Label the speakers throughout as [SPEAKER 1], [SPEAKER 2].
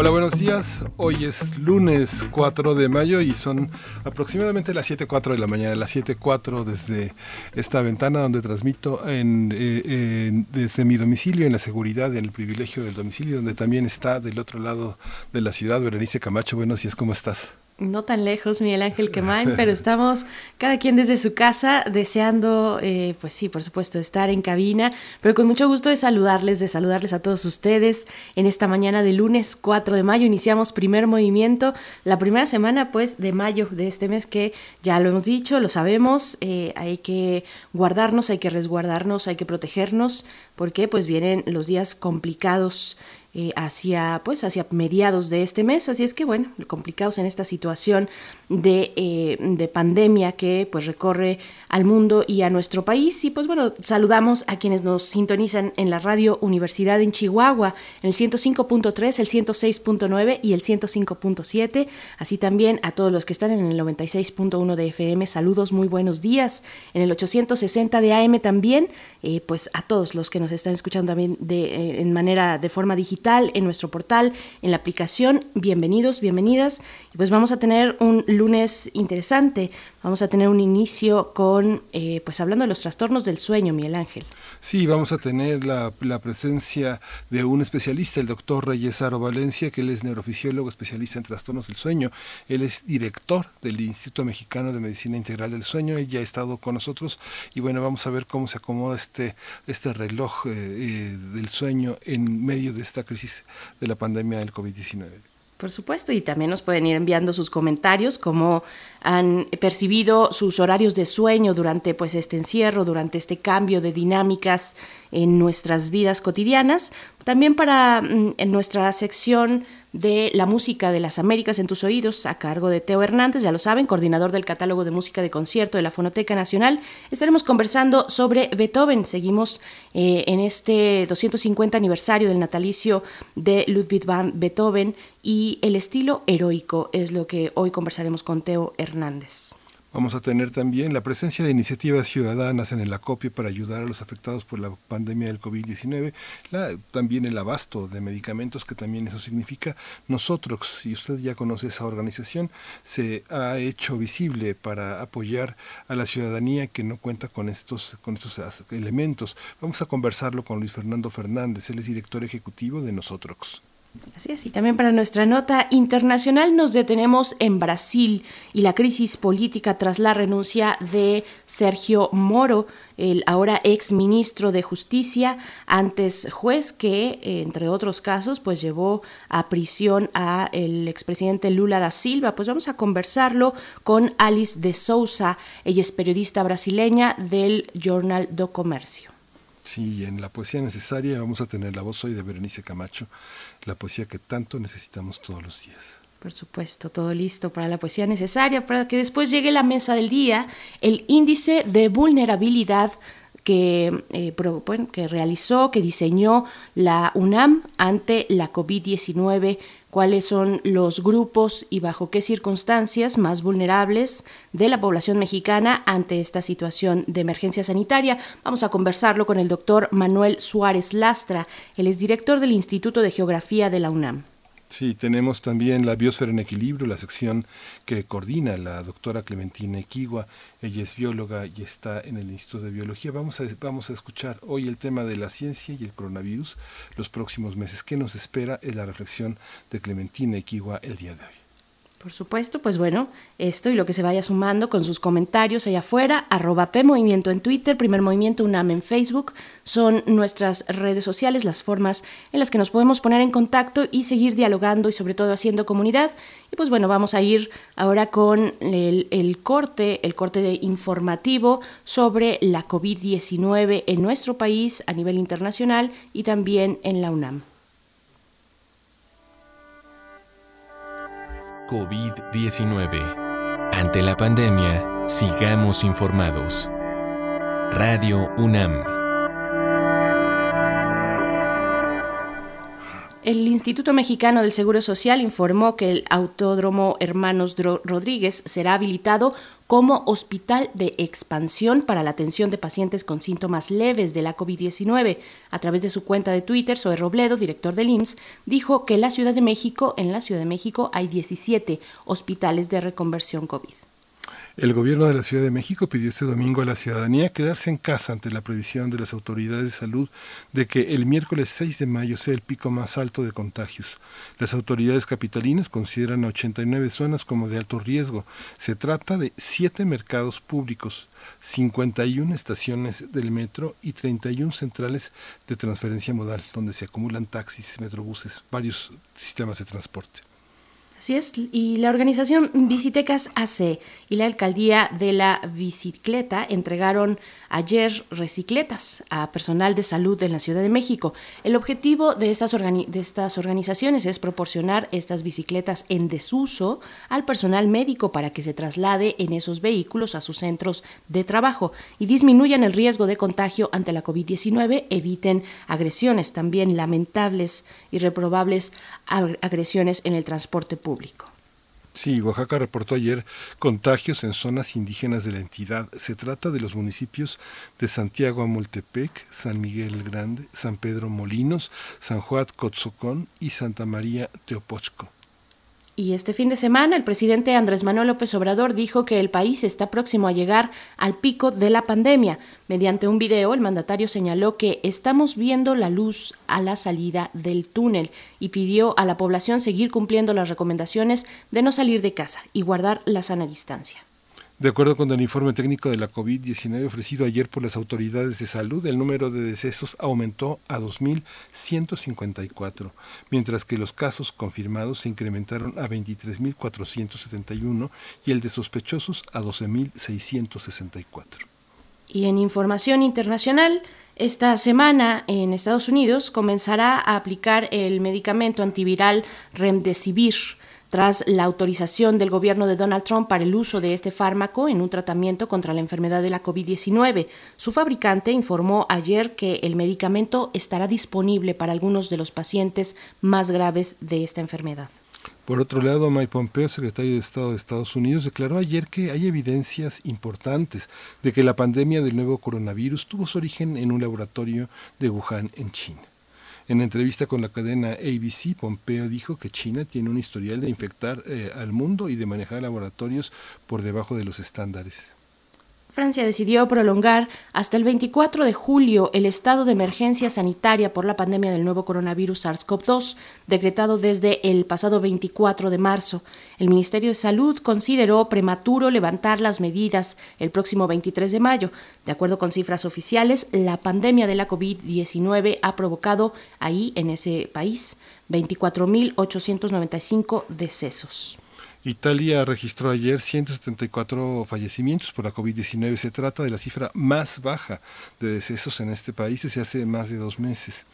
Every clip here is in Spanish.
[SPEAKER 1] Hola, buenos días. Hoy es lunes 4 de mayo y son aproximadamente las 7.04 de la mañana, las 7.04 desde esta ventana donde transmito en, eh, desde mi domicilio, en la seguridad, en el privilegio del domicilio, donde también está del otro lado de la ciudad, Berenice Camacho. Buenos días, ¿cómo estás?
[SPEAKER 2] No tan lejos, Miguel Ángel Quemain, pero estamos cada quien desde su casa deseando, eh, pues sí, por supuesto, estar en cabina, pero con mucho gusto de saludarles, de saludarles a todos ustedes en esta mañana de lunes 4 de mayo. Iniciamos primer movimiento, la primera semana pues de mayo de este mes que ya lo hemos dicho, lo sabemos, eh, hay que guardarnos, hay que resguardarnos, hay que protegernos, porque pues vienen los días complicados eh, hacia pues hacia mediados de este mes. Así es que bueno complicados en esta situación de, eh, de, pandemia que pues recorre al mundo y a nuestro país. Y pues bueno saludamos a quienes nos sintonizan en la radio Universidad en Chihuahua en el 105.3 el 106.9 y el 105.7 así también a todos los que están en el 96.1 de FM saludos muy buenos días. En el 860 de AM también eh, pues a todos los que nos están escuchando también de, en manera de forma digital en nuestro portal, en la aplicación. Bienvenidos, bienvenidas. Y pues vamos a tener un lunes interesante. Vamos a tener un inicio con, eh, pues hablando de los trastornos del sueño, Miguel Ángel.
[SPEAKER 1] Sí, vamos a tener la, presencia de un especialista, el doctor Reyes Aro Valencia, que él es neurofisiólogo especialista en trastornos del sueño. Él es director del Instituto Mexicano de Medicina Integral del Sueño. Él ya ha estado con nosotros y bueno, vamos a ver cómo se acomoda este, este reloj eh, eh, del sueño en medio de esta crisis de la pandemia del COVID-19.
[SPEAKER 2] Por supuesto, y también nos pueden ir enviando sus comentarios, cómo han percibido sus horarios de sueño durante pues este encierro, durante este cambio de dinámicas en nuestras vidas cotidianas. También para mm, en nuestra sección de la música de las Américas en tus oídos, a cargo de Teo Hernández, ya lo saben, coordinador del catálogo de música de concierto de la Fonoteca Nacional. Estaremos conversando sobre Beethoven. Seguimos eh, en este 250 aniversario del natalicio de Ludwig van Beethoven y el estilo heroico es lo que hoy conversaremos con Teo Hernández.
[SPEAKER 1] Vamos a tener también la presencia de iniciativas ciudadanas en el acopio para ayudar a los afectados por la pandemia del COVID-19, también el abasto de medicamentos, que también eso significa nosotros, si usted ya conoce esa organización, se ha hecho visible para apoyar a la ciudadanía que no cuenta con estos, con estos elementos. Vamos a conversarlo con Luis Fernando Fernández, él es director ejecutivo de nosotros.
[SPEAKER 2] Así es, y también para nuestra nota internacional nos detenemos en Brasil y la crisis política tras la renuncia de Sergio Moro, el ahora ex ministro de Justicia, antes juez que, entre otros casos, pues llevó a prisión a el expresidente Lula da Silva. Pues vamos a conversarlo con Alice de Souza, ella es periodista brasileña del Jornal do Comercio.
[SPEAKER 1] Sí, en la poesía necesaria vamos a tener la voz hoy de Berenice Camacho la poesía que tanto necesitamos todos los días.
[SPEAKER 2] Por supuesto, todo listo para la poesía necesaria, para que después llegue la mesa del día, el índice de vulnerabilidad que, eh, que realizó, que diseñó la UNAM ante la COVID-19 cuáles son los grupos y bajo qué circunstancias más vulnerables de la población mexicana ante esta situación de emergencia sanitaria. Vamos a conversarlo con el doctor Manuel Suárez Lastra, él es director del Instituto de Geografía de la UNAM.
[SPEAKER 1] Sí, tenemos también la biosfera en equilibrio, la sección que coordina la doctora Clementina Equigua. Ella es bióloga y está en el Instituto de Biología. Vamos a, vamos a escuchar hoy el tema de la ciencia y el coronavirus los próximos meses. ¿Qué nos espera? Es la reflexión de Clementina Equigua el día de hoy.
[SPEAKER 2] Por supuesto, pues bueno, esto y lo que se vaya sumando con sus comentarios allá afuera, arroba P Movimiento en Twitter, Primer Movimiento UNAM en Facebook, son nuestras redes sociales, las formas en las que nos podemos poner en contacto y seguir dialogando y sobre todo haciendo comunidad. Y pues bueno, vamos a ir ahora con el, corte, el corte de informativo sobre la COVID-19 en nuestro país a nivel internacional y también en la UNAM.
[SPEAKER 3] COVID-19. Ante la pandemia, sigamos informados. Radio UNAM.
[SPEAKER 2] El Instituto Mexicano del Seguro Social informó que el Autódromo Hermanos Rodríguez será habilitado como hospital de expansión para la atención de pacientes con síntomas leves de la COVID-19. A través de su cuenta de Twitter, Zoe Robledo, director del IMSS, dijo que en la Ciudad de México, en la Ciudad de México hay 17 hospitales de reconversión COVID.
[SPEAKER 1] El gobierno de la Ciudad de México pidió este domingo a la ciudadanía quedarse en casa ante la previsión de las autoridades de salud de que el miércoles 6 de mayo sea el pico más alto de contagios. Las autoridades capitalinas consideran a 89 zonas como de alto riesgo. Se trata de siete mercados públicos, 51 estaciones del metro y 31 centrales de transferencia modal, donde se acumulan taxis, metrobuses, varios sistemas de transporte.
[SPEAKER 2] Así es, y la organización Visitecas AC y la alcaldía de la bicicleta entregaron ayer recicletas a personal de salud en la Ciudad de México. El objetivo de estas, de estas organizaciones es proporcionar estas bicicletas en desuso al personal médico para que se traslade en esos vehículos a sus centros de trabajo y disminuyan el riesgo de contagio ante la COVID-19, eviten agresiones, también lamentables y reprobables agresiones en el transporte público.
[SPEAKER 1] Sí, Oaxaca reportó ayer contagios en zonas indígenas de la entidad. Se trata de los municipios de Santiago Amultepec, San Miguel el Grande, San Pedro Molinos, San Juan Cotzocón y Santa María Teopochco.
[SPEAKER 2] Y este fin de semana el presidente Andrés Manuel López Obrador dijo que el país está próximo a llegar al pico de la pandemia. Mediante un video, el mandatario señaló que estamos viendo la luz a la salida del túnel y pidió a la población seguir cumpliendo las recomendaciones de no salir de casa y guardar la sana distancia.
[SPEAKER 1] De acuerdo con el informe técnico de la COVID-19 ofrecido ayer por las autoridades de salud, el número de decesos aumentó a 2.154, mientras que los casos confirmados se incrementaron a 23.471 y el de sospechosos a 12.664.
[SPEAKER 2] Y en información internacional, esta semana en Estados Unidos comenzará a aplicar el medicamento antiviral Remdesivir tras la autorización del gobierno de Donald Trump para el uso de este fármaco en un tratamiento contra la enfermedad de la COVID-19. Su fabricante informó ayer que el medicamento estará disponible para algunos de los pacientes más graves de esta enfermedad.
[SPEAKER 1] Por otro lado, Mike Pompeo, secretario de Estado de Estados Unidos, declaró ayer que hay evidencias importantes de que la pandemia del nuevo coronavirus tuvo su origen en un laboratorio de Wuhan, en China. En entrevista con la cadena ABC, Pompeo dijo que China tiene un historial de infectar eh, al mundo y de manejar laboratorios por debajo de los estándares.
[SPEAKER 2] Francia decidió prolongar hasta el 24 de julio el estado de emergencia sanitaria por la pandemia del nuevo coronavirus SARS-CoV-2, decretado desde el pasado 24 de marzo. El Ministerio de Salud consideró prematuro levantar las medidas el próximo 23 de mayo. De acuerdo con cifras oficiales, la pandemia de la COVID-19 ha provocado ahí, en ese país, 24.895 decesos.
[SPEAKER 1] Italia registró ayer 174 fallecimientos por la COVID-19. Se trata de la cifra más baja de decesos en este país desde hace más de dos meses.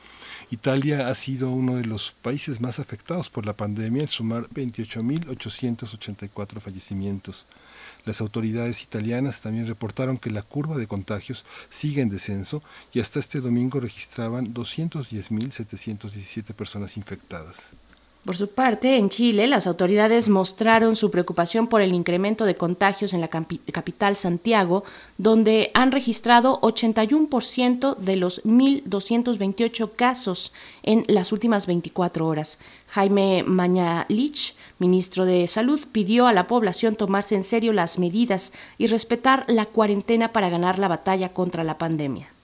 [SPEAKER 1] Italia ha sido uno de los países más afectados por la pandemia al sumar 28.884 fallecimientos. Las autoridades italianas también reportaron que la curva de contagios sigue en descenso y hasta este domingo registraban 210.717 personas infectadas.
[SPEAKER 2] Por su parte, en Chile, las autoridades mostraron su preocupación por el incremento de contagios en la capital Santiago, donde han registrado 81% de los 1.228 casos en las últimas 24 horas. Jaime Mañalich, ministro de Salud, pidió a la población tomarse en serio las medidas y respetar la cuarentena para ganar la batalla contra la pandemia.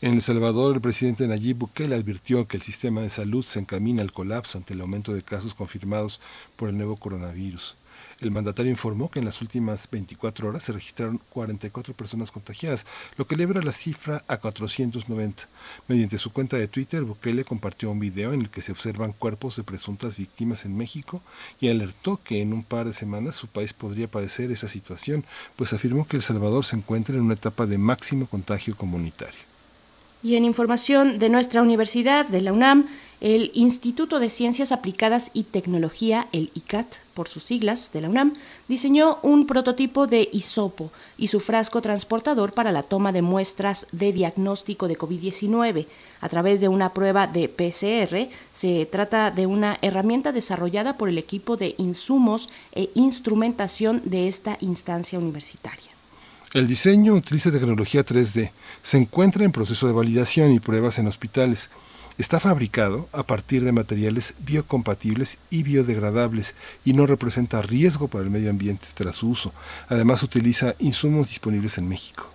[SPEAKER 1] En El Salvador, el presidente Nayib Bukele advirtió que el sistema de salud se encamina al colapso ante el aumento de casos confirmados por el nuevo coronavirus. El mandatario informó que en las últimas 24 horas se registraron 44 personas contagiadas, lo que eleva la cifra a 490. Mediante su cuenta de Twitter, Bukele compartió un video en el que se observan cuerpos de presuntas víctimas en México y alertó que en un par de semanas su país podría padecer esa situación, pues afirmó que El Salvador se encuentra en una etapa de máximo contagio comunitario.
[SPEAKER 2] Y en información de nuestra universidad, de la UNAM, el Instituto de Ciencias Aplicadas y Tecnología, el ICAT por sus siglas, de la UNAM, diseñó un prototipo de hisopo y su frasco transportador para la toma de muestras de diagnóstico de COVID-19 a través de una prueba de PCR. Se trata de una herramienta desarrollada por el equipo de insumos e instrumentación de esta instancia universitaria.
[SPEAKER 1] El diseño utiliza tecnología 3D, se encuentra en proceso de validación y pruebas en hospitales. Está fabricado a partir de materiales biocompatibles y biodegradables y no representa riesgo para el medio ambiente tras su uso. Además utiliza insumos disponibles en México.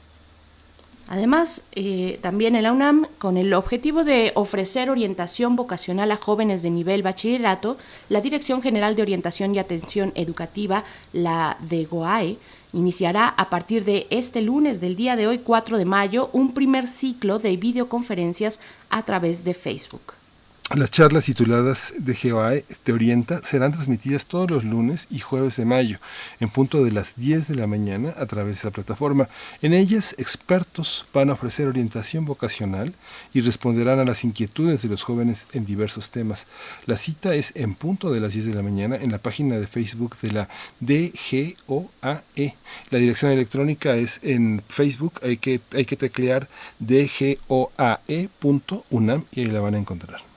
[SPEAKER 2] Además, eh, también en la UNAM, con el objetivo de ofrecer orientación vocacional a jóvenes de nivel bachillerato, la Dirección General de Orientación y Atención Educativa, la de GOAE, iniciará a partir de este lunes del día de hoy, 4 de mayo, un primer ciclo de videoconferencias a través de Facebook.
[SPEAKER 1] Las charlas tituladas de GOAE Te Orienta serán transmitidas todos los lunes y jueves de mayo, en punto de las 10 de la mañana a través de esa plataforma. En ellas, expertos van a ofrecer orientación vocacional y responderán a las inquietudes de los jóvenes en diversos temas. La cita es en punto de las 10 de la mañana en la página de Facebook de la DGOAE. La dirección electrónica es en Facebook, hay que, hay que teclear dgoae.unam y ahí la van a encontrar.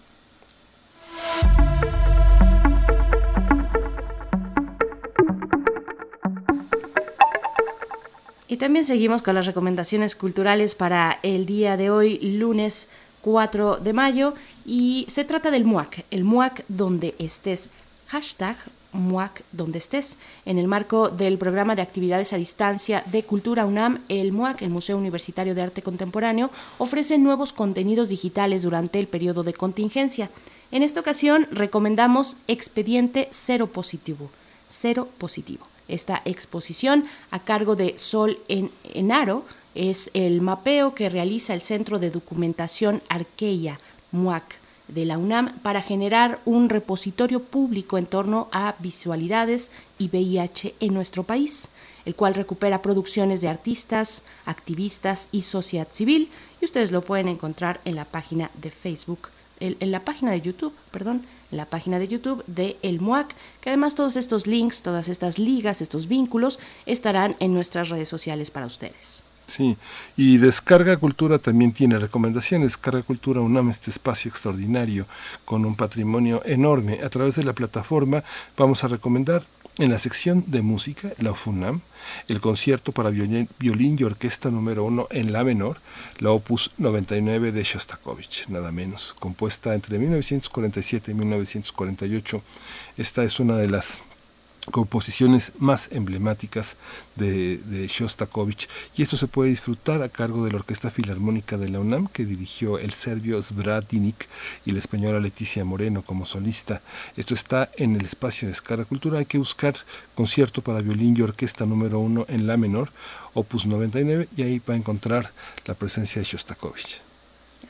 [SPEAKER 2] Y también seguimos con las recomendaciones culturales para el día de hoy, lunes 4 de mayo, y se trata del MUAC, el MUAC donde estés, hashtag MUAC donde estés. En el marco del programa de actividades a distancia de Cultura UNAM, el MUAC, el Museo Universitario de Arte Contemporáneo, ofrece nuevos contenidos digitales durante el periodo de contingencia. En esta ocasión recomendamos Expediente Cero Positivo. Cero Positivo. Esta exposición a cargo de Sol en Enaro es el mapeo que realiza el Centro de Documentación Arqueia, MUAC, de la UNAM para generar un repositorio público en torno a visualidades y VIH en nuestro país, el cual recupera producciones de artistas, activistas y sociedad civil, y ustedes lo pueden encontrar en la página de Facebook en la página de YouTube, perdón, en la página de YouTube de El MUAC, que además todos estos links, todas estas ligas, estos vínculos estarán en nuestras redes sociales para ustedes.
[SPEAKER 1] Sí, y Descarga Cultura también tiene recomendaciones. Descarga Cultura UNAM, este espacio extraordinario con un patrimonio enorme. A través de la plataforma vamos a recomendar en la sección de música, la FUNAM, el concierto para violín, y orquesta número uno en la menor, la opus 99 de Shostakovich, nada menos, compuesta entre 1947 y 1948. Esta es una de las composiciones más emblemáticas de, Shostakovich y esto se puede disfrutar a cargo de la Orquesta Filarmónica de la UNAM que dirigió el serbio Svratinik y la española Leticia Moreno como solista. Esto está en el espacio de Escara Cultura. Hay que buscar concierto para violín y orquesta número uno en la menor, opus 99 y ahí va a encontrar la presencia de Shostakovich.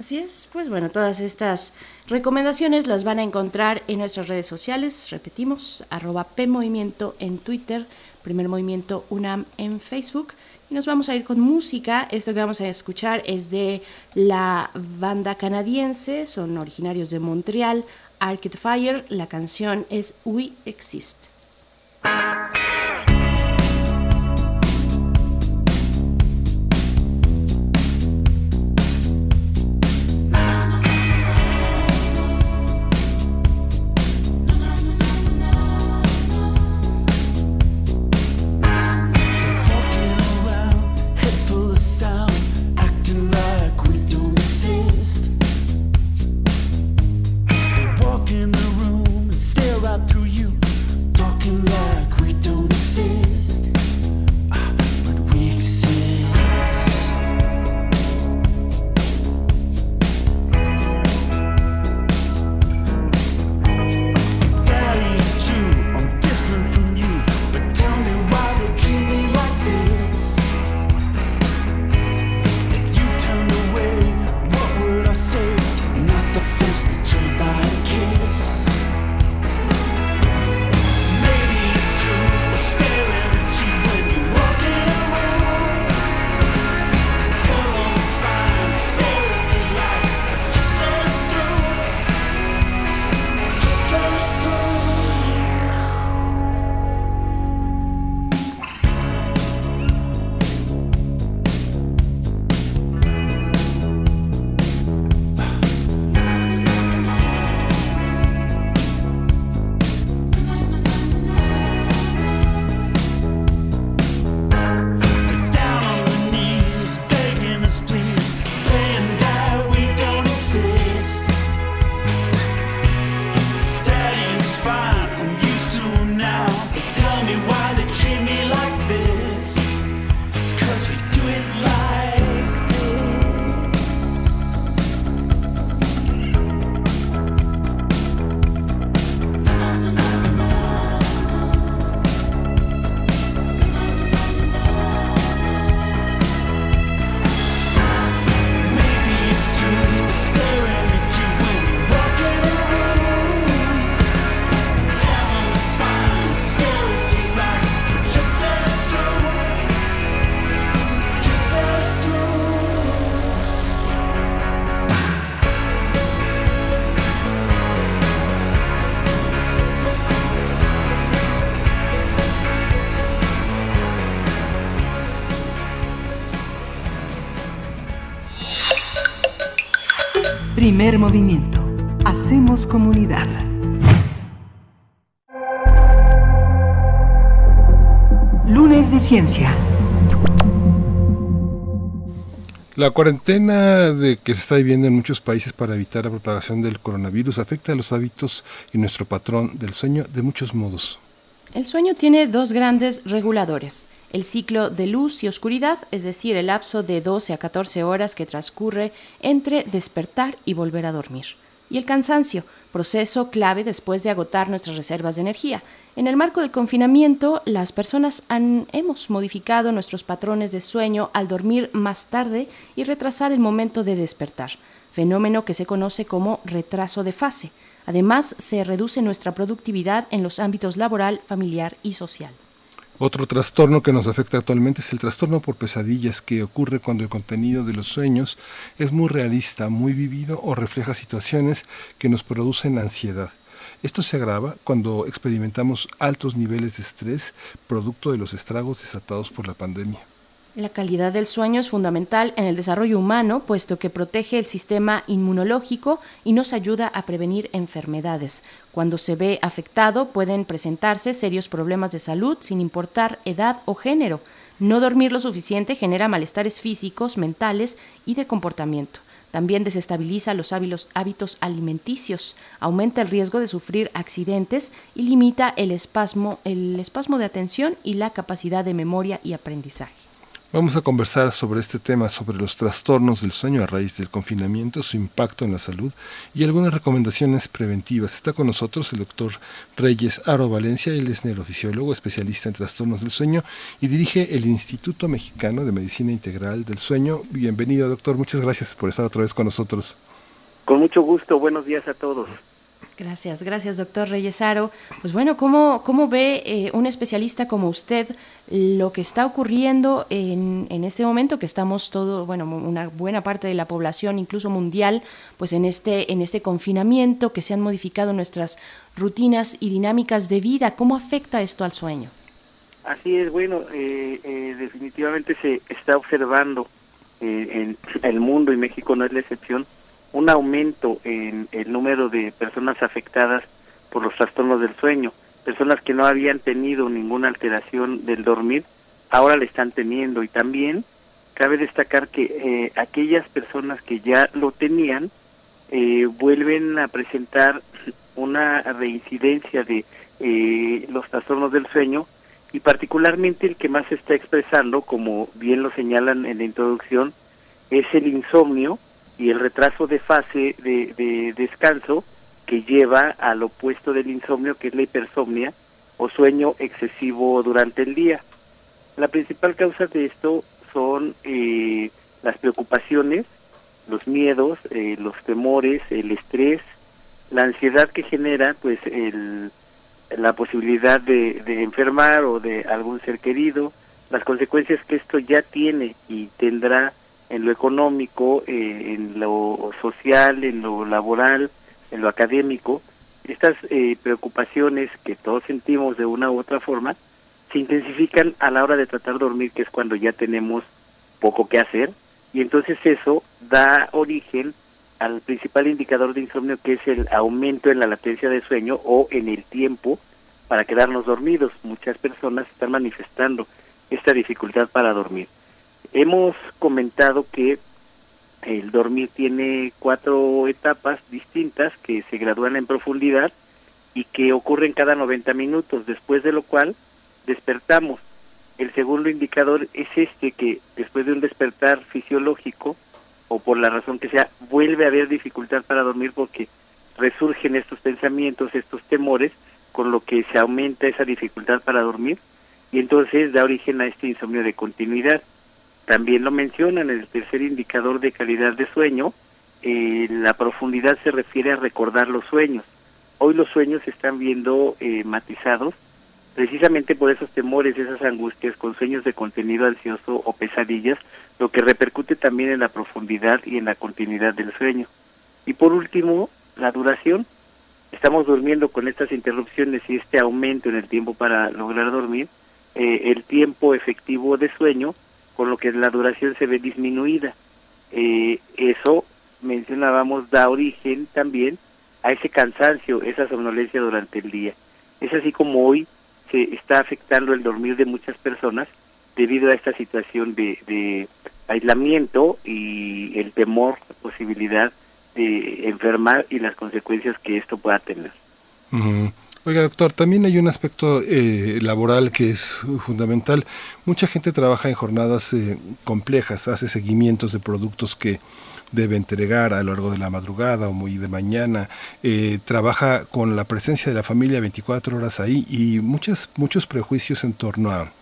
[SPEAKER 2] Así es, pues bueno, todas estas recomendaciones las van a encontrar en nuestras redes sociales, repetimos, arroba PMovimiento en Twitter, Primer Movimiento UNAM en Facebook. Y nos vamos a ir con música. Esto que vamos a escuchar es de la banda canadiense, son originarios de Montreal, Arcade Fire. La canción es We Exist.
[SPEAKER 4] Primer movimiento. Hacemos comunidad. Lunes de Ciencia.
[SPEAKER 1] La cuarentena de que se está viviendo en muchos países para evitar la propagación del coronavirus afecta a los hábitos y nuestro patrón del sueño de muchos modos.
[SPEAKER 2] El sueño tiene dos grandes reguladores. El ciclo de luz y oscuridad, es decir, el lapso de 12 a 14 horas que transcurre entre despertar y volver a dormir. Y el cansancio, proceso clave después de agotar nuestras reservas de energía. En el marco del confinamiento, las personas han, hemos modificado nuestros patrones de sueño al dormir más tarde y retrasar el momento de despertar, fenómeno que se conoce como retraso de fase. Además, se reduce nuestra productividad en los ámbitos laboral, familiar y social.
[SPEAKER 1] Otro trastorno que nos afecta actualmente es el trastorno por pesadillas que ocurre cuando el contenido de los sueños es muy realista, muy vivido o refleja situaciones que nos producen ansiedad. Esto se agrava cuando experimentamos altos niveles de estrés producto de los estragos desatados por la pandemia.
[SPEAKER 2] La calidad del sueño es fundamental en el desarrollo humano, puesto que protege el sistema inmunológico y nos ayuda a prevenir enfermedades. Cuando se ve afectado pueden presentarse serios problemas de salud sin importar edad o género. No dormir lo suficiente genera malestares físicos, mentales y de comportamiento. También desestabiliza los hábitos alimenticios, aumenta el riesgo de sufrir accidentes y limita el espasmo, el espasmo de atención y la capacidad de memoria y aprendizaje.
[SPEAKER 1] Vamos a conversar sobre este tema, sobre los trastornos del sueño a raíz del confinamiento, su impacto en la salud y algunas recomendaciones preventivas. Está con nosotros el doctor Reyes Aro Valencia, él es neurofisiólogo, especialista en trastornos del sueño y dirige el Instituto Mexicano de Medicina Integral del Sueño. Bienvenido, doctor, muchas gracias por estar otra vez con nosotros.
[SPEAKER 5] Con mucho gusto, buenos días a todos.
[SPEAKER 2] Gracias, gracias, doctor Reyesaro. Pues bueno, ¿cómo, cómo ve eh, un especialista como usted lo que está ocurriendo en, en, este momento que estamos todo, bueno, una buena parte de la población, incluso mundial, pues en este, en este confinamiento, que se han modificado nuestras rutinas y dinámicas de vida? ¿Cómo afecta esto al sueño?
[SPEAKER 5] Así es, bueno, eh, eh, definitivamente se está observando en el mundo y México no es la excepción un aumento en el número de personas afectadas por los trastornos del sueño. Personas que no habían tenido ninguna alteración del dormir, ahora le están teniendo. Y también cabe destacar que eh, aquellas personas que ya lo tenían eh, vuelven a presentar una reincidencia de eh, los trastornos del sueño y particularmente el que más se está expresando, como bien lo señalan en la introducción, es el insomnio, y el retraso de fase de, descanso que lleva al opuesto del insomnio, que es la hipersomnia o sueño excesivo durante el día. La principal causa de esto son eh, las preocupaciones, los miedos, eh, los temores, el estrés, la ansiedad que genera pues el, la posibilidad de, de enfermar o de algún ser querido, las consecuencias que esto ya tiene y tendrá en lo económico, eh, en lo social, en lo laboral, en lo académico, estas eh, preocupaciones que todos sentimos de una u otra forma se intensifican a la hora de tratar de dormir, que es cuando ya tenemos poco que hacer, y entonces eso da origen al principal indicador de insomnio, que es el aumento en la latencia de sueño o en el tiempo para quedarnos dormidos. Muchas personas están manifestando esta dificultad para dormir. Hemos comentado que el dormir tiene cuatro etapas distintas que se gradúan en profundidad y que ocurren cada 90 minutos, después de lo cual despertamos. El segundo indicador es este, que después de un despertar fisiológico, o por la razón que sea, vuelve a haber dificultad para dormir porque resurgen estos pensamientos, estos temores, con lo que se aumenta esa dificultad para dormir y entonces da origen a este insomnio de continuidad. También lo mencionan en el tercer indicador de calidad de sueño, eh, la profundidad se refiere a recordar los sueños. Hoy los sueños se están viendo eh, matizados precisamente por esos temores, esas angustias con sueños de contenido ansioso o pesadillas, lo que repercute también en la profundidad y en la continuidad del sueño. Y por último, la duración. Estamos durmiendo con estas interrupciones y este aumento en el tiempo para lograr dormir. Eh, el tiempo efectivo de sueño con lo que la duración se ve disminuida. Eh, eso mencionábamos da origen también a ese cansancio, esa somnolencia durante el día. Es así como hoy se está afectando el dormir de muchas personas debido a esta situación de, aislamiento y el temor, la posibilidad de enfermar y las consecuencias que esto pueda tener.
[SPEAKER 1] Oiga, doctor, también hay un aspecto eh, laboral que es fundamental. Mucha gente trabaja en jornadas eh, complejas, hace seguimientos de productos que debe entregar a lo largo de la madrugada o muy de mañana, eh, trabaja con la presencia de la familia 24 horas ahí y muchas, muchos prejuicios en torno a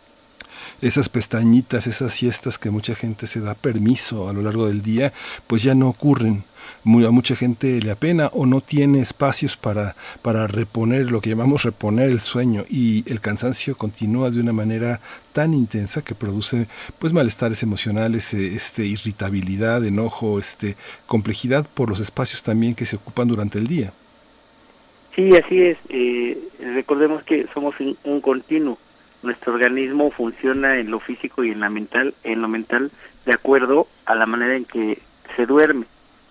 [SPEAKER 1] esas pestañitas, esas siestas que mucha gente se da permiso a lo largo del día, pues ya no ocurren a mucha gente le apena o no tiene espacios para, para reponer lo que llamamos reponer el sueño y el cansancio continúa de una manera tan intensa que produce pues malestares emocionales, eh, este, irritabilidad, enojo, este, complejidad por los espacios también que se ocupan durante el día.
[SPEAKER 5] Sí, así es. Eh, recordemos que somos un, un, continuo. Nuestro organismo funciona en lo físico y en la mental, en lo mental, de acuerdo a la manera en que se duerme.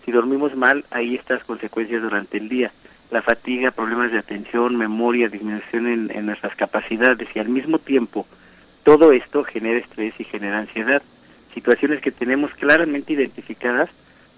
[SPEAKER 5] Si dormimos mal, hay estas consecuencias durante el día. La fatiga, problemas de atención, memoria, disminución en, nuestras capacidades y al mismo tiempo todo esto genera estrés y genera ansiedad. Situaciones que tenemos claramente identificadas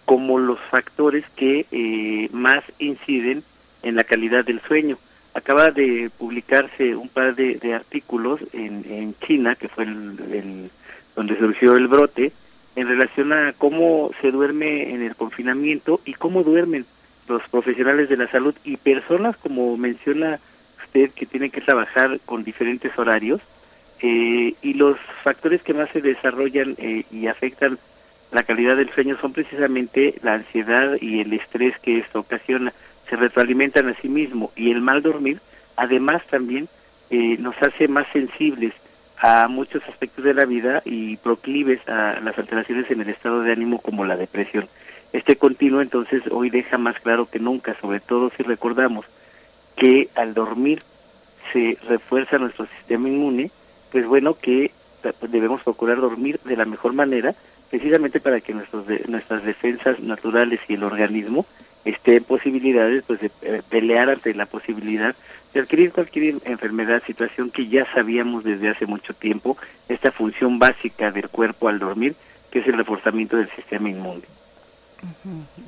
[SPEAKER 5] como los factores que eh, más inciden en la calidad del sueño. Acaba de publicarse un par de, artículos en, en, China, que fue el, donde surgió el brote, en relación a cómo se duerme en el confinamiento y cómo duermen los profesionales de la salud y personas como menciona usted que tienen que trabajar con diferentes horarios eh, y los factores que más se desarrollan eh, y afectan la calidad del sueño son precisamente la ansiedad y el estrés que esto ocasiona. Se retroalimentan a sí mismo y el mal dormir además también eh, nos hace más sensibles a muchos aspectos de la vida y proclives a las alteraciones en el estado de ánimo como la depresión. Este continuo entonces hoy deja más claro que nunca, sobre todo si recordamos que al dormir se refuerza nuestro sistema inmune, pues bueno que debemos procurar dormir de la mejor manera, precisamente para que nuestros nuestras defensas naturales y el organismo estén posibilidades pues de eh, pelear ante la posibilidad de adquirir cualquier enfermedad, situación que ya sabíamos desde hace mucho tiempo, esta función básica del cuerpo al dormir, que es el reforzamiento del sistema inmune.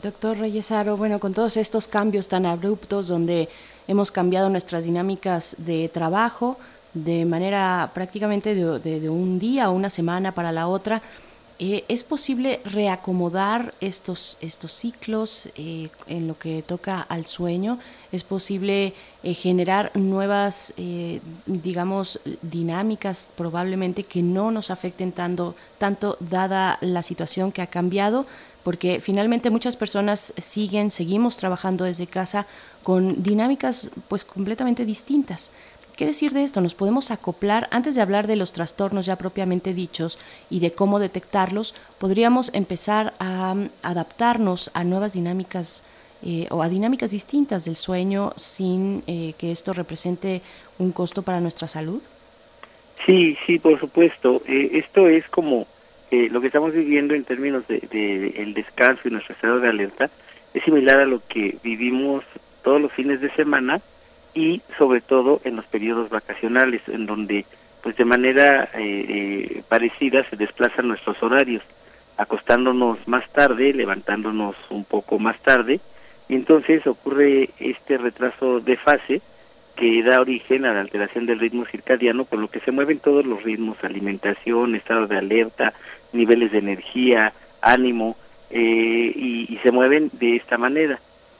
[SPEAKER 2] Doctor Reyesaro, bueno, con todos estos cambios tan abruptos donde hemos cambiado nuestras dinámicas de trabajo de manera prácticamente de, de un día o una semana para la otra, eh, ¿Es posible reacomodar estos, estos ciclos eh, en lo que toca al sueño? ¿Es posible eh, generar nuevas, digamos, dinámicas probablemente que no nos afecten tanto, tanto dada la situación que ha cambiado? Porque finalmente muchas personas siguen, seguimos trabajando desde casa con dinámicas pues completamente distintas. ¿Qué decir de esto? ¿Nos podemos acoplar, antes de hablar de los trastornos ya propiamente dichos y de cómo detectarlos, podríamos empezar a mm, adaptarnos a nuevas dinámicas eh, o a dinámicas distintas del sueño sin eh, que esto represente un costo para nuestra salud?
[SPEAKER 5] Sí, sí, por supuesto. Eh, esto es como lo que estamos viviendo en términos de, de, el descanso y nuestro estado de alerta. Es similar a lo que vivimos todos los fines de semana y sobre todo en los periodos vacacionales, en donde pues de manera eh, eh, parecida se desplazan nuestros horarios, acostándonos más tarde, levantándonos un poco más tarde, y entonces ocurre este retraso de fase que da origen a la alteración del ritmo circadiano, con lo que se mueven todos los ritmos, alimentación, estado de alerta, niveles de energía, ánimo, eh, y, se mueven de esta manera.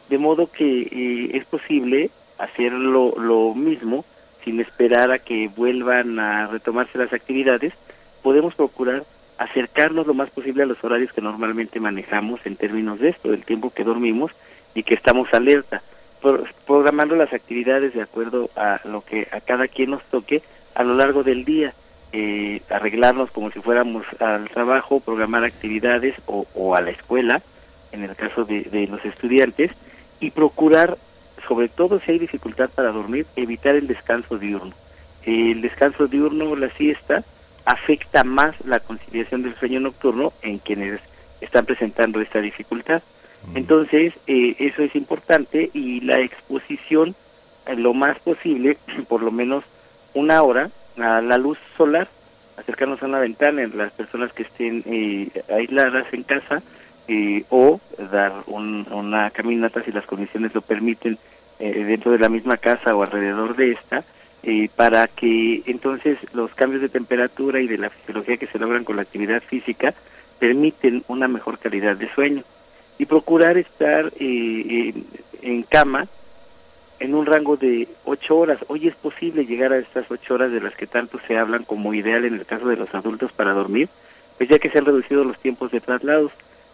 [SPEAKER 5] De modo que es posible hacer lo, mismo sin esperar a que vuelvan a retomarse las actividades, podemos procurar acercarnos lo más posible a los horarios que normalmente manejamos en términos de esto, del tiempo que dormimos y que estamos alerta, programando las actividades de acuerdo a lo que a cada quien nos toque a lo largo del día, eh, arreglarnos como si fuéramos al trabajo, programar actividades o, o a la escuela, en el caso de, de los estudiantes, y procurar sobre todo si hay dificultad para dormir, evitar el descanso diurno. El descanso diurno, la siesta, afecta más la conciliación del sueño nocturno en quienes están presentando esta dificultad. Entonces, eh, eso es importante y la exposición, eh, lo más posible, por lo menos una hora, a la luz solar, acercarnos a una ventana en las personas que estén eh, aisladas en casa o dar una caminata si las condiciones lo permiten dentro de la misma casa o alrededor de esta, para que entonces los cambios de temperatura y de la fisiología que se logran con la actividad física permiten una mejor calidad de sueño y procurar estar eh, en, cama en un rango de ocho horas. Hoy es posible llegar a estas ocho horas de las que tanto se hablan como ideal en el caso de los adultos para dormir, pues ya que se han reducido los tiempos de traslados.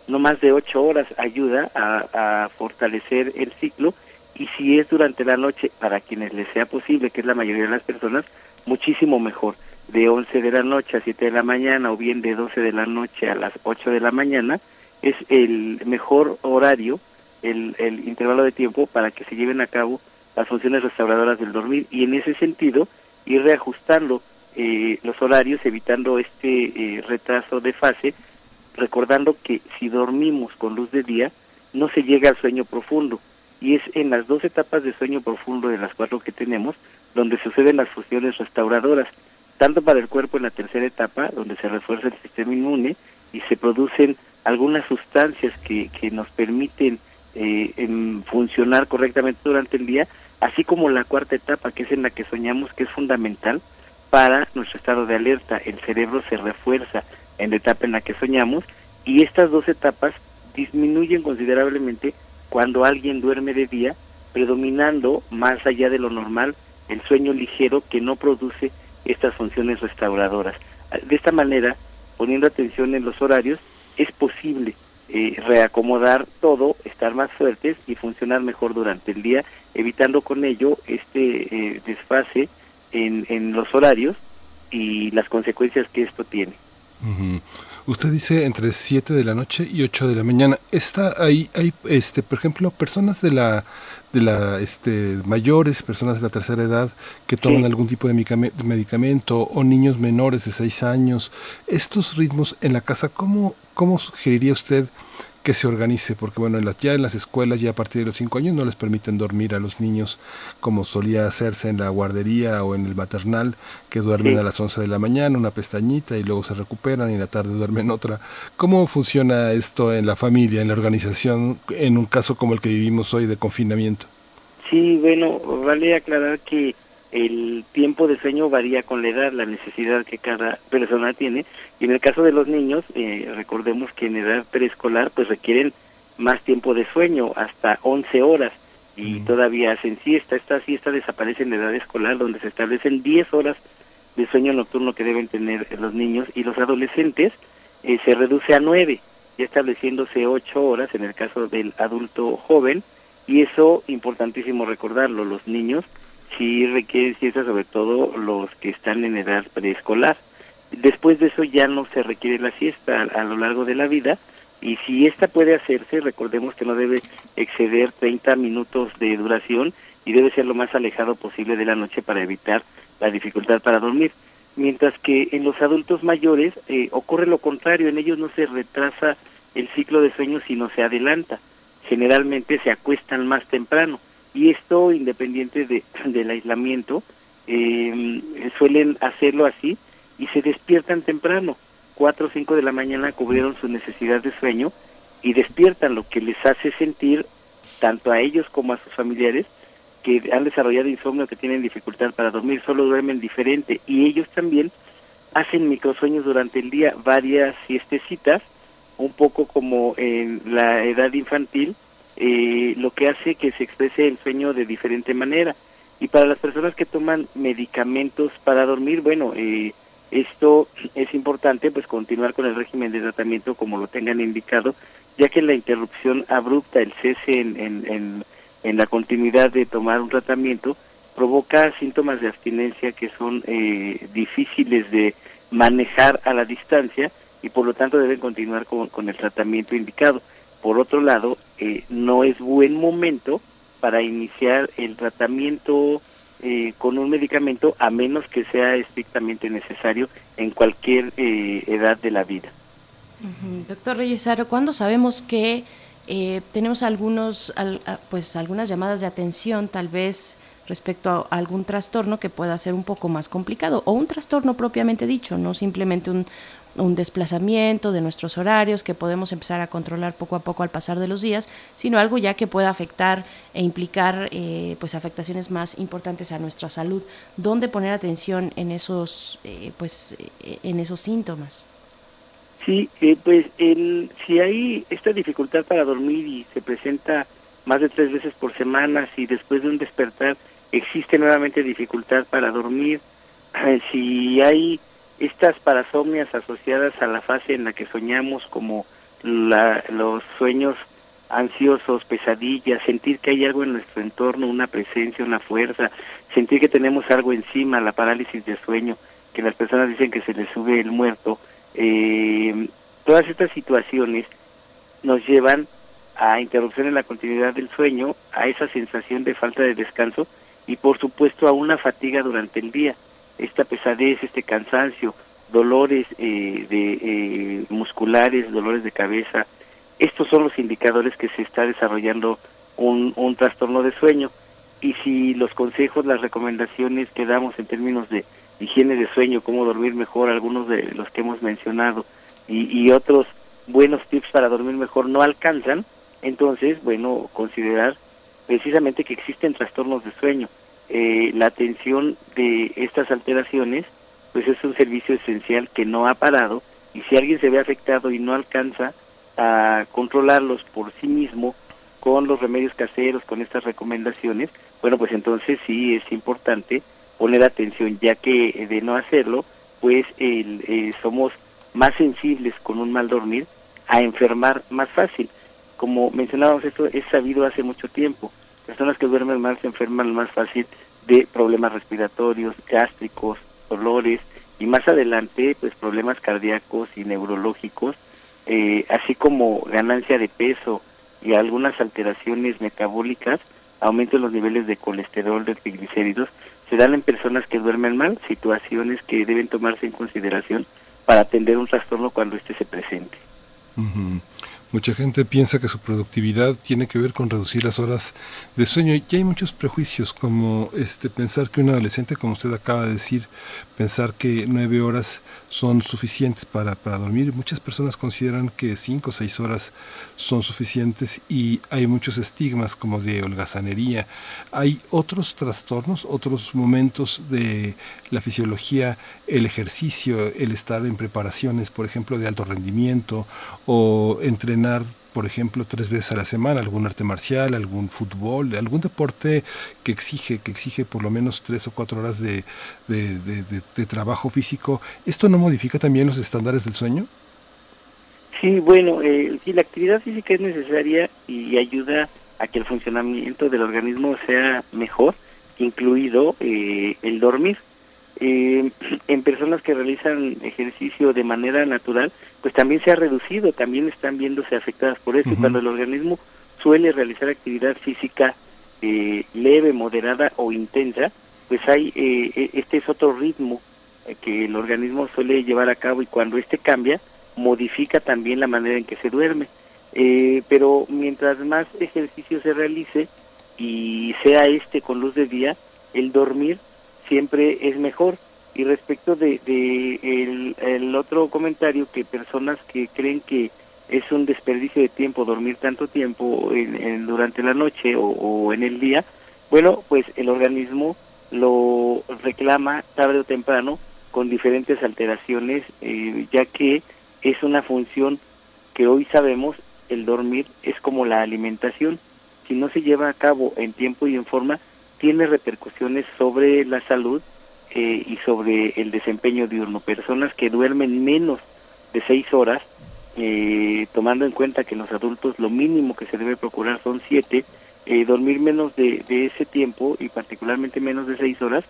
[SPEAKER 5] No más de ocho horas ayuda a fortalecer el ciclo y si es durante la noche, para quienes les sea posible, que es la mayoría de las personas, muchísimo mejor. De 11 de la noche a 7 de la mañana o bien de 12 de la noche a las 8 de la mañana, es el mejor horario, el, el intervalo de tiempo para que se lleven a cabo las funciones restauradoras del dormir y en ese sentido ir reajustando eh, los horarios, evitando este eh, retraso de fase, recordando que si dormimos con luz de día, no se llega al sueño profundo. Y es en las dos etapas de sueño profundo de las cuatro que tenemos donde suceden las funciones restauradoras, tanto para el cuerpo en la tercera etapa, donde se refuerza el sistema inmune y se producen algunas sustancias que, que nos permiten eh, funcionar correctamente durante el día, así como la cuarta etapa, que es en la que soñamos, que es fundamental para nuestro estado de alerta. El cerebro se refuerza en la etapa en la que soñamos y estas dos etapas disminuyen considerablemente cuando alguien duerme de día, predominando más allá de lo normal el sueño ligero que no produce estas funciones restauradoras. De esta manera, poniendo atención en los horarios, es posible eh, reacomodar todo, estar más fuertes y funcionar mejor durante el día, evitando con ello este eh, desfase en, en los horarios y las consecuencias que esto tiene.
[SPEAKER 1] Usted dice entre 7 de la noche y 8 de la mañana. Está ahí, hay, este, por ejemplo, personas de la, de la, este, mayores, personas de la tercera edad que toman algún tipo de medicamento o niños menores de 6 años. Estos ritmos en la casa, ¿cómo, cómo sugeriría usted que se organice, porque bueno, en las, ya en las escuelas, ya a partir de los cinco años, no les permiten dormir a los niños como solía hacerse en la guardería o en el maternal, que duermen a las 11 de la mañana, una pestañita y luego se recuperan y en la tarde duermen otra. ¿Cómo funciona esto en la familia, en la organización, en un caso como el que vivimos hoy de confinamiento?
[SPEAKER 5] Sí, bueno, vale aclarar que el tiempo de sueño varía con la edad, la necesidad que cada persona tiene. Y en el caso de los niños, eh, recordemos que en edad preescolar pues requieren más tiempo de sueño, hasta 11 horas, y todavía hacen siesta. Esta siesta desaparece en edad escolar, donde se establecen 10 horas de sueño nocturno que deben tener los niños y los adolescentes eh, se reduce a 9, ya estableciéndose 8 horas en el caso del adulto joven, y eso importantísimo recordarlo, los niños sí requieren siesta, sobre todo los que están en edad preescolar. Después de eso ya no se requiere la siesta a, lo largo de la vida y si esta puede hacerse, recordemos que no debe exceder 30 minutos de duración y debe ser lo más alejado posible de la noche para evitar la dificultad para dormir. Mientras que en los adultos mayores eh, ocurre lo contrario, en ellos no se retrasa el ciclo de sueño, sino se adelanta. Generalmente se acuestan más temprano y esto independiente de, del aislamiento, eh, suelen hacerlo así y se despiertan temprano. Cuatro o cinco de la mañana cubrieron su necesidad de sueño y despiertan, lo que les hace sentir, tanto a ellos como a sus familiares, que han desarrollado insomnio, que tienen dificultad para dormir, solo duermen diferente y ellos también hacen microsueños durante el día, varias siestecitas, un poco como en la edad infantil, eh, lo que hace que se exprese el sueño de diferente manera. Y para las personas que toman medicamentos para dormir, bueno, eh, esto es importante, pues continuar con el régimen de tratamiento como lo tengan indicado, ya que la interrupción abrupta, el cese en, en, en, la continuidad de tomar un tratamiento, provoca síntomas de abstinencia que son eh, difíciles de manejar a la distancia y por lo tanto deben continuar con, con el tratamiento indicado. Por otro lado, eh, no es buen momento para iniciar el tratamiento eh, con un medicamento a menos que sea estrictamente necesario en cualquier eh, edad de la vida.
[SPEAKER 2] Doctor Reyesaro, ¿cuándo sabemos que Eh, tenemos algunos, pues algunas llamadas de atención, tal vez respecto a algún trastorno que pueda ser un poco más complicado o un trastorno propiamente dicho, no simplemente un, un desplazamiento de nuestros horarios que podemos empezar a controlar poco a poco al pasar de los días, sino algo ya que pueda afectar e implicar eh, pues afectaciones más importantes a nuestra salud. ¿Dónde poner atención en esos eh, pues eh, en esos síntomas?
[SPEAKER 5] Sí, pues el, si hay esta dificultad para dormir y se presenta más de tres veces por semana, si después de un despertar existe nuevamente dificultad para dormir, si hay estas parasomnias asociadas a la fase en la que soñamos como la, los sueños ansiosos, pesadillas, sentir que hay algo en nuestro entorno, una presencia, una fuerza, sentir que tenemos algo encima, la parálisis de sueño, que las personas dicen que se les sube el muerto, eh, todas estas situaciones nos llevan a interrupción en la continuidad del sueño, a esa sensación de falta de descanso y por supuesto a una fatiga durante el día esta pesadez, este cansancio, dolores eh, de eh, musculares, dolores de cabeza. Estos son los indicadores que se está desarrollando un, un trastorno de sueño. Y si los consejos, las recomendaciones que damos en términos de higiene de sueño, cómo dormir mejor, algunos de los que hemos mencionado, y, y otros buenos tips para dormir mejor no alcanzan, entonces, bueno, considerar precisamente que existen trastornos de sueño eh, la atención de estas alteraciones, pues es un servicio esencial que no ha parado y si alguien se ve afectado y no alcanza a controlarlos por sí mismo con los remedios caseros, con estas recomendaciones, bueno, pues entonces sí es importante poner atención, ya que de no hacerlo, pues el, eh, somos más sensibles con un mal dormir a enfermar más fácil. Como mencionábamos, esto es sabido hace mucho tiempo personas que duermen mal se enferman más fácil de problemas respiratorios, gástricos, dolores y más adelante pues problemas cardíacos y neurológicos, eh, así como ganancia de peso y algunas alteraciones metabólicas, aumento en los niveles de colesterol, de triglicéridos, se dan en personas que duermen mal, situaciones que deben tomarse en consideración para atender un trastorno cuando éste se presente.
[SPEAKER 1] Mucha gente piensa que su productividad tiene que ver con reducir las horas de sueño y hay muchos prejuicios como este pensar que un adolescente, como usted acaba de decir, pensar que nueve horas son suficientes para, para dormir. Muchas personas consideran que cinco o seis horas son suficientes y hay muchos estigmas como de holgazanería. Hay otros trastornos, otros momentos de la fisiología, el ejercicio, el estar en preparaciones, por ejemplo, de alto rendimiento o por ejemplo, tres veces a la semana, algún arte marcial, algún fútbol, algún deporte que exige, que exige por lo menos tres o cuatro horas de, de, trabajo físico, ¿esto no modifica también los estándares del sueño?
[SPEAKER 5] Sí, bueno, eh, sí, la actividad física es necesaria y ayuda a que el funcionamiento del organismo sea mejor, incluido eh, el dormir. Eh, en personas que realizan ejercicio de manera natural, pues también se ha reducido, también están viéndose afectadas por eso. cuando el organismo suele realizar actividad física eh, leve, moderada o intensa, pues hay eh, e, este es otro ritmo que el organismo suele llevar a cabo y cuando este cambia, modifica también la manera en que se duerme. pero mientras más ejercicio se realice y sea este con luz de día, el dormir siempre es mejor. Y respecto de, el, otro comentario, que personas que creen que es un desperdicio de tiempo dormir tanto tiempo en, durante la noche o, en el día, bueno, pues el organismo lo reclama tarde o temprano con diferentes alteraciones, eh, ya que es una función que hoy sabemos, el dormir es como la alimentación. Si no se lleva a cabo en tiempo y en forma, tiene repercusiones sobre la salud eh, y sobre el desempeño diurno. Personas que duermen menos de seis horas, eh, tomando en cuenta que los adultos lo mínimo que se debe procurar son siete, eh, dormir menos de, de, ese tiempo y particularmente menos de seis horas,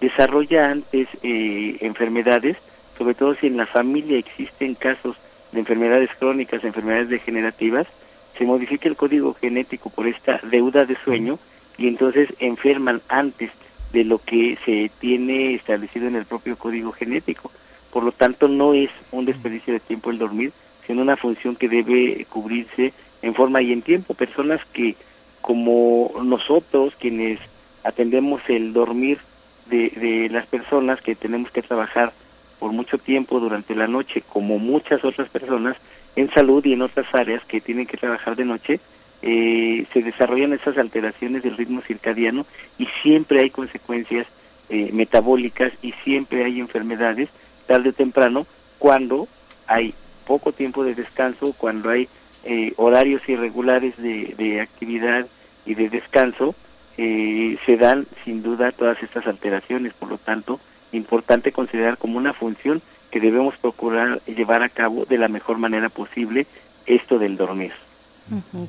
[SPEAKER 5] desarrolla antes enfermedades, sobre todo si en la familia existen casos de enfermedades crónicas, enfermedades degenerativas, se modifica el código genético por esta deuda de sueño y entonces enferman antes de lo que se tiene establecido en el propio código genético. Por lo tanto, no es un desperdicio de tiempo el dormir, sino una función que debe cubrirse en forma y en tiempo, personas que como nosotros, quienes atendemos el dormir de, de las personas que tenemos que trabajar por mucho tiempo durante la noche, como muchas otras personas en salud y en otras áreas que tienen que trabajar de noche, eh, se desarrollan esas alteraciones del ritmo circadiano y siempre hay consecuencias eh, metabólicas y siempre hay enfermedades tarde o temprano cuando hay poco tiempo de descanso, cuando hay eh, horarios irregulares de, de, actividad y de descanso, eh, se dan sin duda todas estas alteraciones. Por lo tanto, importante considerar como una función que debemos procurar llevar a cabo de la mejor manera posible esto del dormir.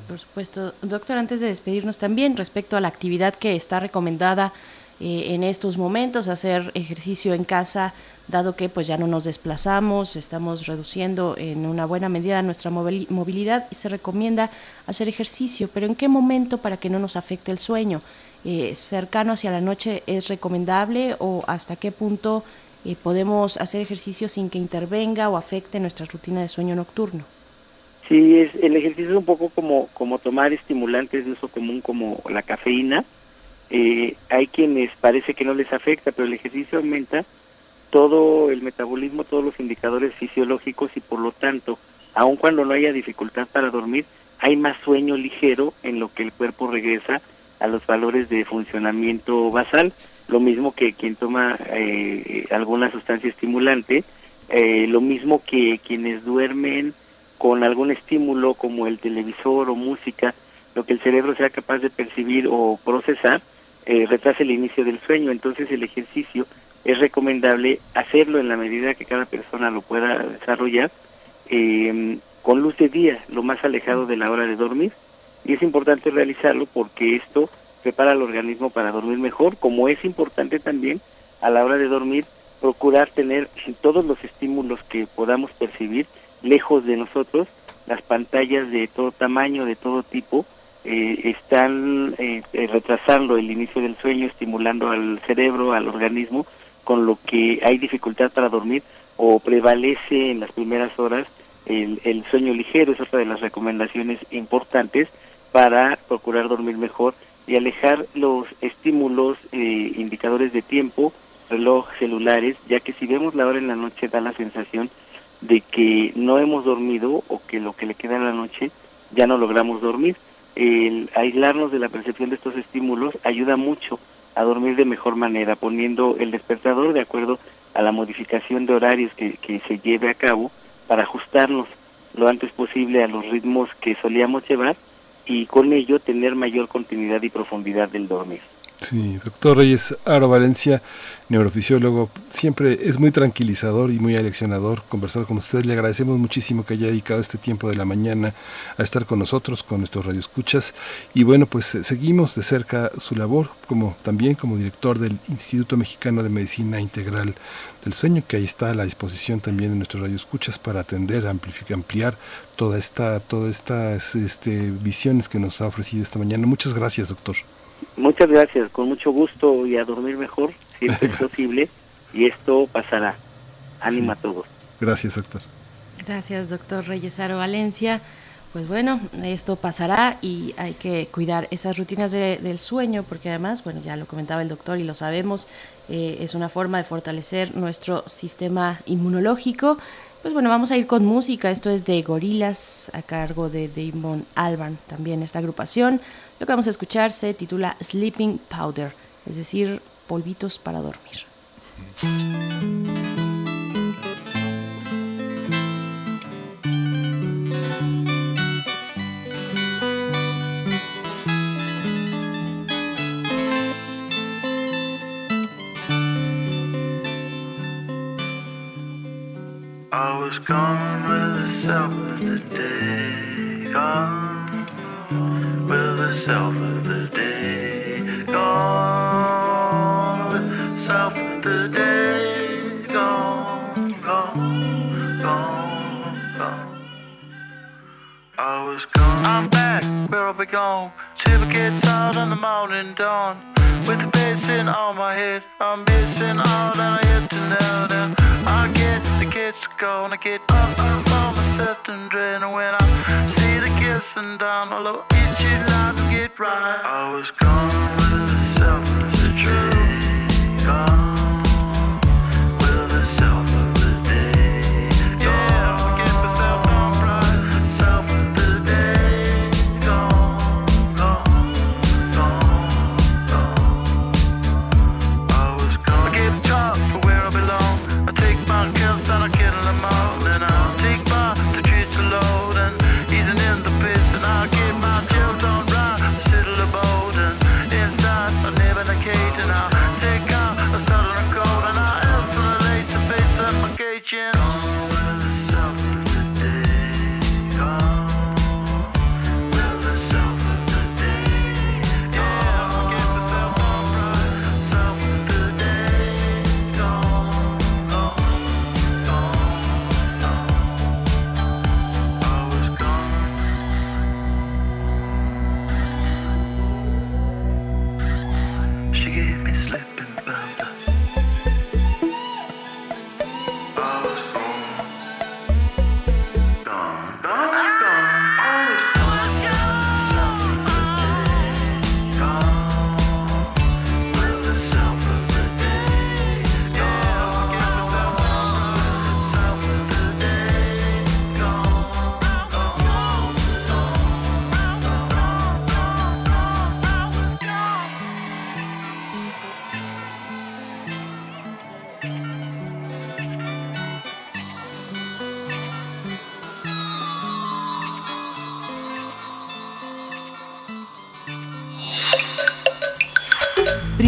[SPEAKER 2] Por supuesto. Doctor, antes de despedirnos también respecto a la actividad que está recomendada eh, en estos momentos, hacer ejercicio en casa, dado que pues ya no nos desplazamos, estamos reduciendo en una buena medida nuestra movilidad y se recomienda hacer ejercicio, pero ¿en qué momento para que no nos afecte el sueño? Eh, ¿Cercano hacia la noche es recomendable o hasta qué punto eh, podemos hacer ejercicio sin que intervenga o afecte nuestra rutina de sueño nocturno?
[SPEAKER 5] Sí, es, el ejercicio es un poco como, como tomar estimulantes de uso común como la cafeína, eh, hay quienes parece que no les afecta, pero el ejercicio aumenta todo el metabolismo, todos los indicadores fisiológicos y por lo tanto, aun cuando no haya dificultad para dormir, hay más sueño ligero en lo que el cuerpo regresa a los valores de funcionamiento basal, lo mismo que quien toma eh, alguna sustancia estimulante, eh, lo mismo que quienes duermen con algún estímulo como el televisor o música, lo que el cerebro sea capaz de percibir o procesar, eh, retrasa el inicio del sueño. Entonces el ejercicio es recomendable hacerlo en la medida que cada persona lo pueda desarrollar eh, con luz de día, lo más alejado de la hora de dormir. Y es importante realizarlo porque esto prepara al organismo para dormir mejor, como es importante también a la hora de dormir procurar tener todos los estímulos que podamos percibir lejos de nosotros, las pantallas de todo tamaño, de todo tipo, eh, están eh, eh, retrasando el inicio del sueño, estimulando al cerebro, al organismo, con lo que hay dificultad para dormir o prevalece en las primeras horas el, el sueño ligero, es otra de las recomendaciones importantes para procurar dormir mejor y alejar los estímulos, eh, indicadores de tiempo, reloj, celulares, ya que si vemos la hora en la noche da la sensación de que no hemos dormido o que lo que le queda en la noche ya no logramos dormir el aislarnos de la percepción de estos estímulos ayuda mucho a dormir de mejor manera, poniendo el despertador de acuerdo a la modificación de horarios que, que se lleve a cabo para ajustarnos lo antes posible a los ritmos que solíamos llevar y con ello tener mayor continuidad y profundidad del dormir.
[SPEAKER 1] Sí, doctor Reyes Aro Valencia, neurofisiólogo, siempre es muy tranquilizador y muy aleccionador conversar con usted. Le agradecemos muchísimo que haya dedicado este tiempo de la mañana a estar con nosotros, con nuestros radioescuchas. Y bueno, pues eh, seguimos de cerca su labor, como también como director del Instituto Mexicano de Medicina Integral del Sueño, que ahí está a la disposición también de nuestros radioescuchas para atender, amplificar, ampliar toda esta, todas estas este, visiones que nos ha ofrecido esta mañana. Muchas gracias, doctor.
[SPEAKER 5] Muchas gracias, con mucho gusto y a dormir mejor, siempre es posible, y esto pasará. Ánimo a todos.
[SPEAKER 1] Gracias, doctor.
[SPEAKER 2] Gracias, doctor Reyesaro Valencia. Pues bueno, esto pasará y hay que cuidar esas rutinas de, del sueño, porque además, bueno, ya lo comentaba el doctor y lo sabemos, eh, es una forma de fortalecer nuestro sistema inmunológico. Pues bueno, vamos a ir con música. Esto es de Gorilas a cargo de Damon Alban, también esta agrupación. Lo que vamos a escuchar se titula Sleeping Powder, es decir, polvitos para dormir.
[SPEAKER 6] With the self of the day, gone self of the day, gone, gone, gone, gone. I was gone. I'm back where I belong. Silver gets out in the morning dawn. With the basin on my head, I'm missing all that I have to know now. I get the kids to go and I get up, up on set and drain. When I see the kissing down, I'll eat you like get right. I was gone with the selfless, truth. Gone.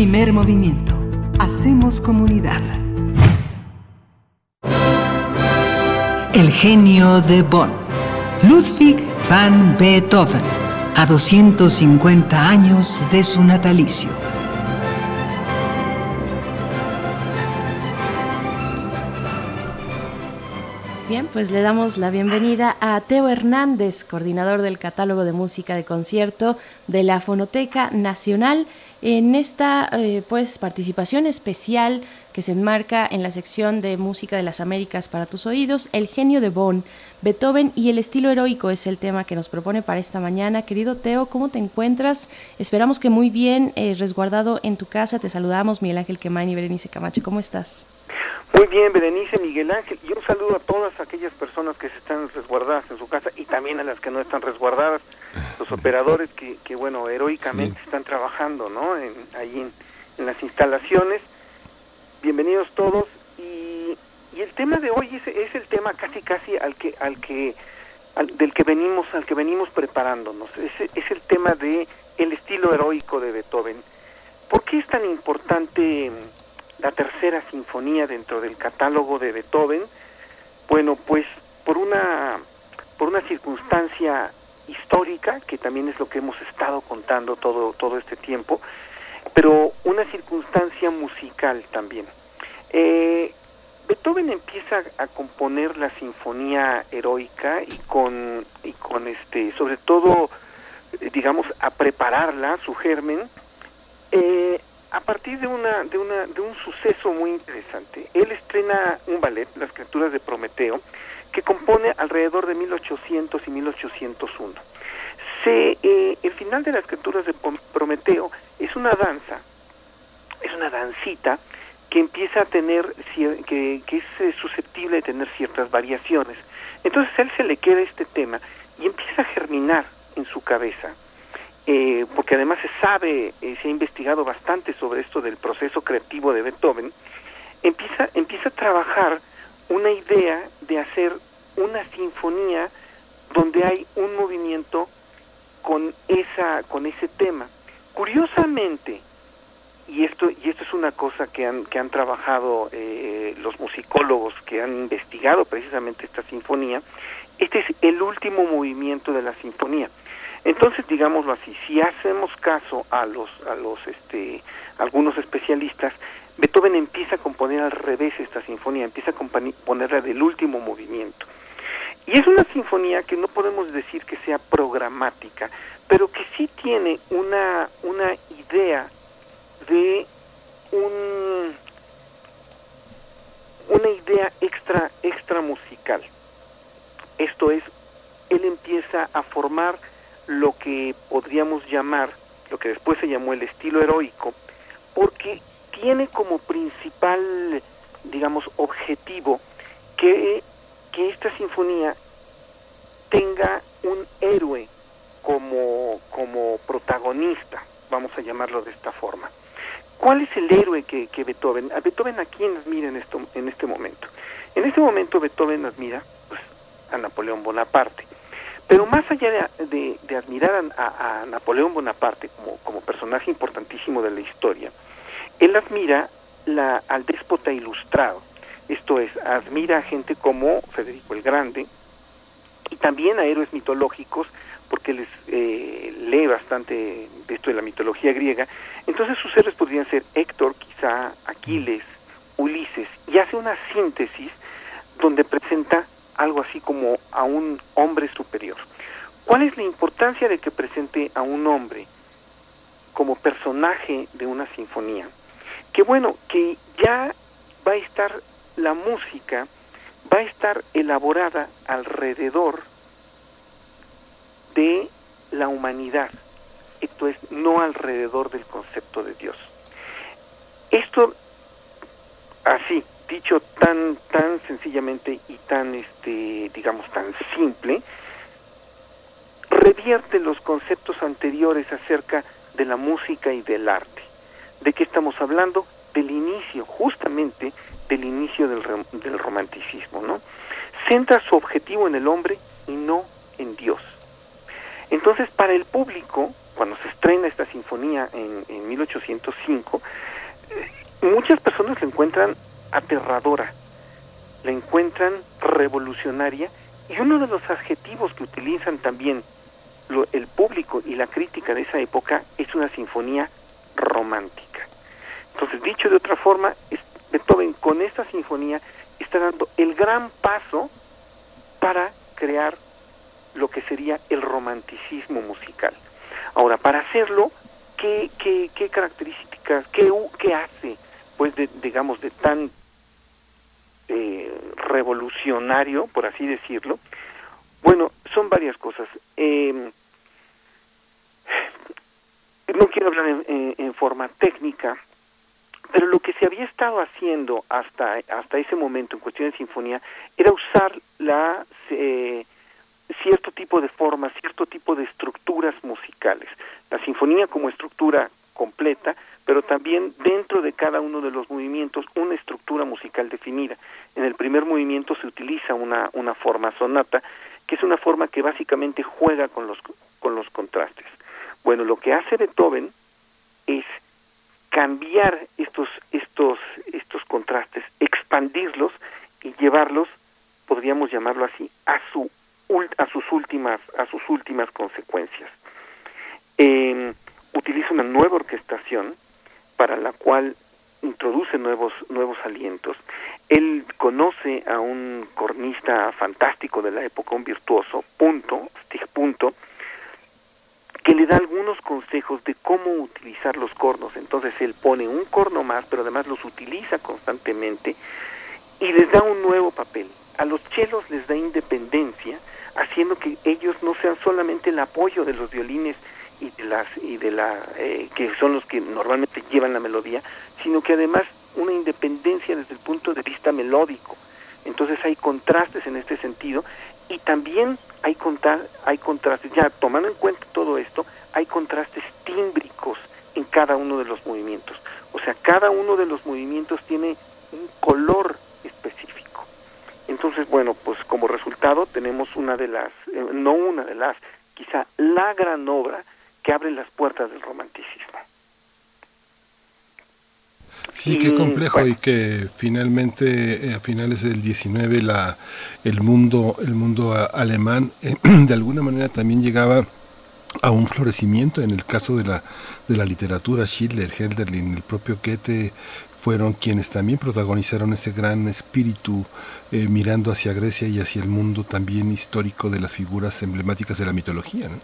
[SPEAKER 4] Primer movimiento. Hacemos comunidad. El genio de Bonn. Ludwig van Beethoven. A 250 años de su natalicio.
[SPEAKER 2] Bien, pues le damos la bienvenida a Teo Hernández, coordinador del catálogo de música de concierto de la Fonoteca Nacional en esta eh, pues participación especial que se enmarca en la sección de música de las Américas para tus oídos, el genio de Bonn, Beethoven y el estilo heroico es el tema que nos propone para esta mañana. Querido Teo, ¿cómo te encuentras? Esperamos que muy bien, eh, resguardado en tu casa. Te saludamos, Miguel Ángel Quemain y Berenice Camacho. ¿Cómo estás?
[SPEAKER 7] Muy bien, Berenice, Miguel Ángel. Y un saludo a todas aquellas personas que se están resguardadas en su casa y también a las que no están resguardadas los operadores que, que bueno, heroicamente están trabajando, ¿no? En, ahí en, las instalaciones. Bienvenidos todos y, y el tema de hoy es, es, el tema casi casi al que al que del que venimos al que venimos preparándonos. Es, es el tema de el estilo heroico de Beethoven. ¿Por qué es tan importante la tercera sinfonía dentro del catálogo de Beethoven? Bueno, pues por una por una circunstancia histórica, que también es lo que hemos estado contando todo, todo este tiempo, pero una circunstancia musical también. Eh, Beethoven empieza a componer la sinfonía heroica y con, y con este, sobre todo, digamos, a prepararla, su germen, eh, a partir de una, de una, de un suceso muy interesante. Él estrena un ballet, Las criaturas de Prometeo, que compone alrededor de 1800 y 1801. Se, eh, el final de las escrituras de Prometeo es una danza, es una dancita que empieza a tener, que, que es eh, susceptible de tener ciertas variaciones. Entonces él se le queda este tema y empieza a germinar en su cabeza, eh, porque además se sabe, se ha investigado bastante sobre esto del proceso creativo de Beethoven, empieza, empieza a trabajar una idea de hacer una sinfonía donde hay un movimiento con esa con ese tema. Curiosamente, y esto y esto es una cosa que han que han trabajado eh, los musicólogos que han investigado precisamente esta sinfonía, este es el último movimiento de la sinfonía. Entonces, digámoslo así, si hacemos caso a los a los este algunos especialistas, Beethoven empieza a componer al revés esta sinfonía, empieza a componerla del último movimiento. Y es una sinfonía que no podemos decir que sea programática, pero que sí tiene una, una idea de un, una idea extra, extra musical. Esto tomar lo que podríamos llamar, lo que después se llamó el estilo heroico, porque tiene como principal, digamos, objetivo que, que esta sinfonía tenga un héroe como, como protagonista, vamos a llamarlo de esta forma. ¿Cuál es el héroe que, que Beethoven? A Beethoven a quién admira en, esto, en este momento. En este momento Beethoven admira pues, a Napoleón Bonaparte. Pero más allá de, de, admirar a, a, Napoleón Bonaparte como, como personaje importantísimo de la historia, él admira la, al déspota ilustrado. Esto es, admira a gente como Federico el Grande y también a héroes mitológicos porque les eh, lee bastante de esto de la mitología griega. Entonces sus héroes podrían ser Héctor, quizá Aquiles, Ulises, y hace una síntesis donde presenta algo así como a un hombre superior. ¿Cuál es la importancia de que presente a un hombre como personaje de una sinfonía? Que bueno, que ya va a estar la música, va a estar elaborada alrededor de la humanidad, esto es, no alrededor del concepto de Dios. Esto, así, dicho tan, tan sencillamente y tan, este, digamos, tan simple, revierte los conceptos anteriores acerca de la música y del arte. ¿De qué estamos hablando? Del inicio, justamente del inicio del, del romanticismo, ¿no? Centra su objetivo en el hombre y no en Dios. Entonces, para el público, cuando se estrena esta sinfonía en, en 1805, eh, muchas personas la encuentran aterradora, la encuentran revolucionaria y uno de los adjetivos que utilizan también lo, el público y la crítica de esa época es una sinfonía romántica. Entonces, dicho de otra forma, Beethoven con esta sinfonía está dando el gran paso para crear lo que sería el romanticismo musical. Ahora, para hacerlo, ¿qué, qué, qué características, qué, qué hace, pues, de, digamos, de tan eh, revolucionario, por así decirlo? Bueno, son varias cosas. Eh, no quiero hablar en, forma técnica, pero lo que se había estado haciendo hasta, hasta ese momento en cuestión de sinfonía era usar la... Eh, cierto tipo de formas, cierto tipo de estructuras musicales. La sinfonía como estructura completa, pero también dentro de cada uno de los movimientos una estructura musical definida. En el primer movimiento se utiliza una, una forma sonata, que es una forma que básicamente juega con los, con los contrastes. Bueno, lo que hace Beethoven es cambiar estos, estos, estos contrastes, expandirlos y llevarlos, podríamos llamarlo así, a su a sus últimas a sus últimas consecuencias. Eh, utiliza una nueva orquestación para la cual introduce nuevos nuevos alientos. Él conoce a un cornista fantástico de la época, un virtuoso, punto, Stig punto, que le da algunos consejos de cómo utilizar los cornos. Entonces él pone un corno más, pero además los utiliza constantemente y les da un nuevo papel. A los chelos les da independencia haciendo que ellos no sean solamente el apoyo de los violines y de las y de la eh, que son los que normalmente llevan la melodía, sino que además una independencia desde el punto de vista melódico. Entonces hay contrastes en este sentido y también hay contar, hay contrastes ya tomando en cuenta todo esto, hay contrastes tímbricos en cada uno de los movimientos. O sea, cada uno de los movimientos tiene un color específico. Entonces, bueno, pues como resultado tenemos una de las, eh, no una de las, quizá la gran obra que abre las puertas del romanticismo.
[SPEAKER 1] Sí, qué complejo y, bueno. y que finalmente eh, a finales del 19 la el mundo el mundo alemán eh, de alguna manera también llegaba a un florecimiento en el caso de la de la literatura Schiller, Hölderlin, el propio Goethe fueron quienes también protagonizaron ese gran espíritu eh, mirando hacia Grecia y hacia el mundo también histórico de las figuras emblemáticas de la mitología. ¿no?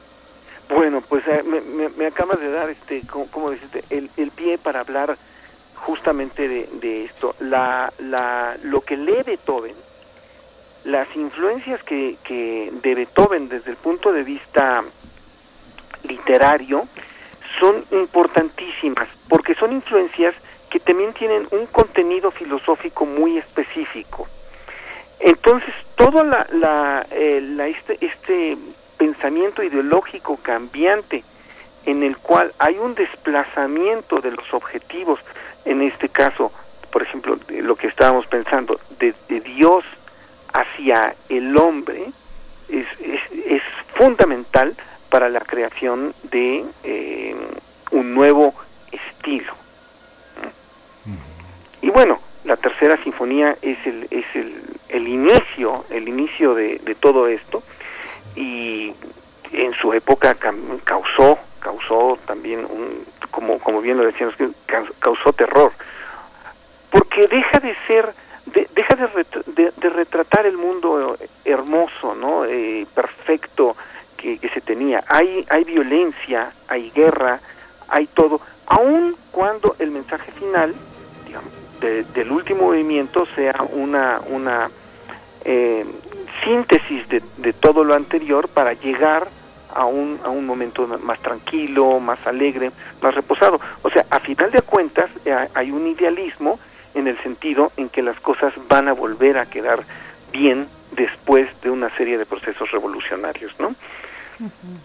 [SPEAKER 7] Bueno, pues eh, me, me, me, acabas de dar, este, como, como deciste, el, el, pie para hablar justamente de, de esto. La, la, lo que lee Beethoven, las influencias que, que de Beethoven desde el punto de vista literario son importantísimas porque son influencias que también tienen un contenido filosófico muy específico. Entonces, todo la, la, eh, la este, este pensamiento ideológico cambiante en el cual hay un desplazamiento de los objetivos, en este caso, por ejemplo, lo que estábamos pensando, de, Dios hacia el hombre, es, es, fundamental para la creación de eh, un nuevo estilo. Y bueno, la tercera sinfonía es el, es el, el inicio, el inicio de todo esto, y en su época causó causó también un como como bien lo decíamos causó terror. Porque deja de ser de, deja de, de, retratar el mundo hermoso no eh, perfecto que, que, se tenía. Hay hay violencia hay guerra hay todo. Aun cuando el mensaje final digamos de, del último movimiento sea una una eh, síntesis de, de, todo lo anterior para llegar a un, a un momento más tranquilo, más alegre, más reposado. O sea, a final de cuentas eh, hay un idealismo en el sentido en que las cosas van a volver a quedar bien después de una serie de procesos revolucionarios, ¿no?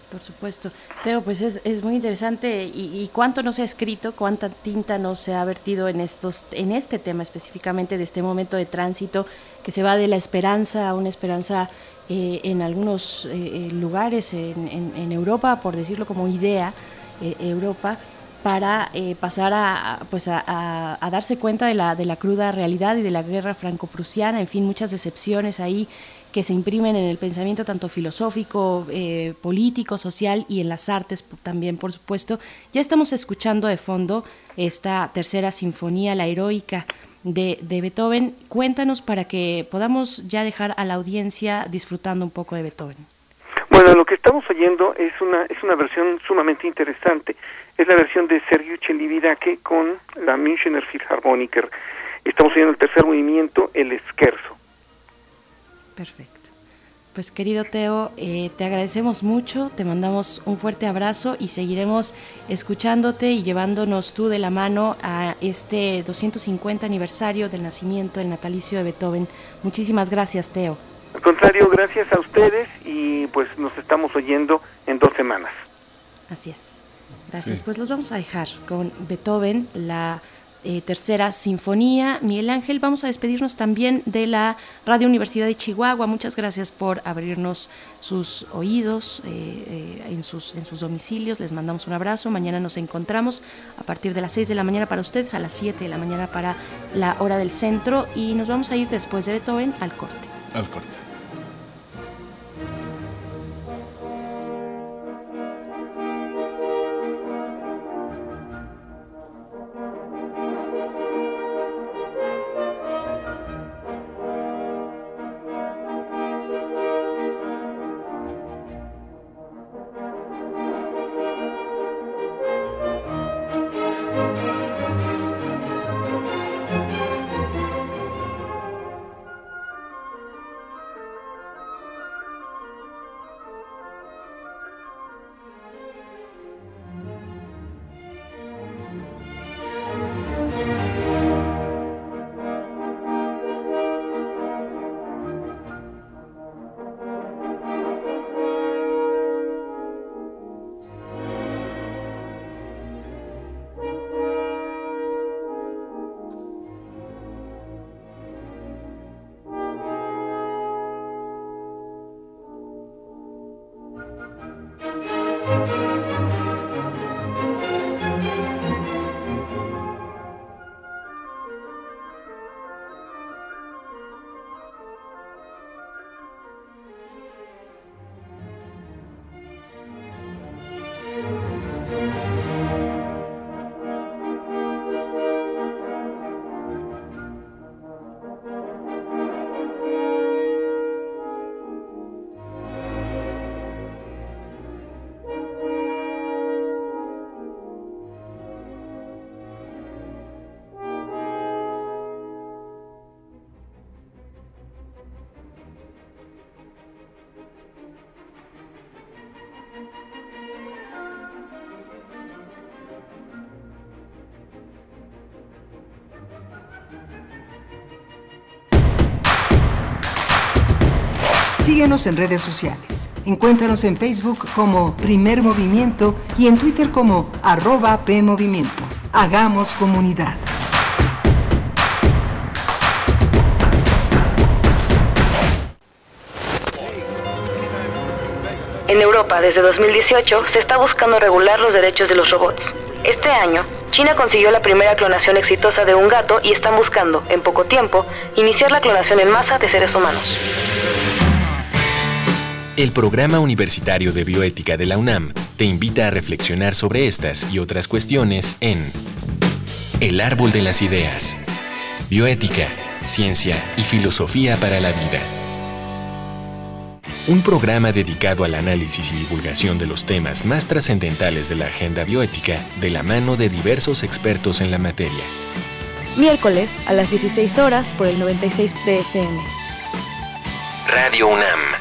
[SPEAKER 2] Por supuesto. Teo, pues es, es muy interesante y, y, cuánto no se ha escrito, cuánta tinta no se ha vertido en, estos, en este tema específicamente de este momento de tránsito que se va de la esperanza a una esperanza eh, en algunos eh, lugares en, Europa, por decirlo como idea, eh, Europa, para eh, pasar a, pues a, darse cuenta de la, de la cruda realidad y de la guerra franco-prusiana, en fin, muchas decepciones ahí que se imprimen en el pensamiento tanto filosófico, eh, político, social y en las artes también, por supuesto. Ya estamos escuchando de fondo esta tercera sinfonía, la heroica de, de, Beethoven. Cuéntanos para que podamos ya dejar a la audiencia disfrutando un poco de Beethoven.
[SPEAKER 7] Bueno, lo que estamos oyendo es una, es una versión sumamente interesante. Es la versión de Sergio Celibidache con la Münchener Philharmoniker. Estamos oyendo el tercer movimiento, el Scherzo.
[SPEAKER 2] Perfecto. Pues querido Teo, eh, te agradecemos mucho, te mandamos un fuerte abrazo y seguiremos escuchándote y llevándonos tú de la mano a este 250 aniversario del nacimiento del natalicio de Beethoven. Muchísimas gracias, Teo.
[SPEAKER 7] Al contrario, gracias a ustedes y pues nos estamos oyendo en dos semanas.
[SPEAKER 2] Así es. Gracias. Sí. Pues los vamos a dejar con Beethoven, la eh, tercera sinfonía. Miguel Ángel, vamos a despedirnos también de la Radio Universidad de Chihuahua. Muchas gracias por abrirnos sus oídos eh, eh, en, sus, en sus domicilios. Les mandamos un abrazo. Mañana nos encontramos a partir de las 6 de la mañana para ustedes, a las 7 de la mañana para la hora del centro y nos vamos a ir después de Beethoven al corte.
[SPEAKER 1] Al corte.
[SPEAKER 4] En redes sociales. Encuéntranos en Facebook como Primer Movimiento y en Twitter como arroba PMovimiento. Hagamos comunidad.
[SPEAKER 8] En Europa, desde 2018, se está buscando regular los derechos de los robots. Este año, China consiguió la primera clonación exitosa de un gato y están buscando, en poco tiempo, iniciar la clonación en masa de seres humanos.
[SPEAKER 3] El Programa Universitario de Bioética de la UNAM te invita a reflexionar sobre estas y otras cuestiones en El Árbol de las Ideas. Bioética, ciencia y filosofía para la vida. Un programa dedicado al análisis y divulgación de los temas más trascendentales de la agenda bioética de la mano de diversos expertos en la materia.
[SPEAKER 9] Miércoles a las 16 horas por el 96 de FM.
[SPEAKER 3] Radio UNAM.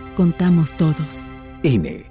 [SPEAKER 10] Contamos todos.
[SPEAKER 11] INE.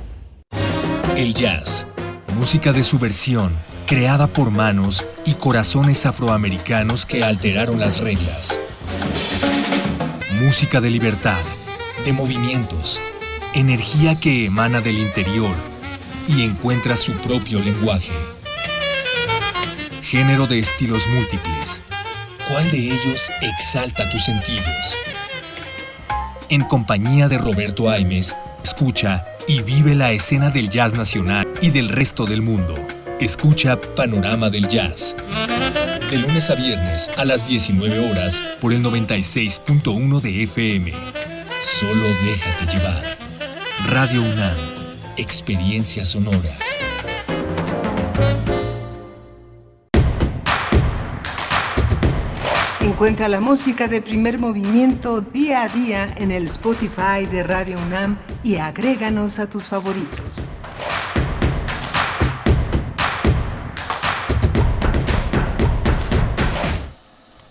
[SPEAKER 12] El jazz, música de subversión, creada por manos y corazones afroamericanos que alteraron las reglas. Música de libertad, de movimientos, energía que emana del interior y encuentra su propio lenguaje. Género de estilos múltiples. ¿Cuál de ellos exalta tus sentidos? En compañía de Roberto Aimes, escucha y vive la escena del jazz nacional y del resto del mundo. Escucha Panorama del Jazz. De lunes a viernes a las 19 horas por el 96.1 de FM. Solo déjate llevar. Radio UNAM. Experiencia sonora.
[SPEAKER 4] Encuentra la música de primer movimiento día a día en el Spotify de Radio UNAM y agréganos a tus favoritos.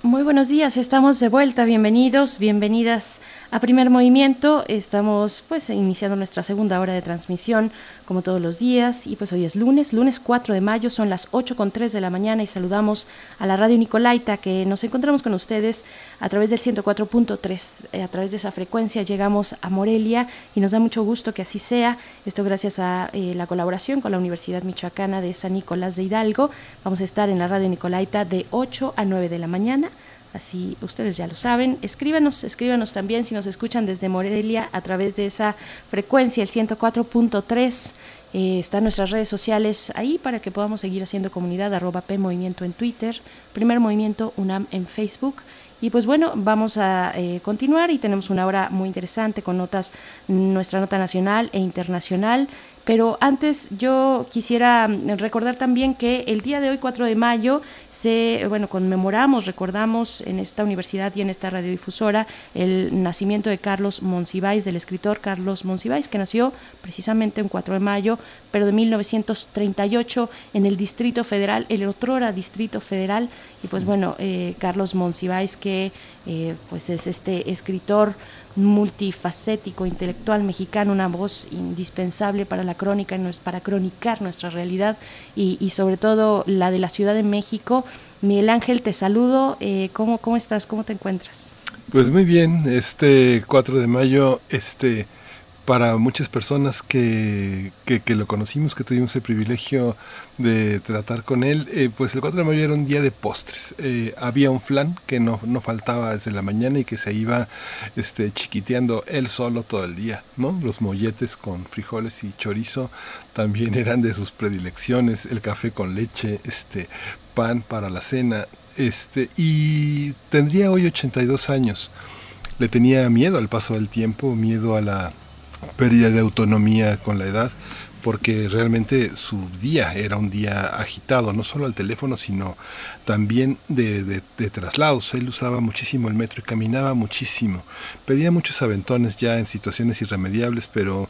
[SPEAKER 2] Muy buenos días, estamos de vuelta, bienvenidos, bienvenidas a Primer Movimiento. Estamos pues iniciando nuestra segunda hora de transmisión como todos los días y pues hoy es lunes, lunes 4 de mayo, son las 8 con 3 de la mañana y saludamos a la radio Nicolaita que nos encontramos con ustedes a través del 104.3, eh, a través de esa frecuencia llegamos a Morelia y nos da mucho gusto que así sea, esto gracias a eh, la colaboración con la Universidad Michoacana de San Nicolás de Hidalgo. Vamos a estar en la radio Nicolaita de 8 a 9 de la mañana. Así ustedes ya lo saben. Escríbanos, escríbanos también si nos escuchan desde Morelia a través de esa frecuencia, el 104.3. Eh, están nuestras redes sociales ahí para que podamos seguir haciendo comunidad, arroba P Movimiento en Twitter, Primer Movimiento UNAM en Facebook. Y pues bueno, vamos a eh, continuar y tenemos una hora muy interesante con notas, nuestra nota nacional e internacional. Pero antes yo quisiera mm, recordar también que el día de hoy, 4 de mayo, se, bueno, conmemoramos, recordamos en esta universidad y en esta radiodifusora el nacimiento de Carlos Monsiváis, del escritor Carlos Monsiváis, que nació precisamente en 4 de mayo, pero de 1938 en el Distrito Federal, el otrora Distrito Federal. Y pues bueno, eh, Carlos Monsiváis, que eh, pues es este escritor multifacético, intelectual mexicano, una voz indispensable para la crónica, para cronicar nuestra realidad y, sobre todo la de la Ciudad de México. Miguel Ángel, te saludo. Eh, ¿cómo, ¿Cómo estás? ¿Cómo te encuentras?
[SPEAKER 1] Pues muy bien, este 4 de mayo, este para muchas personas que, que, lo conocimos, que tuvimos el privilegio de tratar con él, eh, pues el 4 de mayo era un día de postres. Eh, había un flan que no, no faltaba desde la mañana y que se iba este, chiquiteando él solo todo el día. ¿no? Los molletes con frijoles y chorizo también eran de sus predilecciones, el café con leche, este, pan para la cena. Este, y tendría hoy 82 años. Le tenía miedo al paso del tiempo, miedo a la pérdida de autonomía con la edad, porque realmente su día era un día agitado, no solo al teléfono, sino también de, traslados. Él usaba muchísimo el metro y caminaba muchísimo. Pedía muchos aventones ya en situaciones irremediables, pero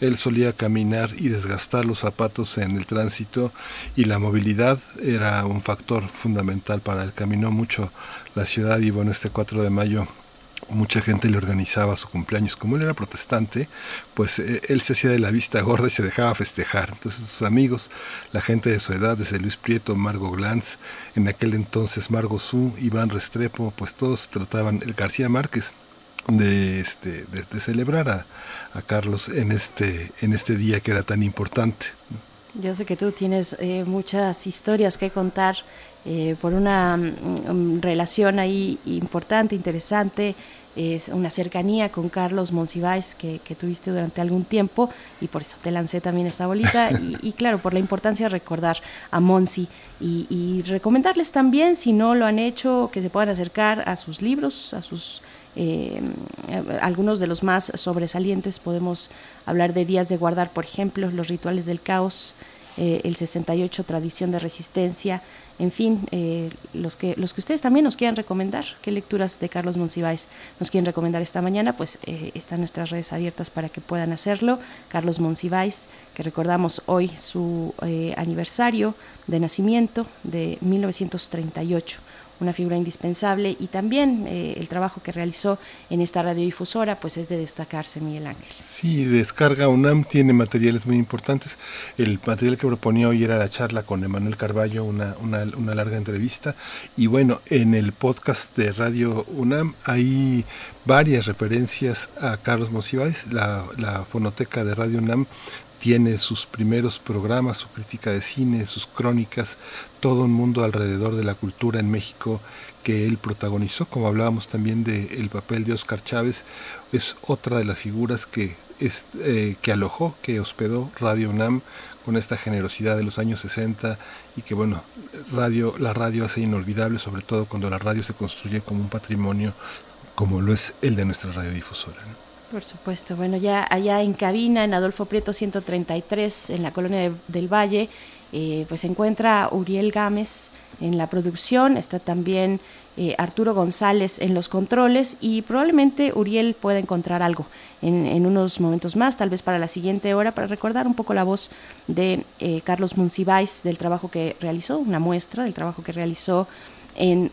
[SPEAKER 1] él solía caminar y desgastar los zapatos en el tránsito y la movilidad era un factor fundamental para él. Caminó mucho la ciudad y bueno, este 4 de mayo mucha gente le organizaba su cumpleaños. Como él era protestante, pues eh, él se hacía de la vista gorda y se dejaba festejar. Entonces sus amigos, la gente de su edad, desde Luis Prieto, Margo Glantz, en aquel entonces Margo Su, Iván Restrepo, pues todos trataban, el García Márquez, de, este, de, celebrar a, Carlos en este, en este día que era tan importante.
[SPEAKER 2] Yo sé que tú tienes eh, muchas historias que contar eh, por una mm, mm, relación ahí importante, interesante, es una cercanía con Carlos Monsiváis que, tuviste durante algún tiempo y por eso te lancé también esta bolita. Y, claro, por la importancia de recordar a Monsi y, recomendarles también, si no lo han hecho, que se puedan acercar a sus libros, a sus... Eh, algunos de los más sobresalientes. Podemos hablar de Días de Guardar, por ejemplo, Los Rituales del Caos, eh, el 68 Tradición de Resistencia, en fin, eh, los, que, los que ustedes también nos quieran recomendar, qué lecturas de Carlos Monsiváis nos quieren recomendar esta mañana, pues eh, están nuestras redes abiertas para que puedan hacerlo. Carlos Monsiváis, que recordamos hoy su eh, aniversario de nacimiento de 1938 una figura indispensable y también eh, el trabajo que realizó en esta radiodifusora pues es de destacarse Miguel Ángel.
[SPEAKER 1] Sí, Descarga UNAM tiene materiales muy importantes. El material que proponía hoy era la charla con Emanuel Carballo, una, una, larga entrevista y bueno, en el podcast de Radio UNAM hay varias referencias a Carlos Monsiváis, la, la fonoteca de Radio UNAM tiene sus primeros programas, su crítica de cine, sus crónicas, todo un mundo alrededor de la cultura en México que él protagonizó, como hablábamos también del papel de Oscar Chávez, es otra de las figuras que, es, eh, que alojó, que hospedó Radio UNAM con esta generosidad de los años 60 y que bueno, radio, la radio hace inolvidable, sobre todo cuando la radio se construye como un patrimonio como lo es el de nuestra radiodifusora.
[SPEAKER 2] Por supuesto, bueno, ya allá en cabina, en Adolfo Prieto 133, en la colonia del Valle, eh, pues encuentra Uriel Gámez en la producción, está también eh, Arturo González en los controles y probablemente Uriel pueda encontrar algo en, unos momentos más, tal vez para la siguiente hora, para recordar un poco la voz de eh, Carlos Muncibáis del trabajo que realizó, una muestra del trabajo que realizó en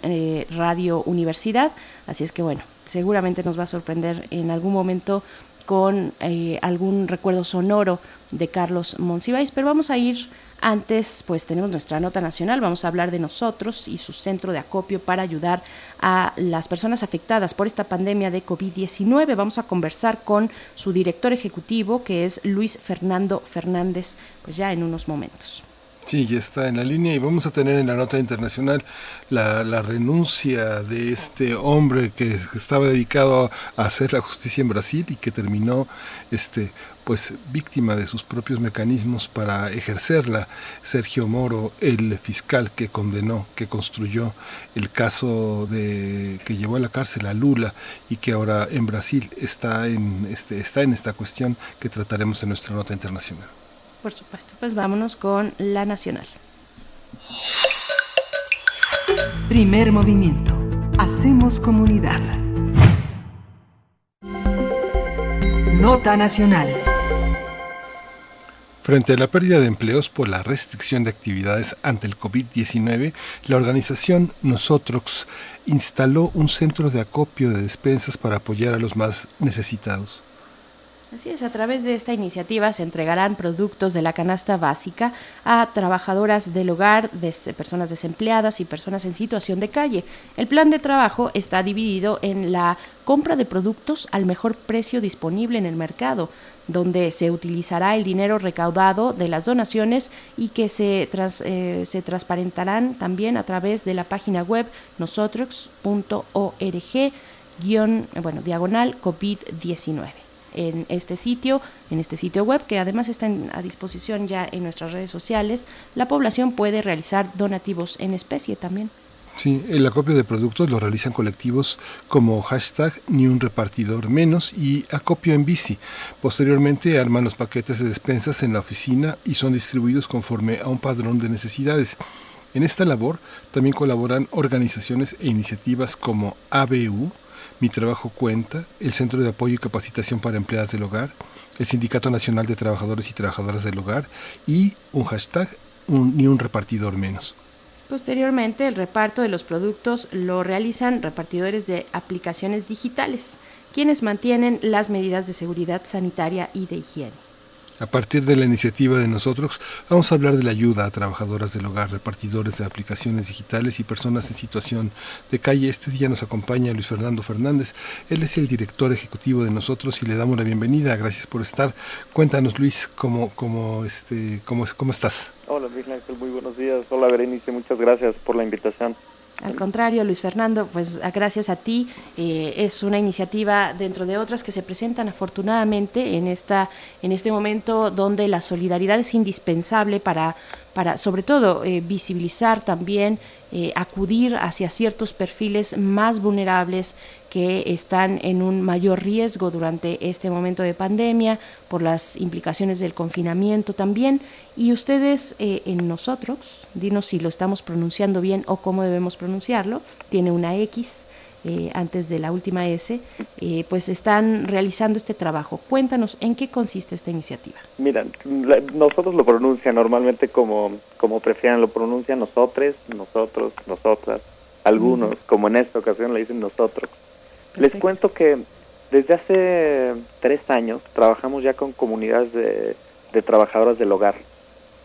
[SPEAKER 2] Radio Universidad. Así es que bueno, seguramente nos va a sorprender en algún momento con eh, algún recuerdo sonoro de Carlos Monsiváis, pero vamos a ir antes, pues tenemos nuestra nota nacional, vamos a hablar de nosotros y su centro de acopio para ayudar a las personas afectadas por esta pandemia de COVID-19. Vamos a conversar con su director ejecutivo, que es Luis Fernando Fernández, pues ya en unos momentos.
[SPEAKER 1] Sí, ya está en la línea y vamos a tener en la nota internacional la, la renuncia de este hombre que estaba dedicado a hacer la justicia en Brasil y que terminó este pues víctima de sus propios mecanismos para ejercerla. Sergio Moro, el fiscal que condenó, que construyó el caso de que llevó a la cárcel a Lula y que ahora en Brasil está en este está en esta cuestión que trataremos en nuestra nota internacional.
[SPEAKER 2] Por supuesto, pues vámonos con la nacional.
[SPEAKER 4] Primer movimiento. Hacemos comunidad. Nota nacional.
[SPEAKER 1] Frente a la pérdida de empleos por la restricción de actividades ante el COVID-19, la organización Nosotros instaló un centro de acopio de despensas para apoyar a los más necesitados.
[SPEAKER 2] Así es, a través de esta iniciativa se entregarán productos de la canasta básica a trabajadoras del hogar, personas desempleadas y personas en situación de calle. El plan de trabajo está dividido en la compra de productos al mejor precio disponible en el mercado, donde se utilizará el dinero recaudado de las donaciones y que se, eh, se transparentarán también a través de la página web nosotros.org bueno, diagonal COVID-19 en este sitio, en este sitio web, que además está a disposición ya en nuestras redes sociales, la población puede realizar donativos en especie también.
[SPEAKER 1] Sí, el acopio de productos lo realizan colectivos como hashtag ni un repartidor menos y acopio en bici. Posteriormente arman los paquetes de despensas en la oficina y son distribuidos conforme a un padrón de necesidades. En esta labor también colaboran organizaciones e iniciativas como ABU, Mi Trabajo Cuenta, el Centro de Apoyo y Capacitación para Empleadas del Hogar, el Sindicato Nacional de Trabajadores y Trabajadoras del Hogar y un hashtag ni un repartidor menos.
[SPEAKER 2] Posteriormente, el reparto de los productos lo realizan repartidores de aplicaciones digitales, quienes mantienen las medidas de seguridad sanitaria y de higiene.
[SPEAKER 1] A partir de la iniciativa de nosotros, vamos a hablar de la ayuda a trabajadoras del hogar, repartidores de aplicaciones digitales y personas en situación de calle. Este día nos acompaña Luis Fernando Fernández. Él es el director ejecutivo de nosotros y le damos la bienvenida. Gracias por estar. Cuéntanos, Luis, cómo, cómo, este, cómo, cómo estás.
[SPEAKER 13] Hola, Luis muy buenos días. Hola, Berenice, muchas gracias por la invitación.
[SPEAKER 2] Al contrario, Luis Fernando, pues gracias a ti. Eh, es una iniciativa dentro de otras que se presentan afortunadamente en esta en este momento donde la solidaridad es indispensable para para sobre todo eh, visibilizar también eh, acudir hacia ciertos perfiles más vulnerables que están en un mayor riesgo durante este momento de pandemia por las implicaciones del confinamiento también. Y ustedes eh, en nosotros, dinos si lo estamos pronunciando bien o cómo debemos pronunciarlo, tiene una X eh, antes de la última S, eh, pues están realizando este trabajo. Cuéntanos en qué consiste esta iniciativa.
[SPEAKER 13] Mira, nosotros lo pronuncian normalmente como, como prefieran, lo pronuncian nosotros, nosotros, nosotras, algunos, como en esta ocasión le dicen nosotros. Les cuento que desde hace tres años trabajamos ya con comunidades de, trabajadoras del hogar.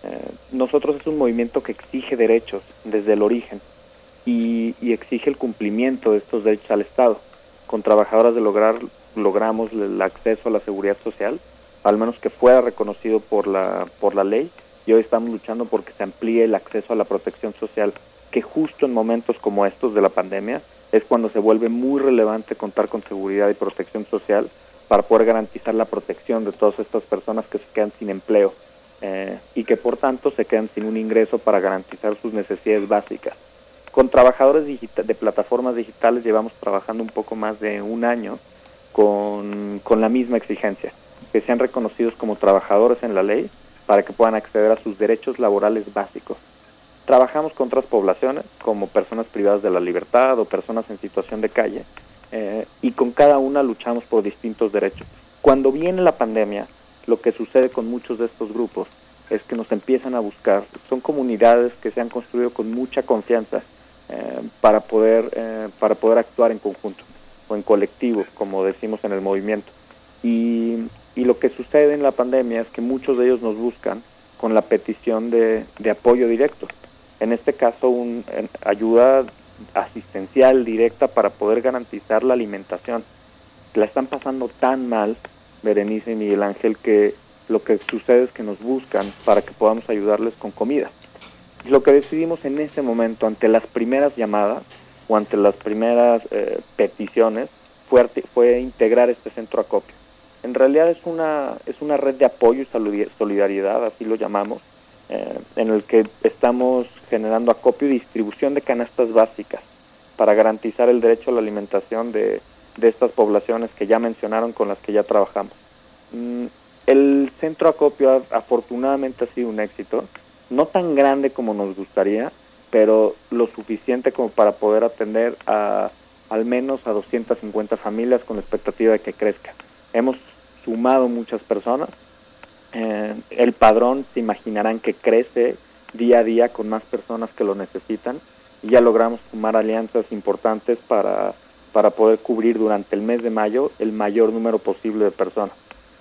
[SPEAKER 13] Eh, nosotros es un movimiento que exige derechos desde el origen y, exige el cumplimiento de estos derechos al Estado. Con trabajadoras de lograr logramos el acceso a la seguridad social, al menos que fuera reconocido por la por la ley y hoy estamos luchando porque se amplíe el acceso a la protección social, que justo en momentos como estos de la pandemia es cuando se vuelve muy relevante contar con seguridad y protección social para poder garantizar la protección de todas estas personas que se quedan sin empleo eh, y que por tanto se quedan sin un ingreso para garantizar sus necesidades básicas. Con trabajadores de plataformas digitales llevamos trabajando un poco más de un año con, la misma exigencia, que sean reconocidos como trabajadores en la ley para que puedan acceder a sus derechos laborales básicos. Trabajamos con otras poblaciones, como personas privadas de la libertad o personas en situación de calle, eh, y con cada una luchamos por distintos derechos. Cuando viene la pandemia, lo que sucede con muchos de estos grupos es que nos empiezan a buscar. Son comunidades que se han construido con mucha confianza eh, para, poder, eh, para poder actuar en conjunto o en colectivo, como decimos en el movimiento. Y, y, lo que sucede en la pandemia es que muchos de ellos nos buscan con la petición de, de apoyo directo. En este caso, un, ayuda asistencial directa para poder garantizar la alimentación. La están pasando tan mal, Berenice y Miguel Ángel, que lo que sucede es que nos buscan para que podamos ayudarles con comida. Lo que decidimos en ese momento, ante las primeras llamadas o ante las primeras eh, peticiones, fue, fue integrar este centro acopio. En realidad es una, es una red de apoyo y solidaridad, así lo llamamos, eh, en el que estamos generando acopio y distribución de canastas básicas para garantizar el derecho a la alimentación de, de estas poblaciones que ya mencionaron con las que ya trabajamos. Mm, el centro acopio afortunadamente ha sido un éxito no tan grande como nos gustaría, pero lo suficiente como para poder atender a al menos a 250 familias con la expectativa de que crezca. Hemos sumado muchas personas. Eh, el padrón se imaginarán que crece día a día con más personas que lo necesitan y ya logramos sumar alianzas importantes para, para poder cubrir durante el mes de mayo el mayor número posible de personas.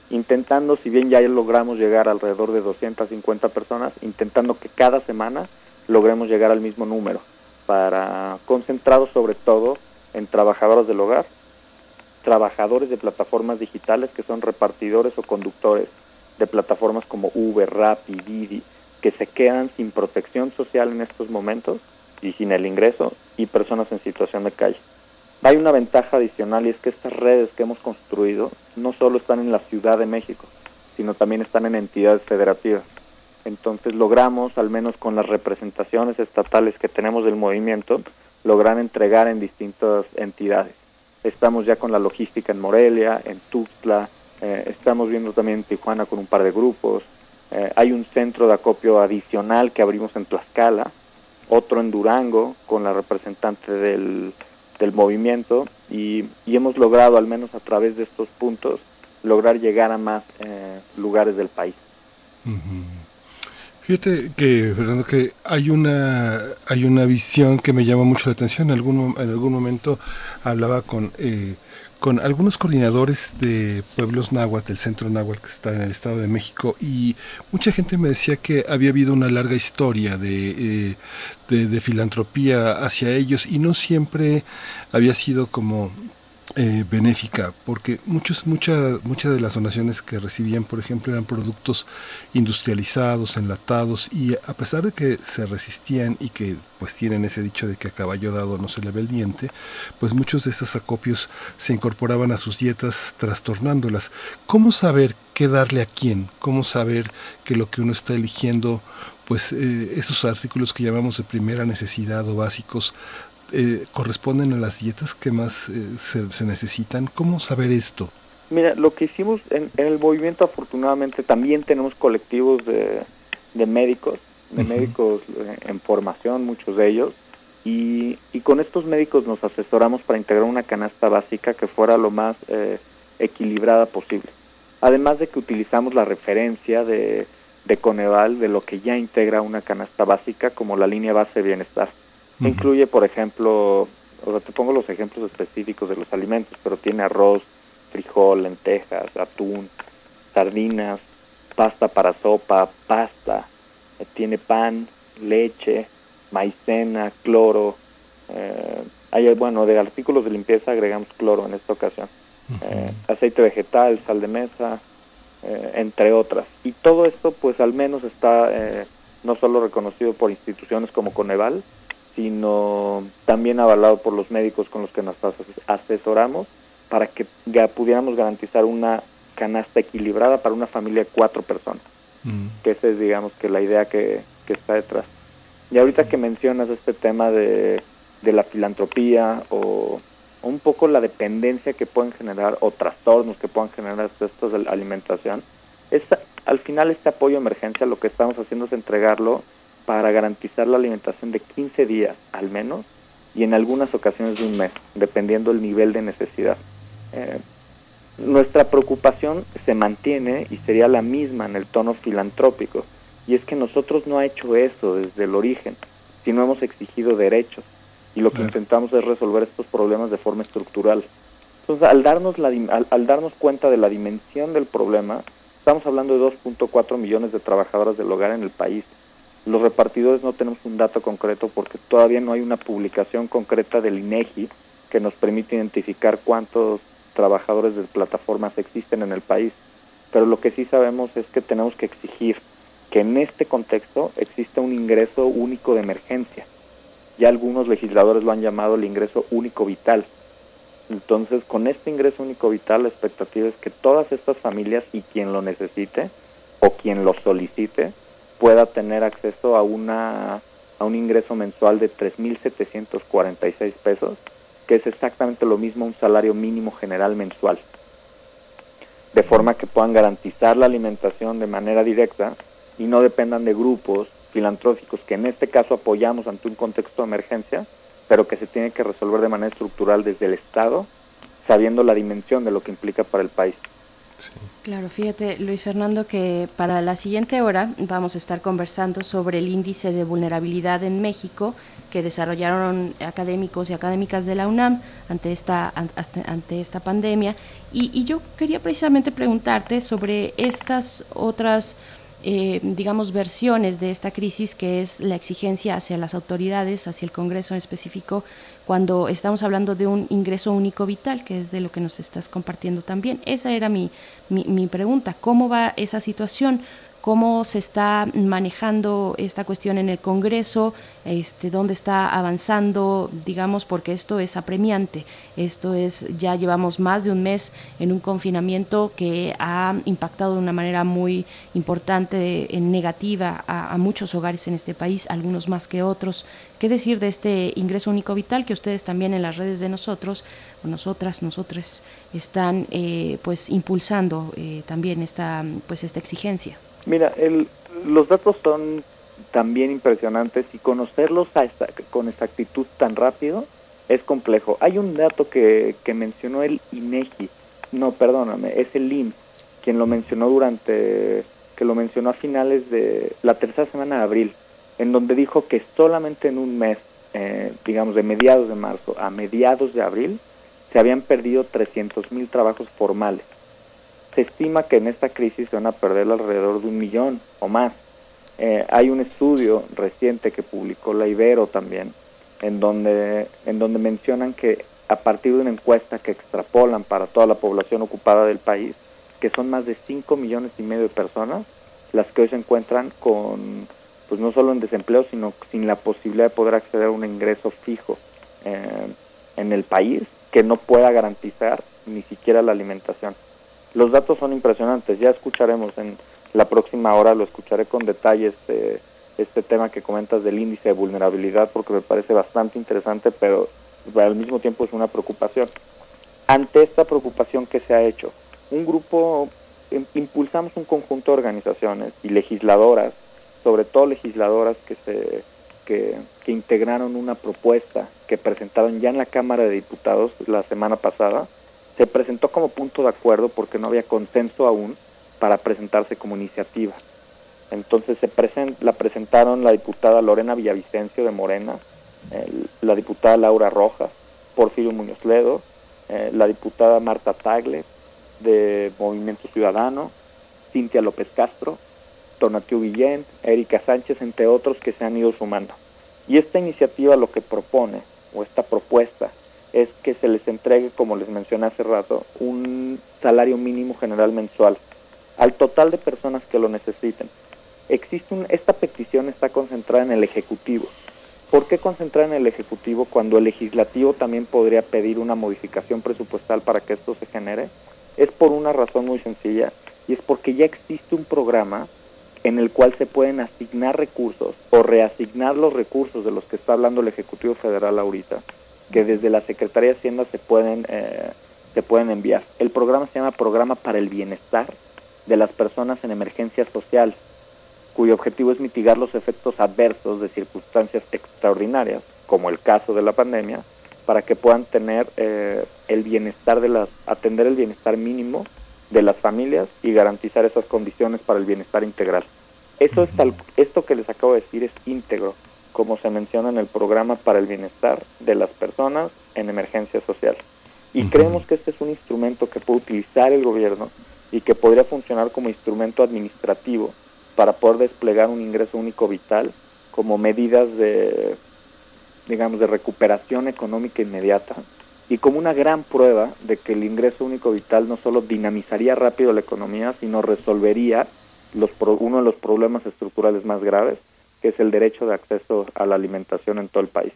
[SPEAKER 13] intentando, si bien ya logramos llegar alrededor de 250 personas, intentando que cada semana logremos llegar al mismo número, para concentrados sobre todo en trabajadores del hogar, trabajadores de plataformas digitales que son repartidores o conductores de plataformas como Uber, Rappi, Didi, que se quedan sin protección social en estos momentos y sin el ingreso, y personas en situación de calle. Hay una ventaja adicional y es que estas redes que hemos construido no solo están en la Ciudad de México, sino también están en entidades federativas. Entonces logramos, al menos con las representaciones estatales que tenemos del movimiento, lograr entregar en distintas entidades. Estamos ya con la logística en Morelia, en Tuxtla, eh, estamos viendo también Tijuana con un par de grupos. Eh, hay un centro de acopio adicional que abrimos en Tlaxcala, otro en Durango con la representante del, del movimiento y, hemos logrado, al menos a través de estos puntos, lograr llegar a más eh, lugares del país.
[SPEAKER 1] Fíjate que, Fernando, que hay una, hay una visión que me llama mucho la atención. En algún, en algún momento hablaba con, eh, con algunos coordinadores de pueblos náhuatl, del centro náhuatl que está en el Estado de México, y mucha gente me decía que había habido una larga historia de, eh, de, de filantropía hacia ellos y no siempre había sido como eh, benéfica, porque muchos, muchas muchas de las donaciones que recibían, por ejemplo, eran productos industrializados, enlatados, y a pesar de que se resistían y que pues tienen ese dicho de que a caballo dado no se le ve el diente, pues muchos de estos acopios se incorporaban a sus dietas trastornándolas. ¿Cómo saber qué darle a quién? ¿Cómo saber que lo que uno está eligiendo pues eh, esos artículos que llamamos de primera necesidad o básicos eh, corresponden a las dietas que más eh, se, necesitan? ¿Cómo saber esto?
[SPEAKER 13] Mira, lo que hicimos en, el movimiento, afortunadamente, también tenemos colectivos de, médicos, de médicos eh, en formación, muchos de ellos, y, y, con estos médicos nos asesoramos para integrar una canasta básica que fuera lo más equilibrada posible. Además de que utilizamos la referencia de, de Coneval, de lo que ya integra una canasta básica como la línea base de bienestar Incluye, por ejemplo, o sea, te pongo los ejemplos específicos de los alimentos, pero tiene arroz, frijol, lentejas, atún, sardinas, pasta para sopa, pasta, eh, tiene pan, leche, maicena, cloro. Eh, hay, bueno, de artículos de limpieza agregamos cloro en esta ocasión. Eh, aceite vegetal, sal de mesa, entre otras. Y todo esto, pues al menos está no solo reconocido por instituciones como Coneval, sino también avalado por los médicos con los que nos asesoramos para que pudiéramos garantizar una canasta equilibrada para una familia de cuatro personas. Mm. Que esa es, digamos, que la idea que, está detrás. Y ahorita que mencionas este tema de, de la filantropía o, un poco la dependencia que pueden generar o trastornos que puedan generar estos de alimentación, es, al final este apoyo de emergencia lo que estamos haciendo es entregarlo para garantizar la alimentación de 15 días al menos y en algunas ocasiones de un mes, dependiendo del nivel de necesidad. Eh, nuestra preocupación se mantiene y sería la misma en el tono filantrópico, y es que nosotros no ha hecho eso desde el origen, sino hemos exigido derechos, y lo que intentamos es resolver estos problemas de forma estructural. Entonces, al darnos, la, al darnos cuenta de la dimensión del problema, estamos hablando de 2.4 millones de trabajadoras del hogar en el país, los repartidores no tenemos un dato concreto porque todavía no hay una publicación concreta del INEGI que nos permite identificar cuántos trabajadores de plataformas existen en el país. Pero lo que sí sabemos es que tenemos que exigir que en este contexto exista un ingreso único de emergencia. Ya algunos legisladores lo han llamado el ingreso único vital. Entonces, con este ingreso único vital, la expectativa es que todas estas familias y quien lo necesite o quien lo solicite pueda tener acceso a una a un ingreso mensual de 3.746 pesos, que es exactamente lo mismo un salario mínimo general mensual. De forma que puedan garantizar la alimentación de manera directa y no dependan de grupos filantróficos que en este caso apoyamos ante un contexto de emergencia, pero que se tiene que resolver de manera estructural desde el Estado, sabiendo la dimensión de lo que implica para el país.
[SPEAKER 2] Claro, fíjate, Luis Fernando, que para la siguiente hora vamos a estar conversando sobre el índice de vulnerabilidad en México que desarrollaron académicos y académicas de la UNAM ante esta, ante esta pandemia. Y, y yo quería precisamente preguntarte sobre estas otras eh, digamos, versiones de esta crisis, que es la exigencia hacia las autoridades, hacia el Congreso en específico, cuando estamos hablando de un ingreso único vital, que es de lo que nos estás compartiendo también. Esa era mi, mi, mi pregunta. ¿Cómo va esa situación? Cómo se está manejando esta cuestión en el Congreso, este, dónde está avanzando, digamos, porque esto es apremiante. Esto es, ya llevamos más de un mes en un confinamiento que ha impactado de una manera muy importante, en negativa, a, muchos hogares en este país, algunos más que otros. ¿Qué decir de este ingreso único vital que ustedes también en las redes de nosotros, nosotras, nosotros, están eh, pues impulsando eh, también esta, pues esta exigencia?
[SPEAKER 13] Mira, el, los datos son también impresionantes y conocerlos con exactitud tan rápido es complejo. Hay un dato que, que mencionó el INEGI, no, perdóname, es el IMSS, quien lo mencionó durante, que lo mencionó a finales de la tercera semana de abril, en donde dijo que solamente en un mes, eh, digamos de mediados de marzo a mediados de abril, se habían perdido 300 mil trabajos formales. Se estima que en esta crisis se van a perder alrededor de un millón o más. Eh, hay un estudio reciente que publicó la Ibero también, en donde, en donde mencionan que a partir de una encuesta que extrapolan para toda la población ocupada del país, que son más de 5 millones y medio de personas las que hoy se encuentran con, pues no solo en desempleo, sino sin la posibilidad de poder acceder a un ingreso fijo eh, en el país que no pueda garantizar ni siquiera la alimentación. Los datos son impresionantes, ya escucharemos en la próxima hora, lo escucharé con detalles este, este tema que comentas del índice de vulnerabilidad porque me parece bastante interesante, pero al mismo tiempo es una preocupación. Ante esta preocupación que se ha hecho, un grupo, impulsamos un conjunto de organizaciones y legisladoras, sobre todo legisladoras que se que, que integraron una propuesta que presentaron ya en la Cámara de Diputados la semana pasada, se presentó como punto de acuerdo porque no había consenso aún para presentarse como iniciativa. Entonces se la presentaron la diputada Lorena Villavicencio de Morena, la diputada Laura Rojas, Porfirio Muñoz Ledo, eh, la diputada Marta Tagle de Movimiento Ciudadano, Cintia López Castro, Tonatiu Guillén, Erika Sánchez, entre otros que se han ido sumando. Y esta iniciativa lo que propone, o esta propuesta, es que se les entregue, como les mencioné hace rato, un salario mínimo general mensual al total de personas que lo necesiten. Existe esta petición está concentrada en el Ejecutivo. ¿Por qué concentrar en el Ejecutivo cuando el Legislativo también podría pedir una modificación presupuestal para que esto se genere? Es por una razón muy sencilla y es porque ya existe un programa en el cual se pueden asignar recursos o reasignar los recursos de los que está hablando el Ejecutivo Federal ahorita que desde la Secretaría de Hacienda se pueden, eh, se pueden enviar. El programa se llama Programa para el Bienestar de las Personas en Emergencia Social, cuyo objetivo es mitigar los efectos adversos de circunstancias extraordinarias, como el caso de la pandemia, para que puedan tener eh, el bienestar de las, atender el bienestar mínimo de las familias y garantizar esas condiciones para el bienestar integral. Eso es tal, esto que les acabo de decir es íntegro como se menciona en el programa para el bienestar de las personas en emergencia social. Y creemos que este es un instrumento que puede utilizar el gobierno y que podría funcionar como instrumento administrativo para poder desplegar un ingreso único vital como medidas de, digamos, de recuperación económica inmediata y como una gran prueba de que el ingreso único vital no solo dinamizaría rápido la economía, sino resolvería los, uno de los problemas estructurales más graves, que es el derecho de acceso a la alimentación en todo el país.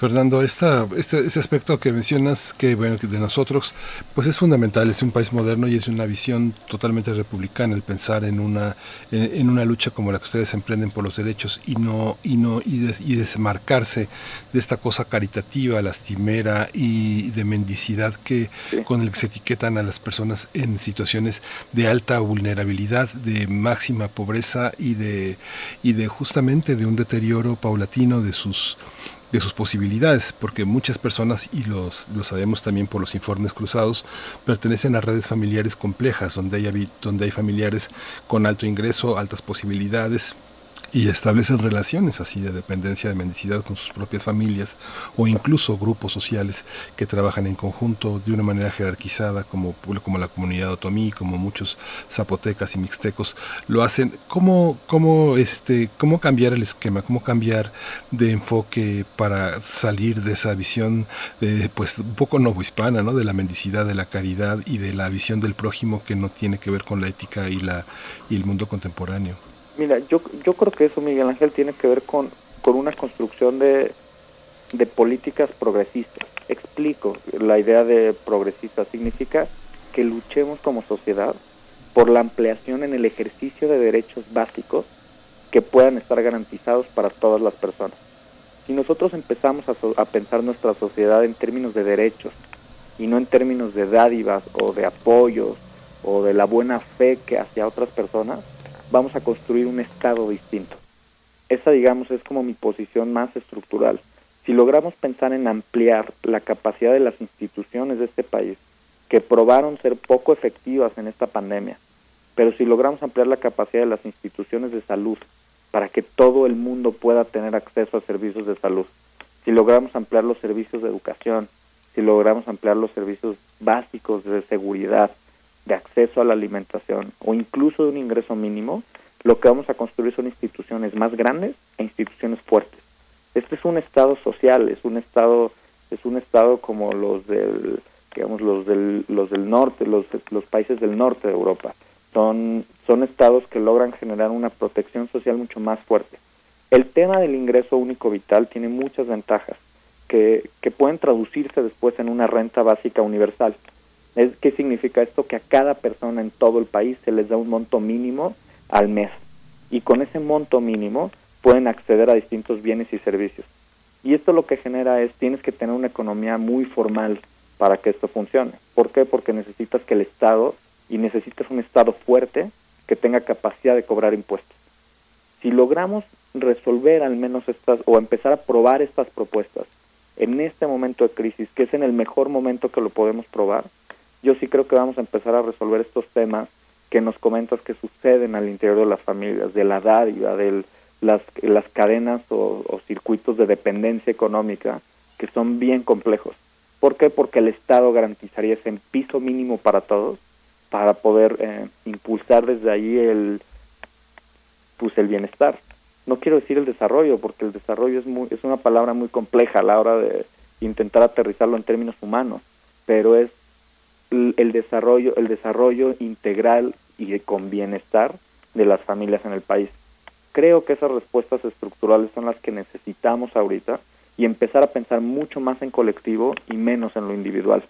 [SPEAKER 1] Fernando, esta, este, ese aspecto que mencionas, que bueno, de nosotros, pues es fundamental, es un país moderno y es una visión totalmente republicana el pensar en una, en, una lucha como la que ustedes emprenden por los derechos y no, y no, y, y desmarcarse de esta cosa caritativa, lastimera y de mendicidad que con el que se etiquetan a las personas en situaciones de alta vulnerabilidad, de máxima pobreza y de, y de justamente de un deterioro paulatino de sus de sus posibilidades, porque muchas personas, y los, lo sabemos también por los informes cruzados, pertenecen a redes familiares complejas, donde hay, donde hay familiares con alto ingreso, altas posibilidades, y establecen relaciones así de dependencia de mendicidad con sus propias familias o incluso grupos sociales que trabajan en conjunto de una manera jerarquizada como, como la comunidad otomí, como muchos zapotecas y mixtecos lo hacen. ¿Cómo, cómo, este, ¿Cómo cambiar el esquema? ¿Cómo cambiar de enfoque para salir de esa visión pues un poco novohispana, ¿no? de la mendicidad, de la caridad y de la visión del prójimo que no tiene que ver con la ética y, la, y el mundo contemporáneo?
[SPEAKER 13] Mira, yo, yo creo que eso, Miguel Ángel, tiene que ver con, con una construcción de, de políticas progresistas. Explico, la idea de progresista significa que luchemos como sociedad por la ampliación en el ejercicio de derechos básicos que puedan estar garantizados para todas las personas. Si nosotros empezamos a, a, pensar nuestra sociedad en términos de derechos y no en términos de dádivas o de apoyos o de la buena fe que hacia otras personas, vamos a construir un Estado distinto. Esa, digamos, es como mi posición más estructural. Si logramos pensar en ampliar la capacidad de las instituciones de este país, que probaron ser poco efectivas en esta pandemia, pero si logramos ampliar la capacidad de las instituciones de salud para que todo el mundo pueda tener acceso a servicios de salud, si logramos ampliar los servicios de educación, si logramos ampliar los servicios básicos de seguridad, de acceso a la alimentación o incluso de un ingreso mínimo, lo que vamos a construir son instituciones más grandes e instituciones fuertes. Este es un estado social, es un estado es un estado como los del digamos los del los del norte, los los países del norte de Europa. Son son estados que logran generar una protección social mucho más fuerte. El tema del ingreso único vital tiene muchas ventajas que, que pueden traducirse después en una renta básica universal. Es, ¿Qué significa esto? Que a cada persona en todo el país se les da un monto mínimo al mes. Y con ese monto mínimo pueden acceder a distintos bienes y servicios. Y esto lo que genera es, tienes que tener una economía muy formal para que esto funcione. ¿Por qué? Porque necesitas que el Estado, y necesitas un Estado fuerte que tenga capacidad de cobrar impuestos. Si logramos resolver al menos estas, o empezar a probar estas propuestas en este momento de crisis, que es en el mejor momento que lo podemos probar, yo sí creo que vamos a empezar a resolver estos temas que nos comentas que suceden al interior de las familias, de la dádiva, de las, las cadenas o, circuitos de dependencia económica, que son bien complejos. ¿Por qué? Porque el Estado garantizaría ese piso mínimo para todos, para poder eh, impulsar desde ahí el, pues el bienestar. No quiero decir el desarrollo, porque el desarrollo es, muy, es una palabra muy compleja a la hora de intentar aterrizarlo en términos humanos, pero es el desarrollo, el desarrollo integral y con bienestar de las familias en el país. Creo que esas respuestas estructurales son las que necesitamos ahorita y empezar a pensar mucho más en colectivo y menos en lo individual.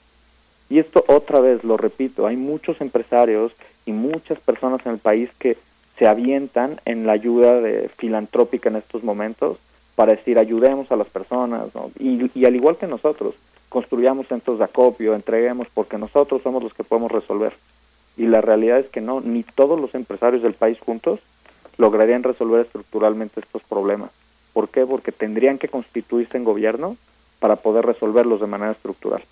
[SPEAKER 13] Y esto otra vez lo repito, hay muchos empresarios y muchas personas en el país que se avientan en la ayuda de filantrópica en estos momentos para decir ayudemos a las personas y, y al igual que nosotros construyamos centros de acopio, entreguemos, porque nosotros somos los que podemos resolver. Y la realidad es que no, ni todos los empresarios del país juntos lograrían resolver estructuralmente estos problemas. ¿Por qué? Porque tendrían que constituirse en gobierno para poder resolverlos de manera estructural.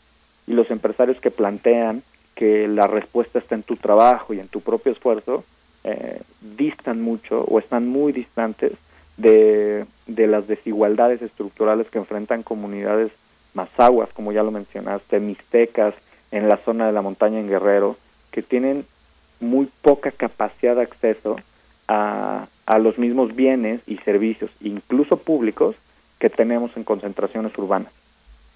[SPEAKER 13] Y los empresarios que plantean que la respuesta está en tu trabajo y en tu propio esfuerzo, eh, distan mucho o están muy distantes de, de las desigualdades estructurales que enfrentan comunidades mazaguas, como ya lo mencionaste, mixtecas en la zona de la montaña en Guerrero, que tienen muy poca capacidad de acceso a, los mismos bienes y servicios, incluso públicos, que tenemos en concentraciones urbanas.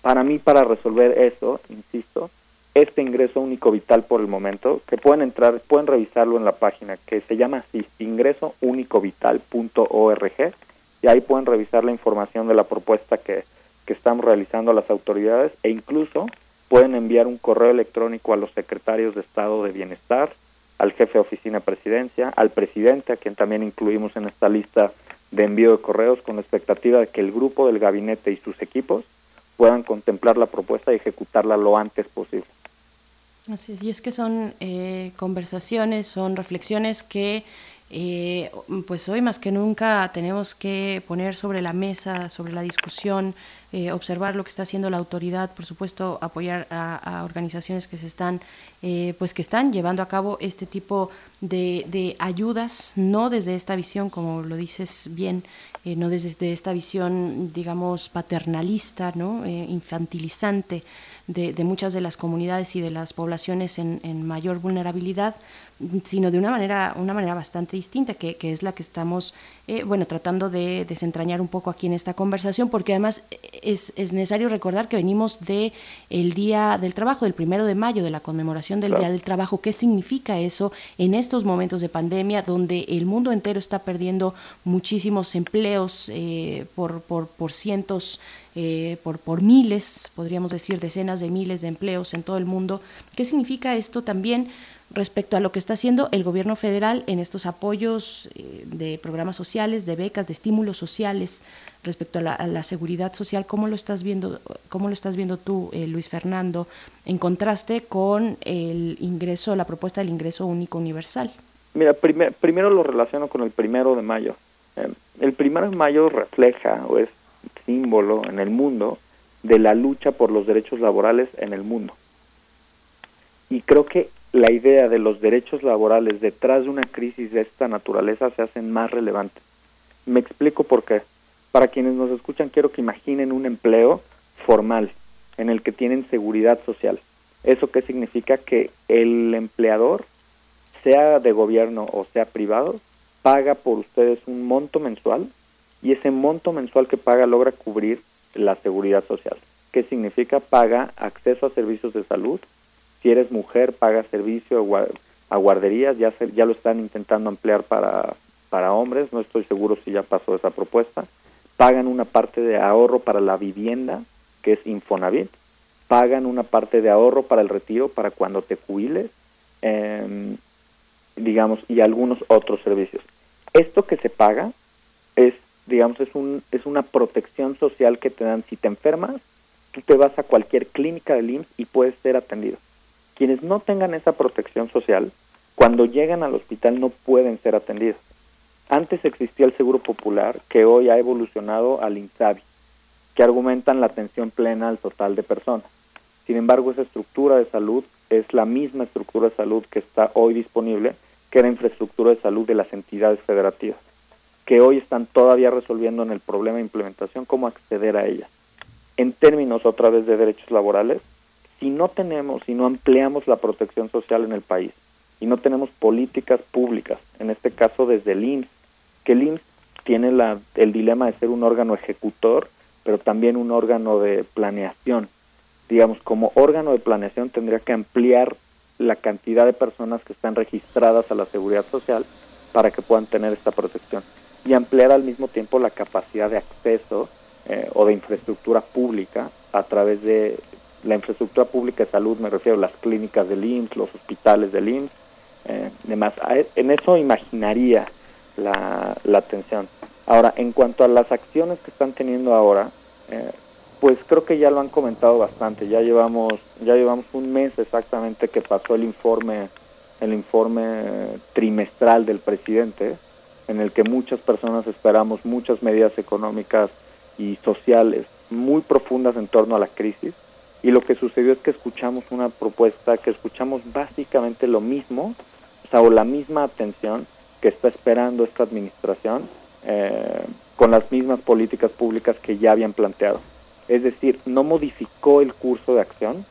[SPEAKER 13] Para mí, para resolver eso, insisto, este ingreso único vital por el momento, que pueden entrar, pueden revisarlo en la página que se llama así, ingresounicovital.org, y ahí pueden revisar la información de la propuesta que, estamos realizando las autoridades e incluso pueden enviar un correo electrónico a los secretarios de Estado de Bienestar, al jefe de oficina de presidencia, al presidente, a quien también incluimos en esta lista de envío de correos con la expectativa de que el grupo del gabinete y sus equipos puedan contemplar la propuesta y ejecutarla lo antes posible.
[SPEAKER 2] Así es, y es que son eh, conversaciones, son reflexiones que eh, pues hoy más que nunca tenemos que poner sobre la mesa, sobre la discusión, eh, observar lo que está haciendo la autoridad, por supuesto, apoyar a, organizaciones que se están, eh, pues que están llevando a cabo este tipo de, ayudas, no desde esta visión, como lo dices bien, eh, no desde esta visión, digamos, paternalista, ¿no? infantilizante de, muchas de las comunidades y de las poblaciones en mayor vulnerabilidad, sino de una manera, una manera bastante distinta, que, que es la que estamos, eh, bueno, tratando de desentrañar un poco aquí en esta conversación, porque además es, es, necesario recordar que venimos de el Día del Trabajo, del primero de mayo, de la conmemoración del Día del Trabajo. ¿Qué significa eso en estos momentos de pandemia, donde el mundo entero está perdiendo muchísimos empleos eh, por, por, por cientos eh, por, por miles, podríamos decir decenas de miles de empleos en todo el mundo. ¿Qué significa esto también respecto a lo que está haciendo el gobierno federal en estos apoyos eh, de programas sociales, de becas, de estímulos sociales respecto a la, seguridad social? ¿Cómo lo estás viendo, cómo lo estás viendo tú, eh, Luis Fernando, en contraste con el ingreso, la propuesta del ingreso único universal?
[SPEAKER 13] Mira, primero lo relaciono con el primero de mayo. el primero de mayo refleja o es símbolo en el mundo de la lucha por los derechos laborales en el mundo. Y creo que la idea de los derechos laborales detrás de una crisis de esta naturaleza se hacen más relevantes. Me explico por qué. Para quienes nos escuchan, quiero que imaginen un empleo formal en el que tienen seguridad social. ¿Eso qué significa? Que el empleador, sea de gobierno o sea privado, paga por ustedes un monto mensual y ese monto mensual que paga logra cubrir la seguridad social. ¿Qué significa? Paga acceso a servicios de salud. Si eres mujer, paga servicio a guarderías. Ya, ya lo están intentando ampliar para, para hombres. No estoy seguro si ya pasó esa propuesta. Pagan una parte de ahorro para la vivienda, que es Infonavit. Pagan una parte de ahorro para el retiro, para cuando te jubiles. Em, digamos, y algunos otros servicios. Esto que se paga es digamos, es, un, es una protección social que te dan. Si te enfermas, tú te vas a cualquier clínica del IMSS y puedes ser atendido. Quienes no tengan esa protección social, cuando llegan al hospital no pueden ser atendidos. Antes existía el Seguro Popular, que hoy ha evolucionado al INSABI, que argumentan la atención plena al total de personas. Sin embargo, esa estructura de salud es la misma estructura de salud que está hoy disponible, que era infraestructura de salud de las entidades federativas que hoy están todavía resolviendo en el problema de implementación cómo acceder a ella. En términos otra vez de derechos laborales, si no tenemos, si no ampliamos la protección social en el país y no tenemos políticas públicas, en este caso desde el IMSS, que el IMSS tiene la, el dilema de ser un órgano ejecutor, pero también un órgano de planeación. Digamos, como órgano de planeación tendría que ampliar la cantidad de personas que están registradas a la seguridad social para que puedan tener esta protección y ampliar al mismo tiempo la capacidad de acceso eh, o de infraestructura pública a través de la infraestructura pública de salud, me refiero a las clínicas del IMSS, los hospitales del IMSS, eh, demás. E, en eso imaginaría la, la atención. Ahora, en cuanto a las acciones que están teniendo ahora, eh, pues creo que ya lo han comentado bastante. Ya llevamos ya llevamos un mes exactamente que pasó el informe el informe trimestral del presidente en el que muchas personas esperamos muchas medidas económicas y sociales muy profundas en torno a la crisis. Y lo que sucedió es que escuchamos una propuesta, que escuchamos básicamente lo mismo, o sea, o la misma atención que está esperando esta administración eh, con las mismas políticas públicas que ya habían planteado. Es decir, no modificó el curso de acción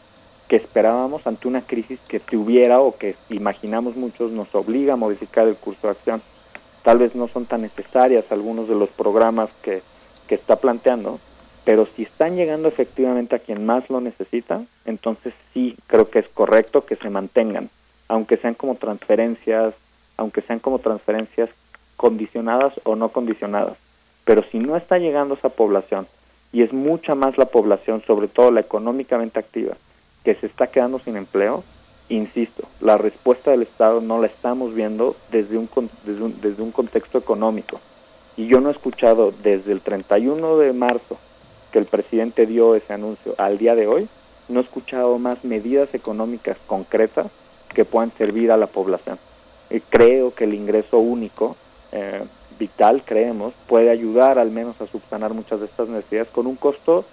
[SPEAKER 13] que esperábamos ante una crisis que tuviera o que imaginamos muchos nos obliga a modificar el curso de acción tal vez no son tan necesarias algunos de los programas que, que está planteando, pero si están llegando efectivamente a quien más lo necesita, entonces sí creo que es correcto que se mantengan, aunque sean como transferencias, aunque sean como transferencias condicionadas o no condicionadas. Pero si no está llegando esa población, y es mucha más la población, sobre todo la económicamente activa, que se está quedando sin empleo, insisto, la respuesta del Estado no la estamos viendo desde un, desde un, contexto económico. Y yo no he escuchado desde el 31 de marzo que el presidente dio ese anuncio al día de hoy, no he escuchado más medidas económicas concretas que puedan servir a la población. Y creo que el ingreso único, eh, vital, creemos, puede ayudar al menos a subsanar muchas de estas necesidades con un costo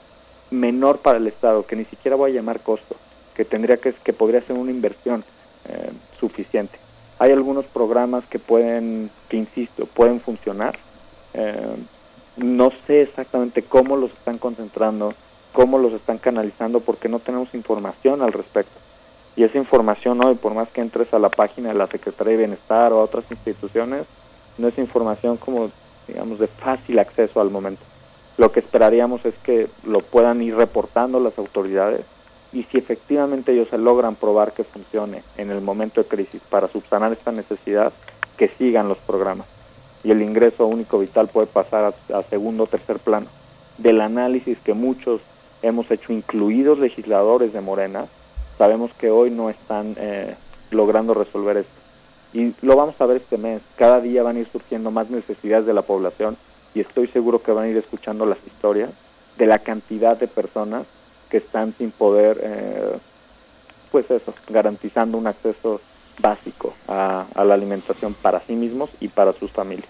[SPEAKER 13] menor para el Estado, que ni siquiera voy a llamar costo, que tendría que, que podría ser una inversión eh, suficiente. Hay algunos programas que pueden, que insisto, pueden funcionar. No sé exactamente cómo los están concentrando, cómo los están canalizando, porque no tenemos información al respecto. Y esa información hoy, por más que entres a la página de la Secretaría de Bienestar o a otras instituciones, no es información como, digamos, de fácil acceso al momento. Lo que esperaríamos es que lo puedan ir reportando las autoridades y si efectivamente ellos se logran probar que funcione en el momento de crisis para subsanar esta necesidad, que sigan los programas. Y el ingreso único vital puede pasar a, segundo o tercer plano. Del análisis que muchos hemos hecho, incluidos legisladores de Morena, sabemos que hoy no están eh, logrando resolver esto. Y lo vamos a ver este mes. Cada día van a ir surgiendo más necesidades de la población y estoy seguro que van a ir escuchando las historias de la cantidad de personas que están sin poder, eh, pues eso, garantizando un acceso básico a, la alimentación para sí mismos y para sus familias.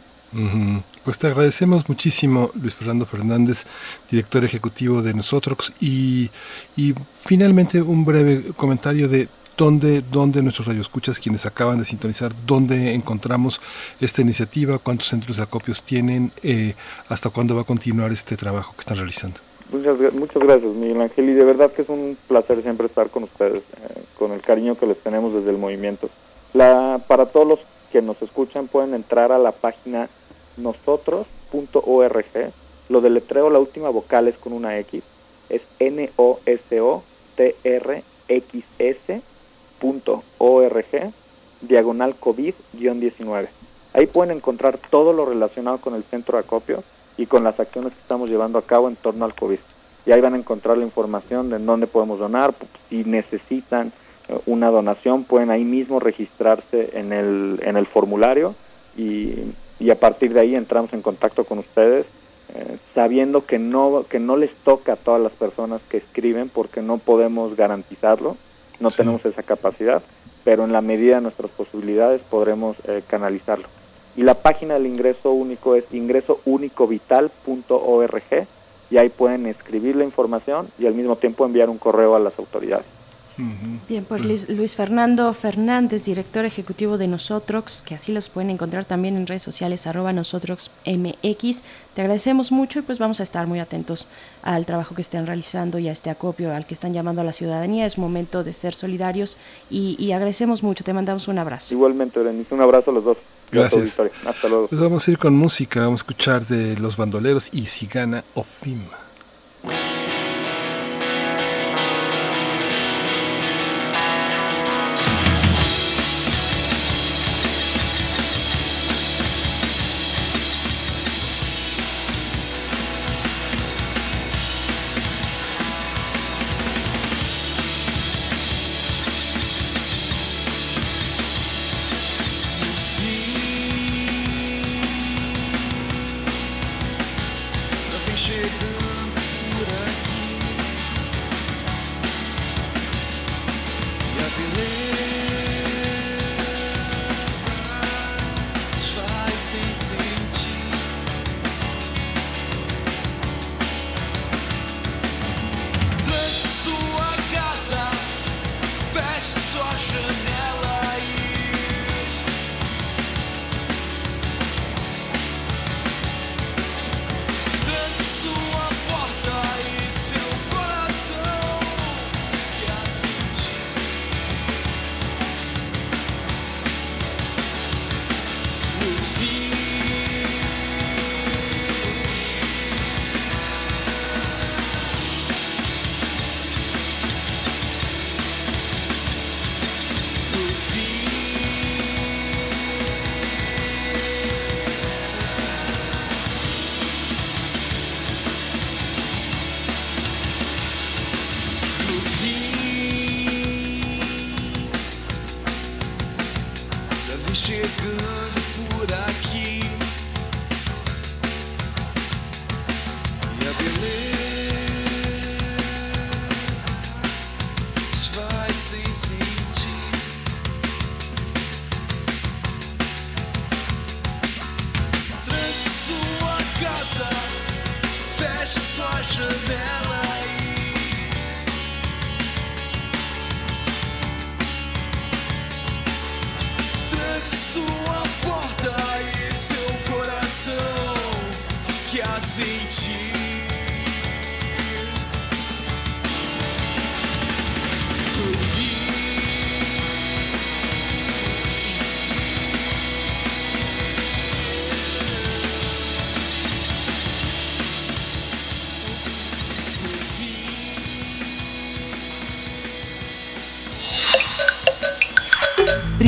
[SPEAKER 1] Pues te agradecemos muchísimo, Luis Fernando Fernández, director ejecutivo de Nosotros, y, y finalmente un breve comentario de dónde, dónde nuestros radioescuchas, quienes acaban de sintonizar, dónde encontramos esta iniciativa, cuántos centros de acopios tienen, eh, hasta cuándo va a continuar este trabajo que están realizando.
[SPEAKER 13] Muchas, muchas gracias, Miguel Ángel, y de verdad que es un placer siempre estar con ustedes, eh, con el cariño que les tenemos desde el movimiento. La, para todos los que nos escuchan pueden entrar a la página nosotros.org. Lo del letreo, la última vocal es con una X, es N-O-S-O-T-R-X-S.org, diagonal COVID-19. Ahí pueden encontrar todo lo relacionado con el centro de acopio y con las acciones que estamos llevando a cabo en torno al COVID. Y ahí van a encontrar la información de en dónde podemos donar, si necesitan eh, una donación, pueden ahí mismo registrarse en el, en el formulario y, y a partir de ahí entramos en contacto con ustedes, eh, sabiendo que no, que no les toca a todas las personas que escriben porque no podemos garantizarlo, no tenemos esa capacidad, pero en la medida de nuestras posibilidades podremos eh, canalizarlo y la página del ingreso único es ingresounicovital.org y ahí pueden escribir la información y al mismo tiempo enviar un correo a las autoridades.
[SPEAKER 2] Bien, por Luis, Fernando Fernández, director ejecutivo de Nosotros, que así los pueden encontrar también en redes sociales, arroba nosotros MX. Te agradecemos mucho y pues vamos a estar muy atentos al trabajo que estén realizando y a este acopio al que están llamando a la ciudadanía. Es momento de ser solidarios y, y agradecemos mucho. Te mandamos un abrazo.
[SPEAKER 13] Igualmente, Berenice, un abrazo a los dos.
[SPEAKER 1] Gracias.
[SPEAKER 13] Hasta luego.
[SPEAKER 1] Pues vamos a ir con música, vamos a escuchar de Los Bandoleros y si gana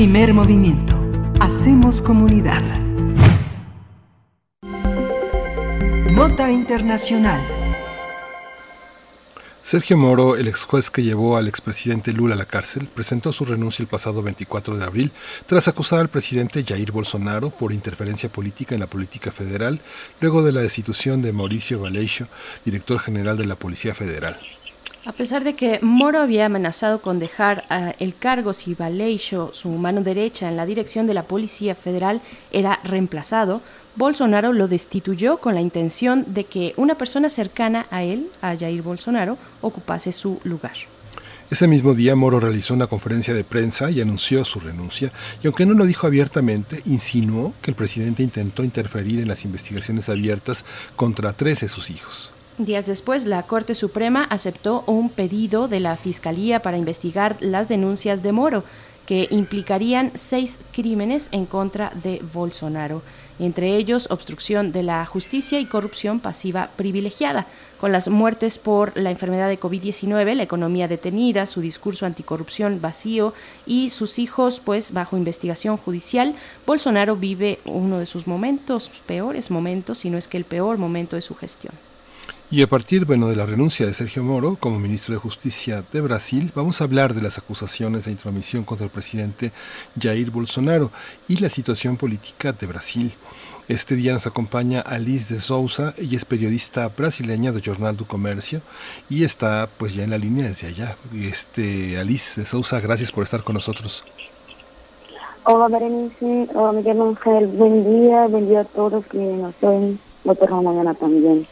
[SPEAKER 4] Primer movimiento. Hacemos comunidad. Nota Internacional.
[SPEAKER 1] Sergio Moro, el ex juez que llevó al expresidente Lula a la cárcel, presentó su renuncia el pasado 24 de abril tras acusar al presidente Jair Bolsonaro por interferencia política en la política federal, luego de la destitución de Mauricio Valeixo, director general de la Policía Federal.
[SPEAKER 2] Pesar de que Moro había amenazado con dejar uh, el cargo si Valeixo, su mano derecha en la dirección de la Policía Federal, era reemplazado, Bolsonaro lo destituyó con la intención de que una persona cercana a él, a Jair Bolsonaro, ocupase su lugar.
[SPEAKER 1] Ese mismo día Moro realizó una conferencia de prensa y anunció su renuncia, y aunque no lo dijo abiertamente, insinuó que el presidente intentó interferir en las investigaciones abiertas contra tres de sus hijos.
[SPEAKER 2] Días después, la Corte Suprema aceptó un pedido de la Fiscalía para investigar las denuncias de Moro, que implicarían seis crímenes en contra de Bolsonaro entre ellos obstrucción de la justicia y corrupción pasiva privilegiada. Con las muertes por la enfermedad de COVID-19, la economía detenida, su discurso anticorrupción vacío y sus hijos pues bajo investigación judicial, Bolsonaro vive uno de sus momentos, peores momentos, si no es que el peor momento de su gestión.
[SPEAKER 1] Y a partir bueno, de la renuncia de Sergio Moro como ministro de Justicia de Brasil, vamos a hablar de las acusaciones de intromisión contra el presidente Jair Bolsonaro y la situación política de Brasil. Este día nos acompaña Alice de Souza, ella es periodista brasileña de Jornal do Comercio y está pues ya en la línea desde allá. Este, Alice de Souza, gracias por estar con nosotros.
[SPEAKER 14] Hola Berenice, hola Miguel Ángel, buen día, buen día a todos que nos ven, no mañana también.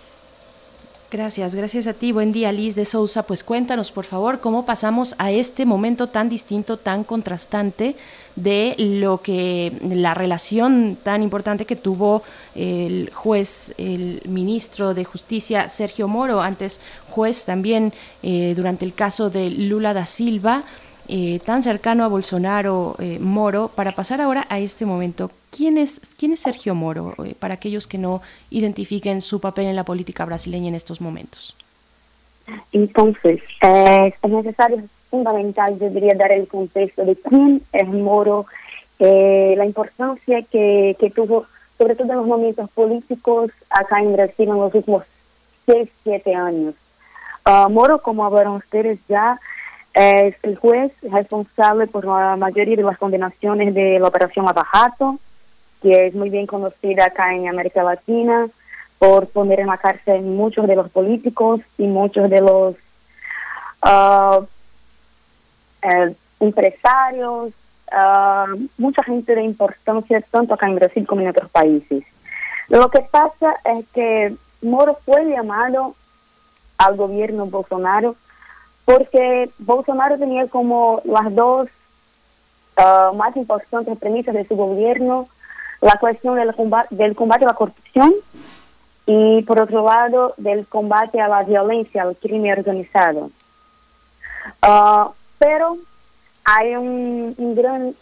[SPEAKER 2] Gracias, gracias a ti. Buen día, Liz de Sousa. Pues cuéntanos, por favor, cómo pasamos a este momento tan distinto, tan contrastante de lo que la relación tan importante que tuvo el juez, el ministro de Justicia Sergio Moro, antes juez también eh, durante el caso de Lula da Silva. Eh, tan cercano a Bolsonaro eh, Moro, para pasar ahora a este momento. ¿Quién es, quién es Sergio Moro, eh, para aquellos que no identifiquen su papel en la política brasileña en estos momentos?
[SPEAKER 14] Entonces, es necesario, es fundamental, debería dar el contexto de quién es Moro, la importancia que, que tuvo, sobre todo en los momentos políticos acá en Brasil en los últimos seis, siete años. Ah, Moro, como hablaron ustedes ya, es el juez responsable por la mayoría de las condenaciones de la Operación Abajato, que es muy bien conocida acá en América Latina, por poner en la cárcel muchos de los políticos y muchos de los uh, eh, empresarios, uh, mucha gente de importancia tanto acá en Brasil como en otros países. Lo que pasa es que Moro fue llamado al gobierno Bolsonaro porque Bolsonaro tenía como las dos uh, más importantes premisas de su gobierno, la cuestión del combate, del combate a la corrupción y por otro lado del combate a la violencia, al crimen organizado. Uh, pero hay un, gran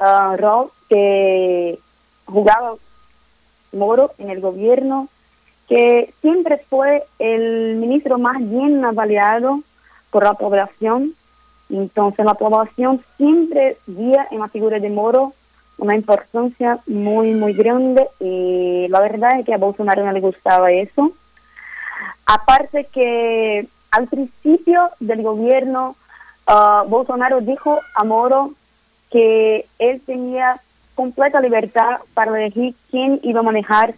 [SPEAKER 14] uh, rol que jugaba Moro en el gobierno, que siempre fue el ministro más bien avaliado por la población. Entonces la población siempre vía en la figura de Moro una importancia muy, muy grande y la verdad es que a Bolsonaro no le gustaba eso. Aparte que al principio del gobierno, uh, Bolsonaro dijo a Moro que él tenía completa libertad para elegir quién iba a manejar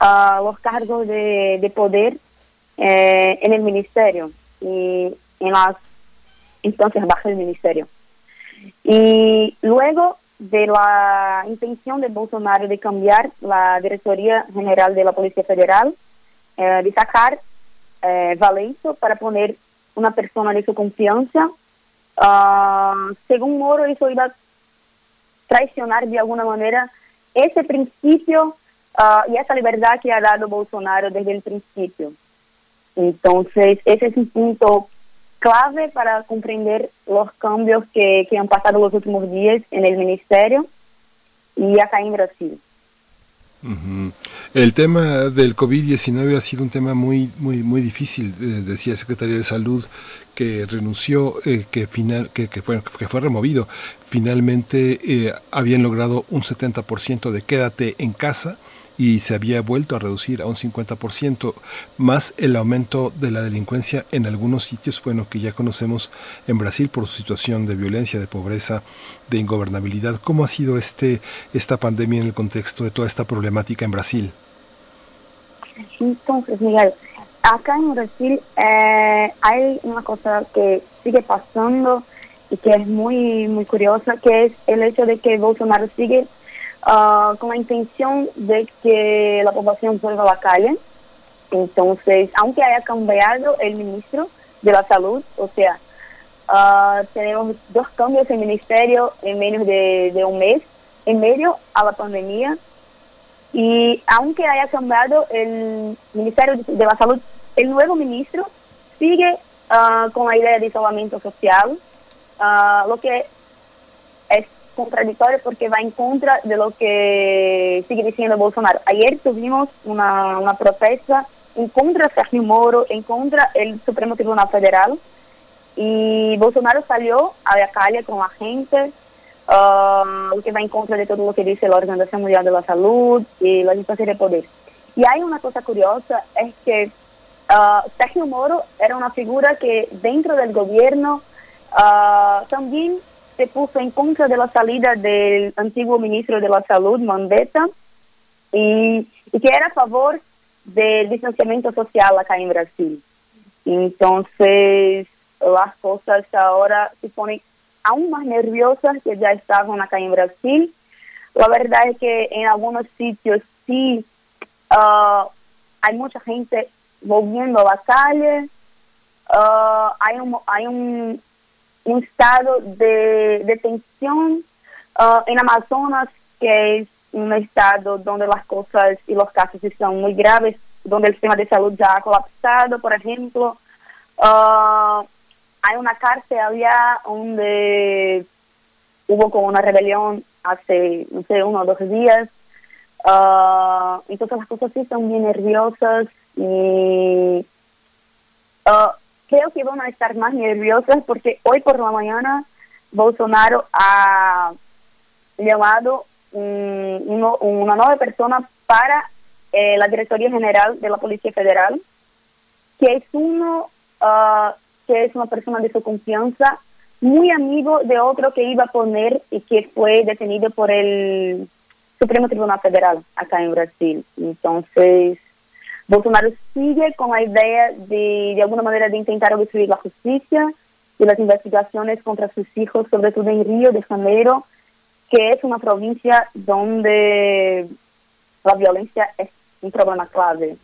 [SPEAKER 14] uh, los cargos de, de poder eh, en el ministerio. Y en las instancias bajas del ministerio. Y luego de la intención de Bolsonaro de cambiar la Directoría General de la Policía Federal, eh, de sacar eh, para poner una persona de su confianza, uh, según Moro, eso iba a traicionar de alguna manera ese principio uh, y esa libertad que ha dado Bolsonaro desde el principio. Entonces, ese es un punto clave para comprender los cambios que, que han pasado los últimos días en el ministerio y acá en Brasil.
[SPEAKER 1] El tema del COVID-19 ha sido un tema muy, muy, muy difícil, eh, decía el secretario de Salud que renunció, eh, que, final, que, que, fue, que fue removido. Finalmente eh, habían logrado un 70% de quédate en casa y se había vuelto a reducir a un 50%, más el aumento de la delincuencia en algunos sitios, bueno, que ya conocemos en Brasil por su situación de violencia, de pobreza, de ingobernabilidad. ¿Cómo ha sido este esta pandemia en el contexto de toda esta problemática en Brasil?
[SPEAKER 14] Entonces, Miguel, acá en Brasil eh, hay una cosa que sigue pasando y que es muy muy curiosa, que es el hecho de que Bolsonaro sigue uh, con la intención de que la población vuelva a la calle. Entonces, aunque haya cambiado el ministro de la salud, o sea, uh, tenemos dos cambios en ministerio en menos de, de, un mes, en medio a la pandemia. Y aunque haya cambiado el ministerio de la salud, el nuevo ministro sigue uh, con la idea de isolamiento social, lo que contradictorio porque va en contra de lo que sigue diciendo Bolsonaro. Ayer tuvimos una, una protesta en contra de Sergio Moro, en contra del Supremo Tribunal Federal, y Bolsonaro salió a la calle con la gente, uh, que va en contra de todo lo que dice la Organización Mundial de la Salud y la instancias de poder. Y hay una cosa curiosa, es que uh, Sergio Moro era una figura que dentro del gobierno uh, también se puso en contra de la salida del antiguo ministro de la Salud, Mandetta, y, que era a favor del distanciamiento social acá en Brasil. Entonces, las cosas ahora se ponen aún más nerviosas que ya estaban acá en Brasil. La verdad es que en algunos sitios sí uh, hay mucha gente volviendo a la calle. Uh, hay un, hay un, un estado de, de tensión uh, en Amazonas, que es un estado donde las cosas y los casos están muy graves, donde el sistema de salud ya ha colapsado, por ejemplo. Uh, hay una cárcel allá donde hubo como una rebelión hace, no sé, uno o dos días. Uh, entonces las cosas sí están bien nerviosas y uh, creo que van a estar más nerviosas porque hoy por la mañana Bolsonaro ha llamado una nueva persona para eh, la Directoría General de la Policía Federal, que es uno uh, que es una persona de su confianza, muy amigo de otro que iba a poner y que fue detenido por el Supremo Tribunal Federal acá en Brasil. Entonces, Bolsonaro sigue con la idea de, de alguna manera, de intentar obstruir la justicia y las investigaciones contra sus hijos, sobre todo en Río de Janeiro, que es una provincia donde la violencia es un problema clave.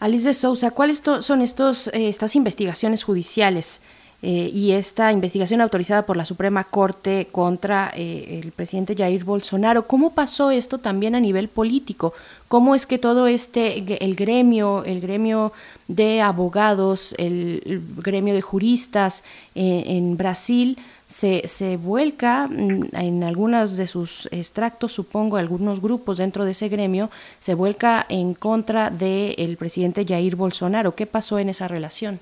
[SPEAKER 2] Alice Sousa, ¿cuáles son estos, eh, estas investigaciones judiciales eh, y esta investigación autorizada por la Suprema Corte contra eh, el presidente Jair Bolsonaro? ¿Cómo pasó esto también a nivel político? ¿Cómo es que todo este, el gremio, el gremio de abogados, el, gremio de juristas en Brasil, se, se vuelca mm, en algunos de sus extractos, supongo, algunos grupos dentro de ese gremio, se vuelca en contra del presidente Jair Bolsonaro. ¿Qué pasó en esa relación?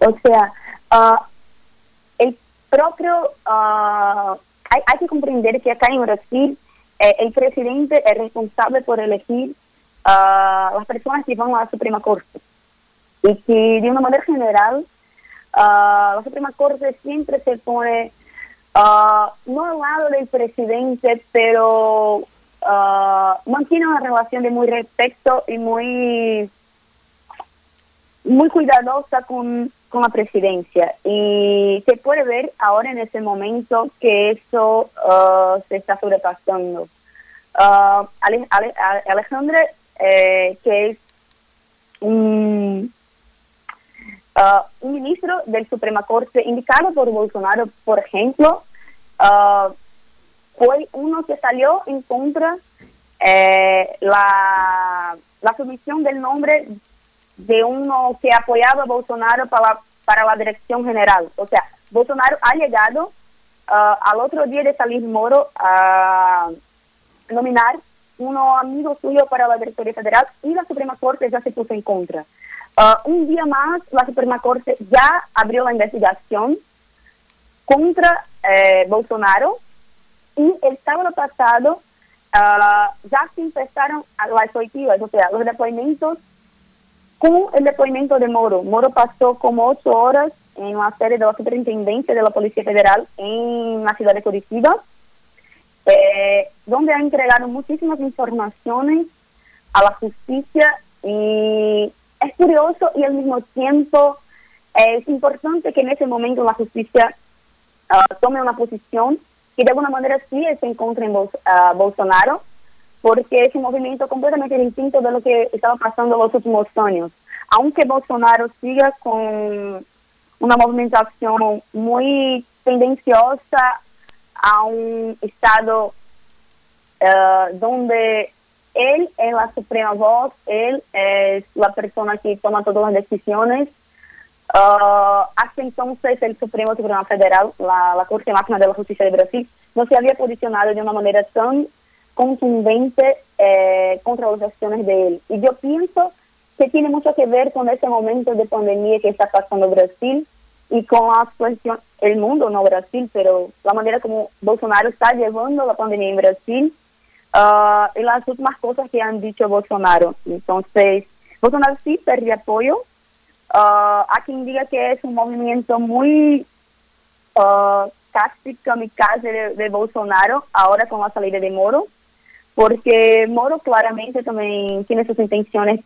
[SPEAKER 14] O sea, uh, el propio, uh, hay, que comprender que acá en Brasil eh, el presidente es responsable por elegir uh, las personas que van a la Suprema Corte. Y que de una manera general la Suprema Corte siempre se pone no al lado del presidente, pero mantiene una relación de muy respeto y muy muy cuidadosa con, con la presidencia. Y se puede ver ahora en ese momento que eso se está sobrepasando. Ale, Ale, Alejandro, eh, que es un Uh, un ministro del Suprema Corte indicado por Bolsonaro, por ejemplo, uh, fue uno que salió en contra eh, la, la sumisión del nombre de uno que apoyaba a Bolsonaro para, para la dirección general. O sea, Bolsonaro ha llegado uh, al otro día de salir Moro a, nominar un amigo suyo para la Directoría Federal y la Suprema Corte ya se puso en contra. Ah, un día más, la Suprema Corte ya abrió la investigación contra eh, Bolsonaro y el sábado pasado ah, ya se empezaron las oitivas, o sea, los depoimentos con el depoimento de Moro. Moro pasó como ocho horas serie de la Superintendencia de la Policía Federal en la ciudad de Curitiba, eh, donde ha entregado muchísimas informaciones a la justicia y es curioso y al mismo tiempo es importante que en ese momento la justicia ah, tome una posición que de alguna manera sí se encuentre en Bolsonaro, porque es un movimiento completamente distinto de lo que estaba pasando en los últimos años. Aunque Bolsonaro siga con una movimentación muy tendenciosa a un estado uh, donde él es la suprema voz, él es la persona que toma todas las decisiones. Uh, hasta entonces el Supremo Tribunal Federal, la, la Corte Máxima de la Justicia de Brasil, no se había posicionado de una manera tan contundente eh, contra las acciones de él. Y yo pienso que tiene mucho que ver con ese momento de pandemia que está pasando Brasil y con la situación, el mundo, no Brasil, pero la manera como Bolsonaro está llevando la pandemia en Brasil uh, y las últimas cosas que han dicho Bolsonaro. Entonces, Bolsonaro sí perdió apoyo. Uh, a quien diga que es un movimiento muy uh, casi kamikaze de, de Bolsonaro, ahora con la salida de Moro, porque Moro claramente también tiene sus intenciones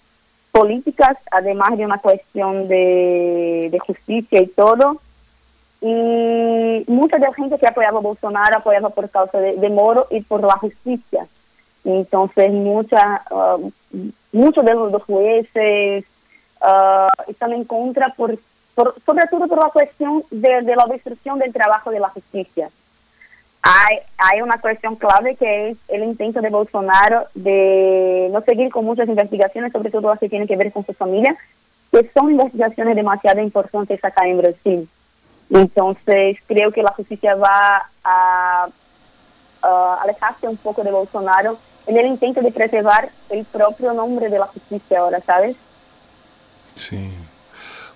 [SPEAKER 14] políticas, además de una cuestión de, justicia y todo. Y mucha de la gente que apoyaba a Bolsonaro apoyaba por causa de, Moro y por la justicia. Entonces, mucha, uh, muchos de los jueces uh, están en contra, por, sobre todo por la cuestión de, de la destrucción del trabajo de la justicia hay, hay una cuestión clave que es el intento de Bolsonaro de no seguir con muchas investigaciones, sobre todo las que tienen que ver con su familia, que son investigaciones demasiado importantes acá en Brasil. Entonces, creo que la justicia va a, a alejarse un poco de Bolsonaro en el intento de preservar el propio nombre de la justicia ahora, ¿sabes?
[SPEAKER 1] Sí.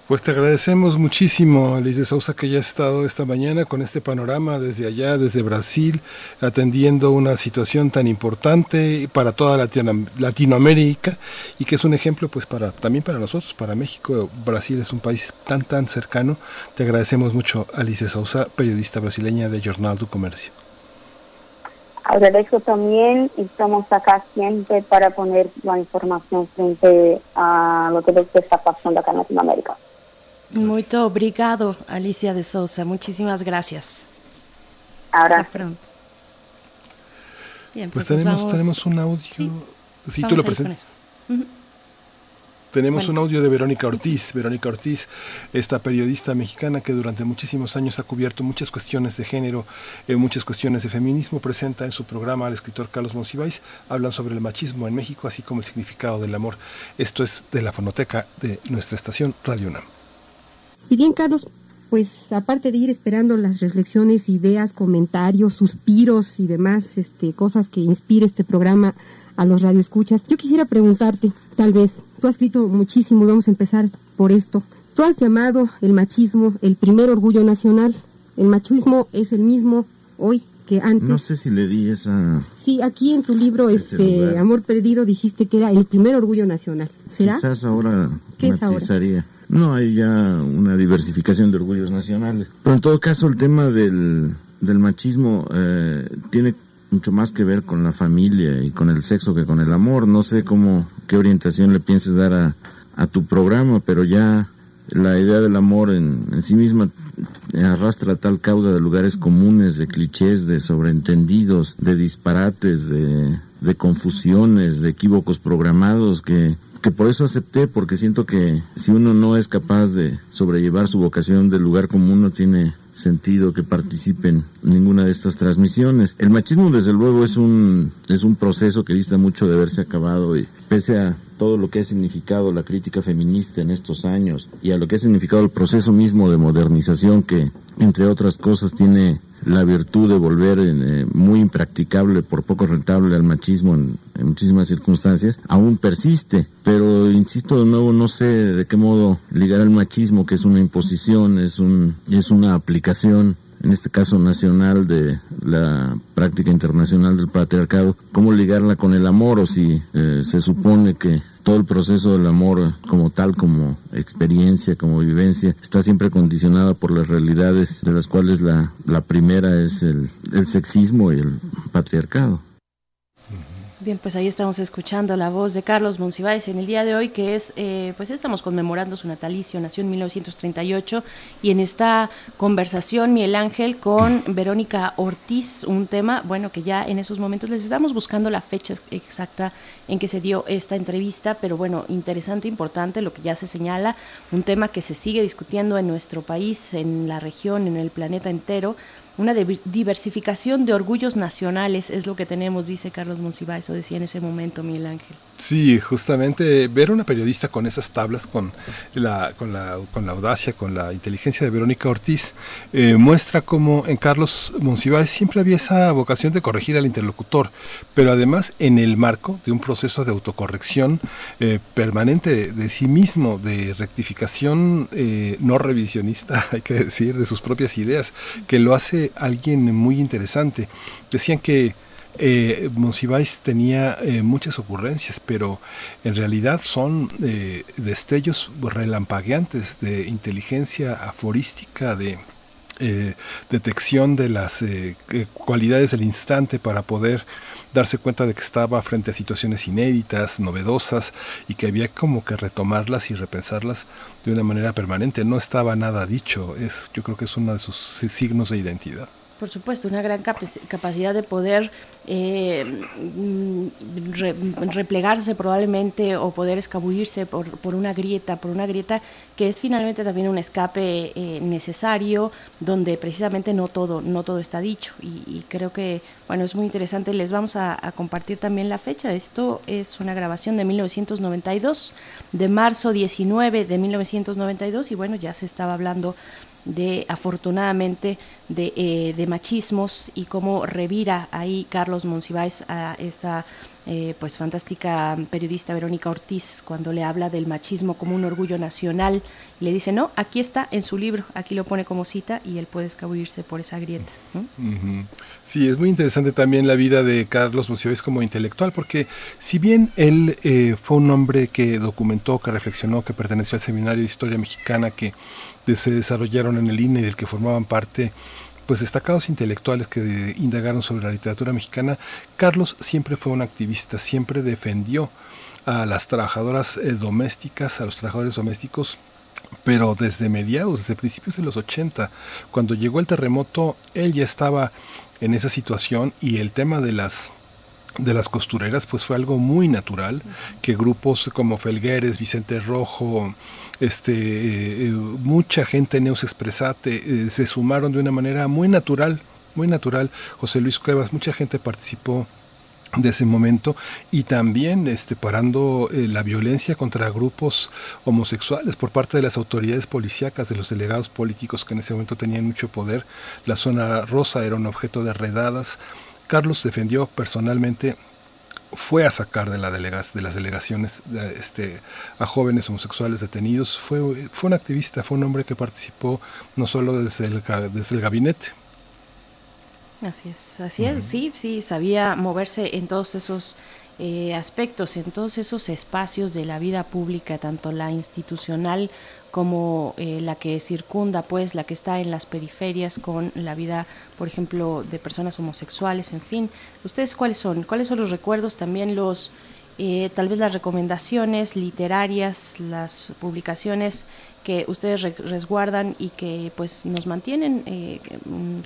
[SPEAKER 1] Pues te agradecemos muchísimo, Alice de Sousa, que haya estado esta mañana con este panorama desde allá, desde Brasil, atendiendo una situación tan importante para toda Latinoamérica y que es un ejemplo pues para también para nosotros, para México. Brasil es un país tan tan cercano. Te agradecemos mucho, Alice Sousa, periodista brasileña de Jornal do Comercio.
[SPEAKER 14] Agradezco también y estamos acá siempre para poner la información frente a lo que está pasando acá en Latinoamérica.
[SPEAKER 2] Muito obrigado, Alicia de Souza. Muchísimas gracias.
[SPEAKER 14] Ahora.
[SPEAKER 2] Hasta pronto. Bien,
[SPEAKER 1] pues,
[SPEAKER 2] pues,
[SPEAKER 1] tenemos,
[SPEAKER 2] vamos-
[SPEAKER 1] tenemos un audio.
[SPEAKER 2] Sí,
[SPEAKER 1] tú lo presentas.
[SPEAKER 2] eso. Ujú.
[SPEAKER 1] Tenemos
[SPEAKER 2] Bueno.
[SPEAKER 1] un audio de Verónica Ortiz. Verónica Ortiz, esta periodista mexicana que durante muchísimos años ha cubierto muchas cuestiones de género, eh, muchas cuestiones de feminismo, presenta en su programa al escritor Carlos Monsiváis, hablan sobre el machismo en México, así como el significado del amor. Esto es de la fonoteca de nuestra estación Radio UNAM.
[SPEAKER 15] Y bien, Carlos, pues aparte de ir esperando las reflexiones, ideas, comentarios, suspiros y demás este, cosas que inspire este programa a los radioescuchas, yo quisiera preguntarte, tal vez, tú has escrito muchísimo, y vamos a empezar por esto. Tú has llamado el machismo el primer orgullo nacional. El machismo es el mismo hoy que antes.
[SPEAKER 16] No sé si le di esa...
[SPEAKER 15] Sí, aquí en tu libro, este,
[SPEAKER 16] lugar.
[SPEAKER 15] Amor Perdido, dijiste que era el primer orgullo nacional. ¿Será?
[SPEAKER 16] Quizás ahora
[SPEAKER 15] ¿Qué es ahora?
[SPEAKER 16] No, hay ya una diversificación de orgullos nacionales. Pero en todo caso, el tema del, del machismo eh, tiene mucho más que ver con la familia y con el sexo que con el amor. No sé cómo, qué orientación le pienses dar a, a tu programa, pero ya la idea del amor en, en sí misma arrastra tal cauda de lugares comunes, de clichés, de sobreentendidos, de disparates, de, de confusiones, de equívocos programados que, que por eso acepté, porque siento que si uno no es capaz de sobrellevar su vocación del lugar común, no tiene sentido que participe en ninguna de estas transmisiones. El machismo, desde luego, es un, es un proceso que dista mucho de haberse acabado y pese a todo lo que ha significado la crítica feminista en estos años y a lo que ha significado el proceso mismo de modernización que, entre otras cosas, tiene la virtud de volver eh, muy impracticable, por poco rentable al machismo en, muchísimas circunstancias, aún persiste. Pero insisto de nuevo, no sé de qué modo ligar el machismo, que es una imposición, es, un, es una aplicación en este caso nacional de la práctica internacional del patriarcado, cómo ligarla con el amor o si eh, se supone que todo el proceso del amor como tal, como experiencia, como vivencia, está siempre condicionada por las realidades de las cuales la, la primera es el, el sexismo y el patriarcado.
[SPEAKER 2] Bien, pues ahí estamos escuchando la voz de Carlos Monsiváis en el día de hoy, que es, eh, pues estamos conmemorando su natalicio, nació en 1938, y en esta conversación, Miguel Ángel, con Verónica Ortiz, un tema, bueno, que ya en esos momentos les estamos buscando la fecha exacta en que se dio esta entrevista, pero bueno, interesante, importante, lo que ya se señala, un tema que se sigue discutiendo en nuestro país, en la región, en el planeta entero, una diversificación de orgullos nacionales es lo que tenemos, dice Carlos Monsiváis, o decía en ese momento Miguel Ángel.
[SPEAKER 1] Sí, justamente ver a una periodista con esas tablas, con la, con la, con la audacia, con la inteligencia de Verónica Ortiz, eh, muestra cómo en Carlos Monsiváis siempre había esa vocación de corregir al interlocutor, pero además en el marco de un proceso de autocorrección eh, permanente de, sí mismo, de rectificación eh, no revisionista, hay que decir, de sus propias ideas, que lo hace alguien muy interesante. Decían que eh, tenía eh, muchas ocurrencias, pero en realidad son eh, destellos relampagueantes de inteligencia aforística, de eh, detección de las cualidades del instante para poder darse cuenta de que estaba frente a situaciones inéditas, novedosas y que había como que retomarlas y repensarlas de una manera permanente. No estaba nada dicho, es, yo creo que es uno de sus signos de identidad.
[SPEAKER 2] Por supuesto, una gran capacidad de poder eh, mm, replegarse probablemente o poder escabullirse por, por, una grieta, por una grieta que es finalmente también un escape eh, necesario, donde precisamente no todo, no todo está dicho. Y, creo que, bueno, es muy interesante. Les vamos a, a, compartir también la fecha. Esto es una grabación de 1992, de marzo 19 de 1992, y bueno, ya se estaba hablando de afortunadamente de, eh, de, machismos y cómo revira ahí Carlos Monsiváis a esta eh, pues fantástica periodista Verónica Ortiz cuando le habla del machismo como un orgullo nacional. Le dice no aquí está en su libro aquí lo pone como cita y él puede escabullirse por esa grieta
[SPEAKER 1] sí es muy interesante también la vida de Carlos Monsiváis como intelectual porque si bien él eh, fue un hombre que documentó que reflexionó que perteneció al seminario de historia mexicana que se desarrollaron en el INE y del que formaban parte pues destacados intelectuales que indagaron sobre la literatura mexicana, Carlos siempre fue un activista, siempre defendió a las trabajadoras eh, domésticas, a los trabajadores domésticos pero desde mediados, desde principios de los 80, cuando llegó el terremoto, él ya estaba en esa situación y el tema de las de las costureras pues fue algo muy natural que grupos como Felgueres, Vicente Rojo, este, eh, eh, mucha gente Neus Expresate eh, se sumaron de una manera muy natural, muy natural. José Luis Cuevas, mucha gente participó de ese momento y también este, parando la violencia contra grupos homosexuales por parte de las autoridades policíacas, de los delegados políticos que en ese momento tenían mucho poder. La zona rosa era un objeto de redadas. Carlos defendió personalmente fue a sacar de, la delegas, de las delegaciones este, a jóvenes homosexuales detenidos. Fue, fue un activista, fue un hombre que participó no solo desde el, desde el gabinete.
[SPEAKER 2] Así es, así es, sí, sí, sabía moverse en todos esos eh, aspectos, en todos esos espacios de la vida pública, tanto la institucional como eh, la que circunda, pues la que está en las periferias con la vida, por ejemplo, de personas homosexuales, en fin. ¿Ustedes cuáles son? ¿Cuáles son los recuerdos? También los, eh, tal vez las recomendaciones literarias, las publicaciones que ustedes resguardan y que pues nos mantienen eh,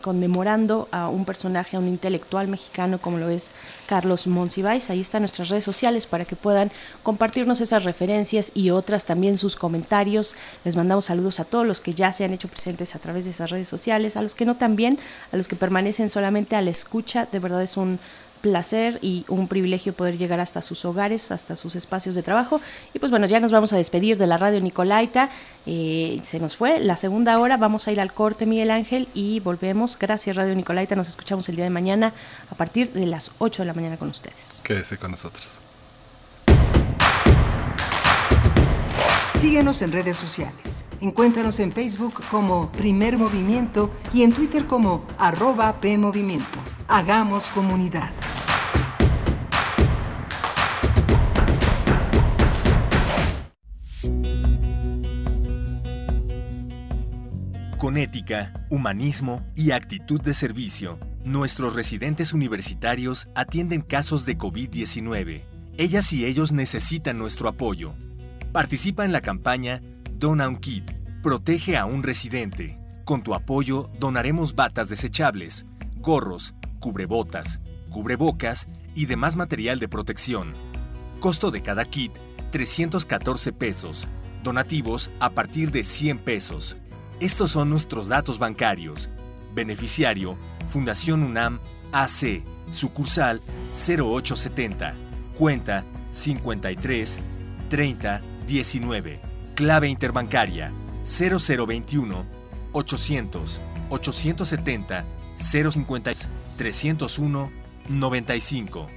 [SPEAKER 2] conmemorando a un personaje, a un intelectual mexicano como lo es Carlos Monsiváis. Ahí están nuestras redes sociales para que puedan compartirnos esas referencias y otras también sus comentarios. Les mandamos saludos a todos los que ya se han hecho presentes a través de esas redes sociales, a los que no también, a los que permanecen solamente a la escucha. De verdad es un placer y un privilegio poder llegar hasta sus hogares, hasta sus espacios de trabajo. Y pues bueno, ya nos vamos a despedir de la radio Nicolaita. Eh, se nos fue la segunda hora, vamos a ir al corte Miguel Ángel y volvemos. Gracias Radio Nicolaita, nos escuchamos el día de mañana a partir de las 8 de la mañana con ustedes.
[SPEAKER 1] Quédese con nosotros.
[SPEAKER 4] Síguenos en redes sociales. Encuéntranos en Facebook como Primer Movimiento y en Twitter como arroba PMovimiento. Hagamos comunidad.
[SPEAKER 12] Con ética, humanismo y actitud de servicio, nuestros residentes universitarios atienden casos de COVID-19. Ellas y ellos necesitan nuestro apoyo. Participa en la campaña Dona un Kit, protege a un residente. Con tu apoyo donaremos batas desechables, gorros, cubrebotas, cubrebocas y demás material de protección. Costo de cada kit 314 pesos. Donativos a partir de 100 pesos. Estos son nuestros datos bancarios. Beneficiario Fundación UNAM AC, sucursal 0870, cuenta 53 30 19, clave interbancaria 0021 800 870 050 301 95.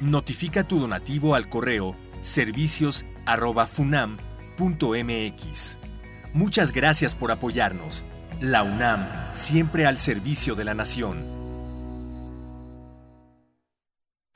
[SPEAKER 12] Notifica tu donativo al correo servicios@funam.mx. Muchas gracias por apoyarnos. La UNAM, siempre al servicio de la nación.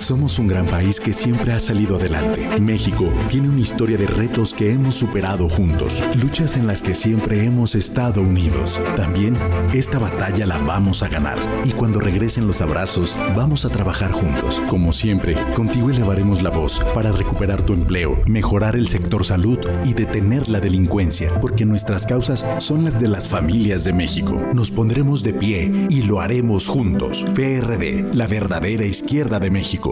[SPEAKER 17] Somos un gran país que siempre ha salido adelante. México tiene una historia de retos que hemos superado juntos, luchas en las que siempre hemos estado unidos. También esta batalla la vamos a ganar y cuando regresen los abrazos vamos a trabajar juntos. Como siempre, contigo elevaremos la voz para recuperar tu empleo, mejorar el sector salud y detener la delincuencia, porque nuestras causas son las de las familias de México. Nos pondremos de pie y lo haremos juntos. PRD, la verdadera izquierda de México.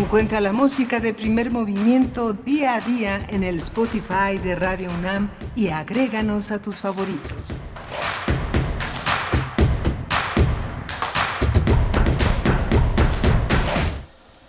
[SPEAKER 4] Encuentra la música de primer movimiento día a día en el Spotify de Radio UNAM y agréganos a tus favoritos.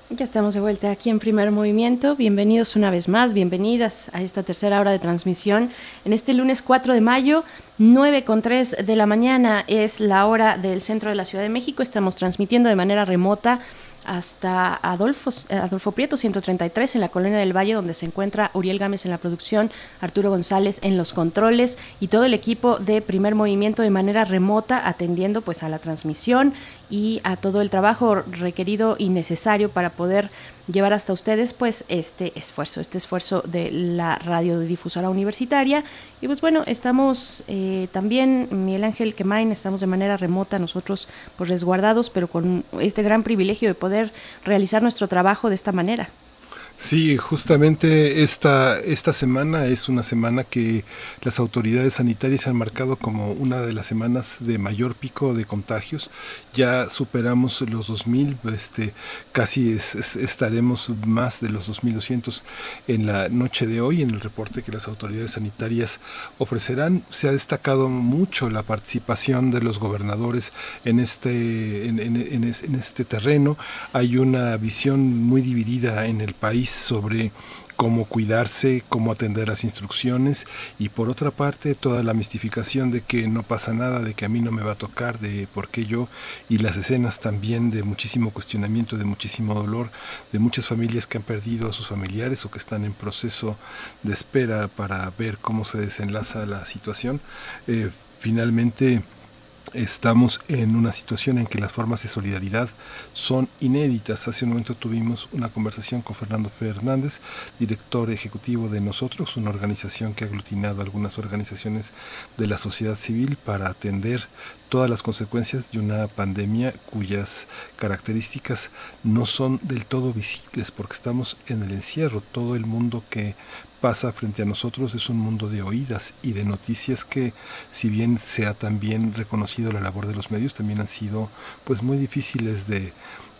[SPEAKER 2] Ya estamos de vuelta aquí en Primer Movimiento. Bienvenidos una vez más, bienvenidas a esta tercera hora de transmisión. En este lunes 4 de mayo, 9 con 3 de la mañana es la hora del centro de la Ciudad de México. Estamos transmitiendo de manera remota hasta Adolfo, eh, Adolfo Prieto 133 en la Colonia del Valle donde se encuentra Uriel Gámez en la producción, Arturo González en los controles y todo el equipo de primer movimiento de manera remota atendiendo pues a la transmisión y a todo el trabajo requerido y necesario para poder llevar hasta ustedes pues este esfuerzo, este esfuerzo de la radiodifusora universitaria. Y pues bueno, estamos eh, también, Miguel Ángel Quemain, estamos de manera remota nosotros pues resguardados, pero con este gran privilegio de poder realizar nuestro trabajo de esta manera.
[SPEAKER 1] Sí, justamente esta, esta semana es una semana que las autoridades sanitarias han marcado como una de las semanas de mayor pico de contagios. Ya superamos los 2.000, este, casi estaremos más de los 2.200 en la noche de hoy en el reporte que las autoridades sanitarias ofrecerán. Se ha destacado mucho la participación de los gobernadores en este, en, en este terreno. Hay una visión muy dividida en el país sobre cómo cuidarse, cómo atender las instrucciones y por otra parte toda la mistificación de que no pasa nada, de que a mí no me va a tocar, de por qué yo y las escenas también de muchísimo cuestionamiento, de muchísimo dolor, de muchas familias que han perdido a sus familiares o que están en proceso de espera para ver cómo se desenlaza la situación. Eh, finalmente, estamos en una situación en que las formas de solidaridad son inéditas. Hace un momento tuvimos una conversación con Fernando Fernández, director ejecutivo de Nosotros, una organización que ha aglutinado algunas organizaciones de la sociedad civil para atender todas las consecuencias de una pandemia cuyas características no son del todo visibles porque estamos en el encierro. Todo el mundo que pasa frente a nosotros es un mundo de oídas y de noticias que si bien se ha también reconocido la labor de los medios también han sido pues muy difíciles de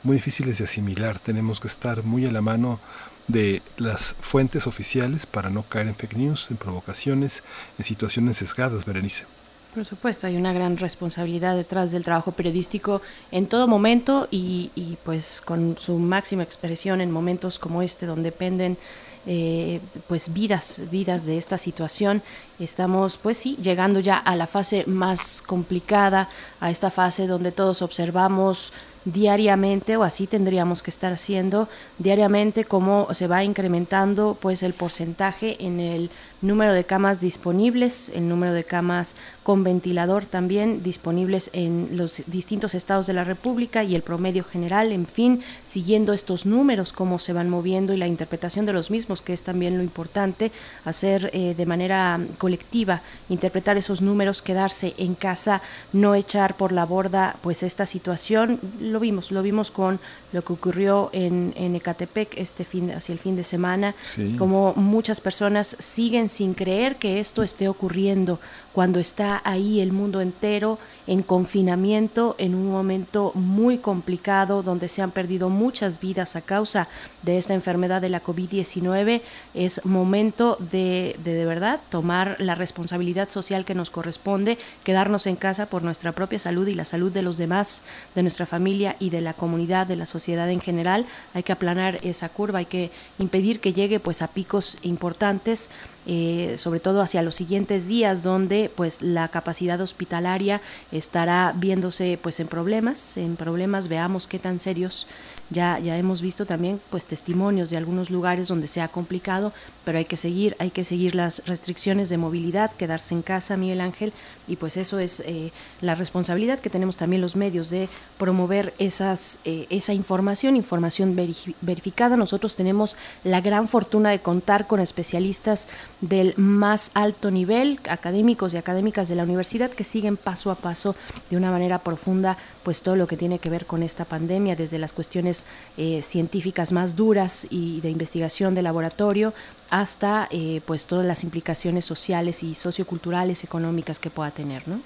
[SPEAKER 1] muy difíciles de asimilar tenemos que estar muy a la mano de las fuentes oficiales para no caer en fake news, en provocaciones, en situaciones sesgadas, Berenice.
[SPEAKER 2] Por supuesto, hay una gran responsabilidad detrás del trabajo periodístico en todo momento y, y pues con su máxima expresión en momentos como este donde dependen eh, pues vidas, vidas de esta situación. Estamos pues sí, llegando ya a la fase más complicada, a esta fase donde todos observamos diariamente o así tendríamos que estar haciendo diariamente cómo se va incrementando pues el porcentaje en el número de camas disponibles, el número de camas con ventilador también disponibles en los distintos estados de la República y el promedio general, en fin, siguiendo estos números, cómo se van moviendo y la interpretación de los mismos, que es también lo importante, hacer eh, de manera colectiva, interpretar esos números, quedarse en casa, no echar por la borda pues esta situación. Lo vimos, lo vimos con lo que ocurrió en, en Ecatepec este fin, hacia el fin de semana, como muchas personas siguen sin creer que esto esté ocurriendo cuando está ahí el mundo entero en confinamiento, en un momento muy complicado donde se han perdido muchas vidas a causa de esta enfermedad de la COVID-19, es momento de, de, de verdad tomar la responsabilidad social que nos corresponde, quedarnos en casa por nuestra propia salud y la salud de los demás, de nuestra familia y de la comunidad, de la sociedad en general. Hay que aplanar esa curva, hay que impedir que llegue pues a picos importantes eh, sobre todo hacia los siguientes días donde pues la capacidad hospitalaria estará viéndose pues en problemas, en problemas. Veamos qué tan serios ya, ya hemos visto también pues testimonios de algunos lugares donde se ha complicado, pero hay que seguir, hay que seguir las restricciones de movilidad, quedarse en casa, Miguel Ángel, y pues eso es eh, la responsabilidad que tenemos también los medios de promover esas, eh, esa información, información verificada. Nosotros tenemos la gran fortuna de contar con especialistas del más alto nivel, académicos y académicas de la universidad que siguen paso a paso de una manera profunda pues todo lo que tiene que ver con esta pandemia, desde las cuestiones eh, científicas más duras y de investigación de laboratorio hasta eh, pues todas las implicaciones sociales y socioculturales, económicas que pueda tener, ¿no?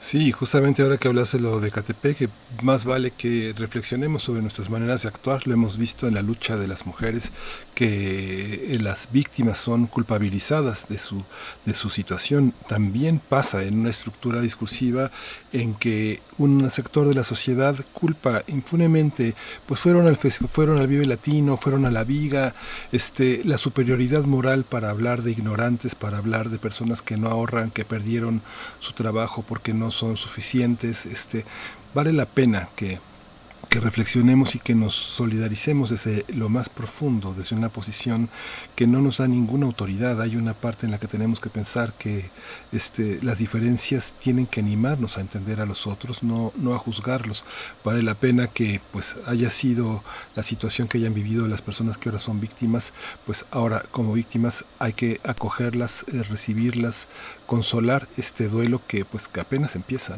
[SPEAKER 1] Sí, justamente ahora que hablas de lo de Catepec, más vale que reflexionemos sobre nuestras maneras de actuar. Lo hemos visto en la lucha de las mujeres, que eh, las víctimas son culpabilizadas de su, de su situación. También pasa en una estructura discursiva en que un sector de la sociedad culpa impunemente, pues fueron al, fueron al Vive Latino, fueron a la Viga, este, la superioridad moral para hablar de ignorantes, para hablar de personas que no ahorran, que perdieron su trabajo porque no son suficientes, este, vale la pena que que reflexionemos y que nos solidaricemos desde lo más profundo, desde una posición que no nos da ninguna autoridad. Hay una parte en la que tenemos que pensar que este, las diferencias tienen que animarnos a entender a los otros, no, no a juzgarlos. Vale la pena que pues haya sido la situación que hayan vivido las personas que ahora son víctimas, pues ahora como víctimas hay que acogerlas, eh, recibirlas, consolar este duelo que pues que apenas empieza.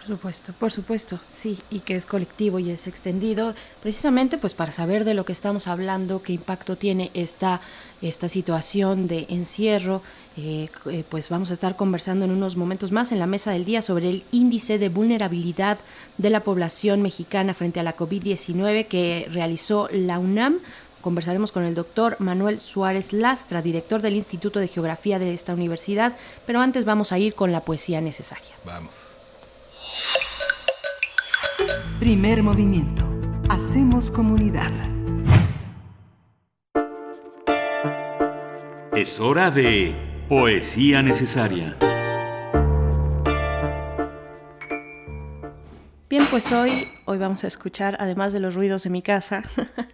[SPEAKER 2] Por supuesto, por supuesto, sí, y que es colectivo y es extendido, precisamente pues para saber de lo que estamos hablando, qué impacto tiene esta, esta situación de encierro, eh, eh, pues vamos a estar conversando en unos momentos más en la mesa del día sobre el índice de vulnerabilidad de la población mexicana frente a la COVID-19 que realizó la UNAM. Conversaremos con el doctor Manuel Suárez Lastra, director del Instituto de Geografía de esta universidad, pero antes vamos a ir con la poesía necesaria.
[SPEAKER 1] Vamos.
[SPEAKER 4] Primer movimiento. Hacemos comunidad.
[SPEAKER 18] Es hora de poesía necesaria.
[SPEAKER 2] Bien, pues hoy, hoy vamos a escuchar, además de los ruidos de mi casa,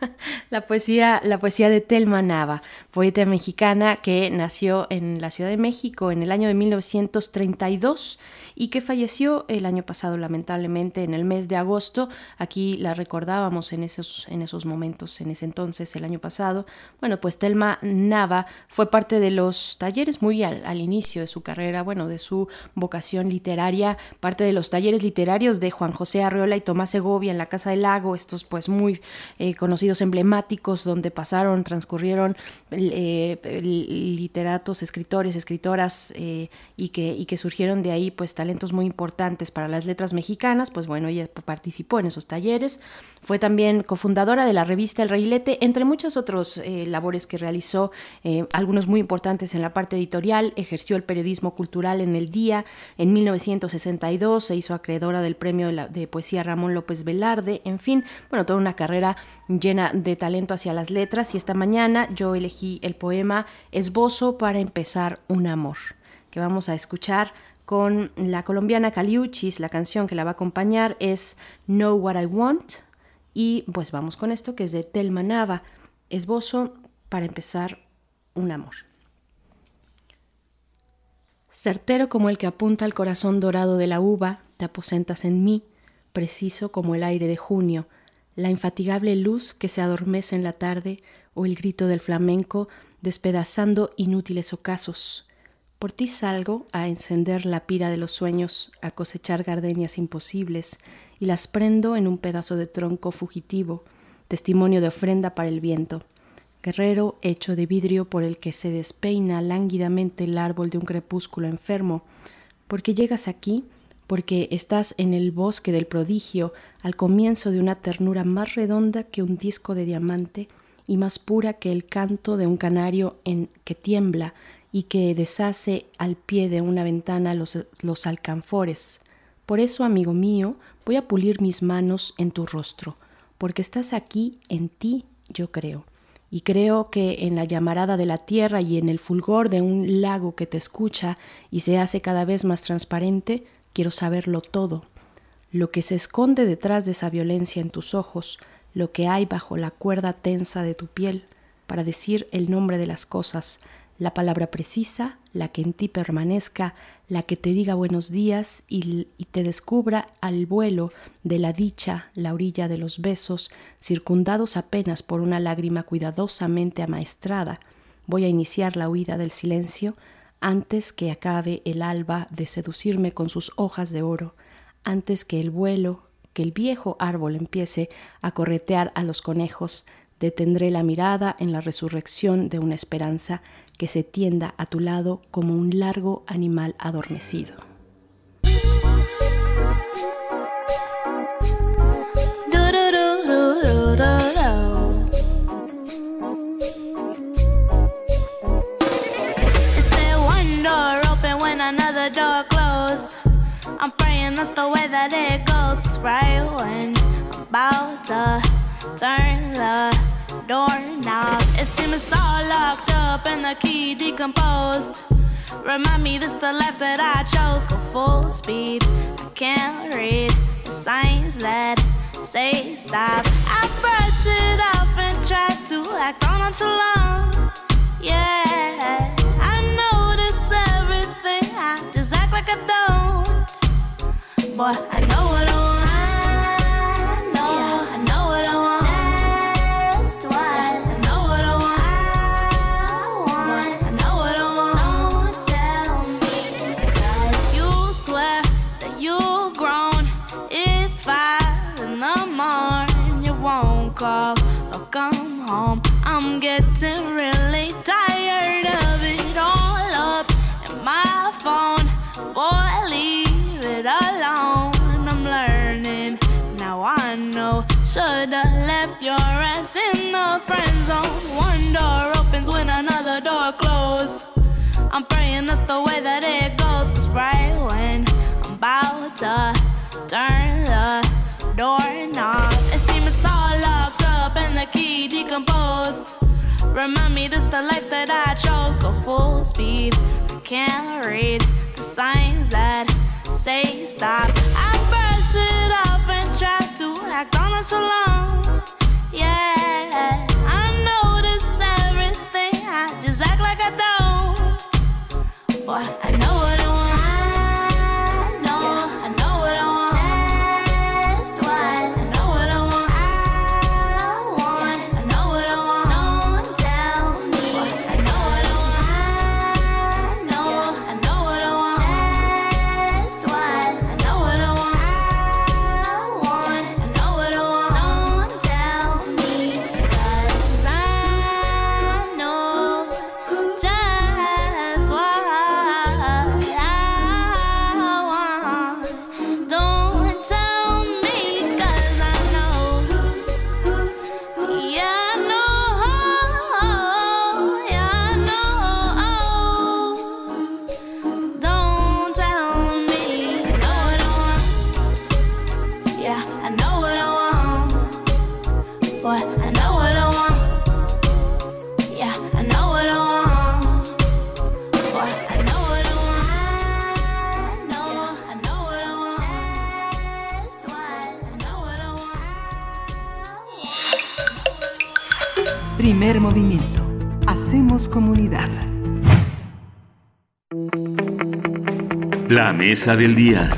[SPEAKER 2] la poesía, la poesía de Telma Nava, poeta mexicana que nació en la Ciudad de México en el año de 1932 y que falleció el año pasado lamentablemente en el mes de agosto. Aquí la recordábamos en esos, en esos momentos, en ese entonces, el año pasado. Bueno, pues Telma Nava fue parte de los talleres muy al, inicio de su carrera, bueno, de su vocación literaria, parte de los talleres literarios de Juan José Arreola y Tomás Segovia en la Casa del Lago, estos pues muy eh, conocidos, emblemáticos, donde pasaron, transcurrieron eh, literatos, escritores, escritoras eh, y, que, y que surgieron de ahí pues talentos muy importantes para las letras mexicanas, pues bueno, ella participó en esos talleres, fue también cofundadora de la revista El Reilete, entre muchas otras labores que realizó, algunos muy importantes en la parte editorial, ejerció el periodismo cultural en el día, en 1962 se hizo acreedora del premio de, de poesía Ramón López Velarde, en fin, bueno, toda una carrera llena de talento hacia las letras. Y esta mañana yo elegí el poema Esbozo para empezar un amor, que vamos a escuchar con la colombiana Caliuchis, la canción que la va a acompañar es Know What I Want. Y pues vamos con esto que es de Telma Nava, Esbozo para empezar un amor. Certero como el que apunta al corazón dorado de la uva, te aposentas en mí, preciso como el aire de junio, la infatigable luz que se adormece en la tarde o el grito del flamenco despedazando inútiles ocasos. Por ti salgo a encender la pira de los sueños, a cosechar gardenias imposibles, y las prendo en un pedazo de tronco fugitivo, testimonio de ofrenda para el viento, guerrero hecho de vidrio por el que se despeina lánguidamente el árbol de un crepúsculo enfermo, porque llegas aquí, porque estás en el bosque del prodigio, al comienzo de una ternura más redonda que un disco de diamante y más pura que el canto de un canario en que tiembla y que deshace al pie de una ventana los, los alcanfores. Por eso, amigo mío, voy a pulir mis manos en tu rostro, porque estás aquí en ti, yo creo. Y creo que en la llamarada de la tierra y en el fulgor de un lago que te escucha y se hace cada vez más transparente, quiero saberlo todo, lo que se esconde detrás de esa violencia en tus ojos, lo que hay bajo la cuerda tensa de tu piel, para decir el nombre de las cosas, la palabra precisa, la que en ti permanezca, la que te diga buenos días y, te descubra al vuelo de la dicha, la orilla de los besos, circundados apenas por una lágrima cuidadosamente amaestrada. Voy a iniciar la huida del silencio antes que acabe el alba de seducirme con sus hojas de oro, antes que el vuelo, que el viejo árbol empiece a corretear a los conejos, detendré la mirada en la resurrección de una esperanza que se tienda a tu lado como un largo animal adormecido.
[SPEAKER 19] I'm that's the way that it goes. Cause right when I'm about to turn the doorknob, it seems all locked up and the key decomposed. Remind me this the life that I chose. Go full speed. I can't read the signs that say stop. I brush it off and try to act on nonchalant. Yeah, I notice everything. I just act like I don't. Boy, I know what I know should've left your ass in the friend zone. One door opens when another door closes. I'm praying that's the way that it goes. Cause right when I'm about to turn the doorknob, it seems it's all locked up and the key decomposed. Remind me this the life that I chose. Go full speed. I can't read the signs that say stop. I brush it act on so long. Yeah, I notice everything. I just act like I don't.
[SPEAKER 4] Primer movimiento. Hacemos comunidad.
[SPEAKER 18] La mesa del día.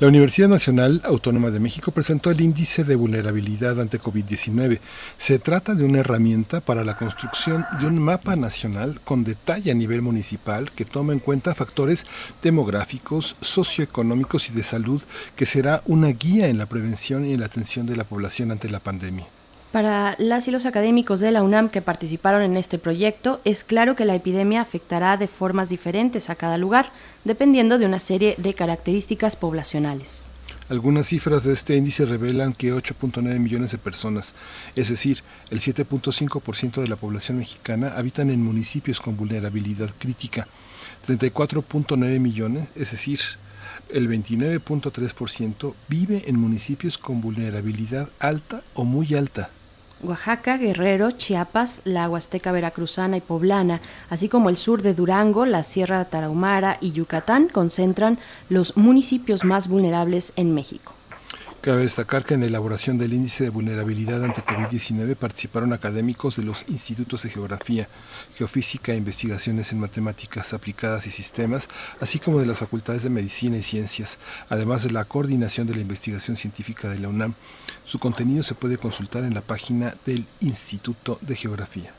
[SPEAKER 1] La Universidad Nacional Autónoma de México presentó el índice de vulnerabilidad ante COVID-19. Se trata de una herramienta para la construcción de un mapa nacional con detalle a nivel municipal que toma en cuenta factores demográficos, socioeconómicos y de salud, que será una guía en la prevención y en la atención de la población ante la pandemia.
[SPEAKER 2] Para las y los académicos de la UNAM que participaron en este proyecto, es claro que la epidemia afectará de formas diferentes a cada lugar, dependiendo de una serie de características poblacionales.
[SPEAKER 1] Algunas cifras de este índice revelan que 8.9 millones de personas, es decir, el 7.5% de la población mexicana, habitan en municipios con vulnerabilidad crítica. 34.9 millones, es decir, el 29.3% vive en municipios con vulnerabilidad alta o muy alta.
[SPEAKER 2] Oaxaca, Guerrero, Chiapas, la Huasteca Veracruzana y Poblana, así como el sur de Durango, la Sierra Tarahumara y Yucatán concentran los municipios más vulnerables en México.
[SPEAKER 1] Cabe destacar que en la elaboración del índice de vulnerabilidad ante COVID-19 participaron académicos de los institutos de geografía, geofísica e investigaciones en matemáticas aplicadas y sistemas, así como de las facultades de medicina y ciencias, además de la coordinación de la investigación científica de la UNAM. Su contenido se puede consultar en la página del Instituto de Geografía.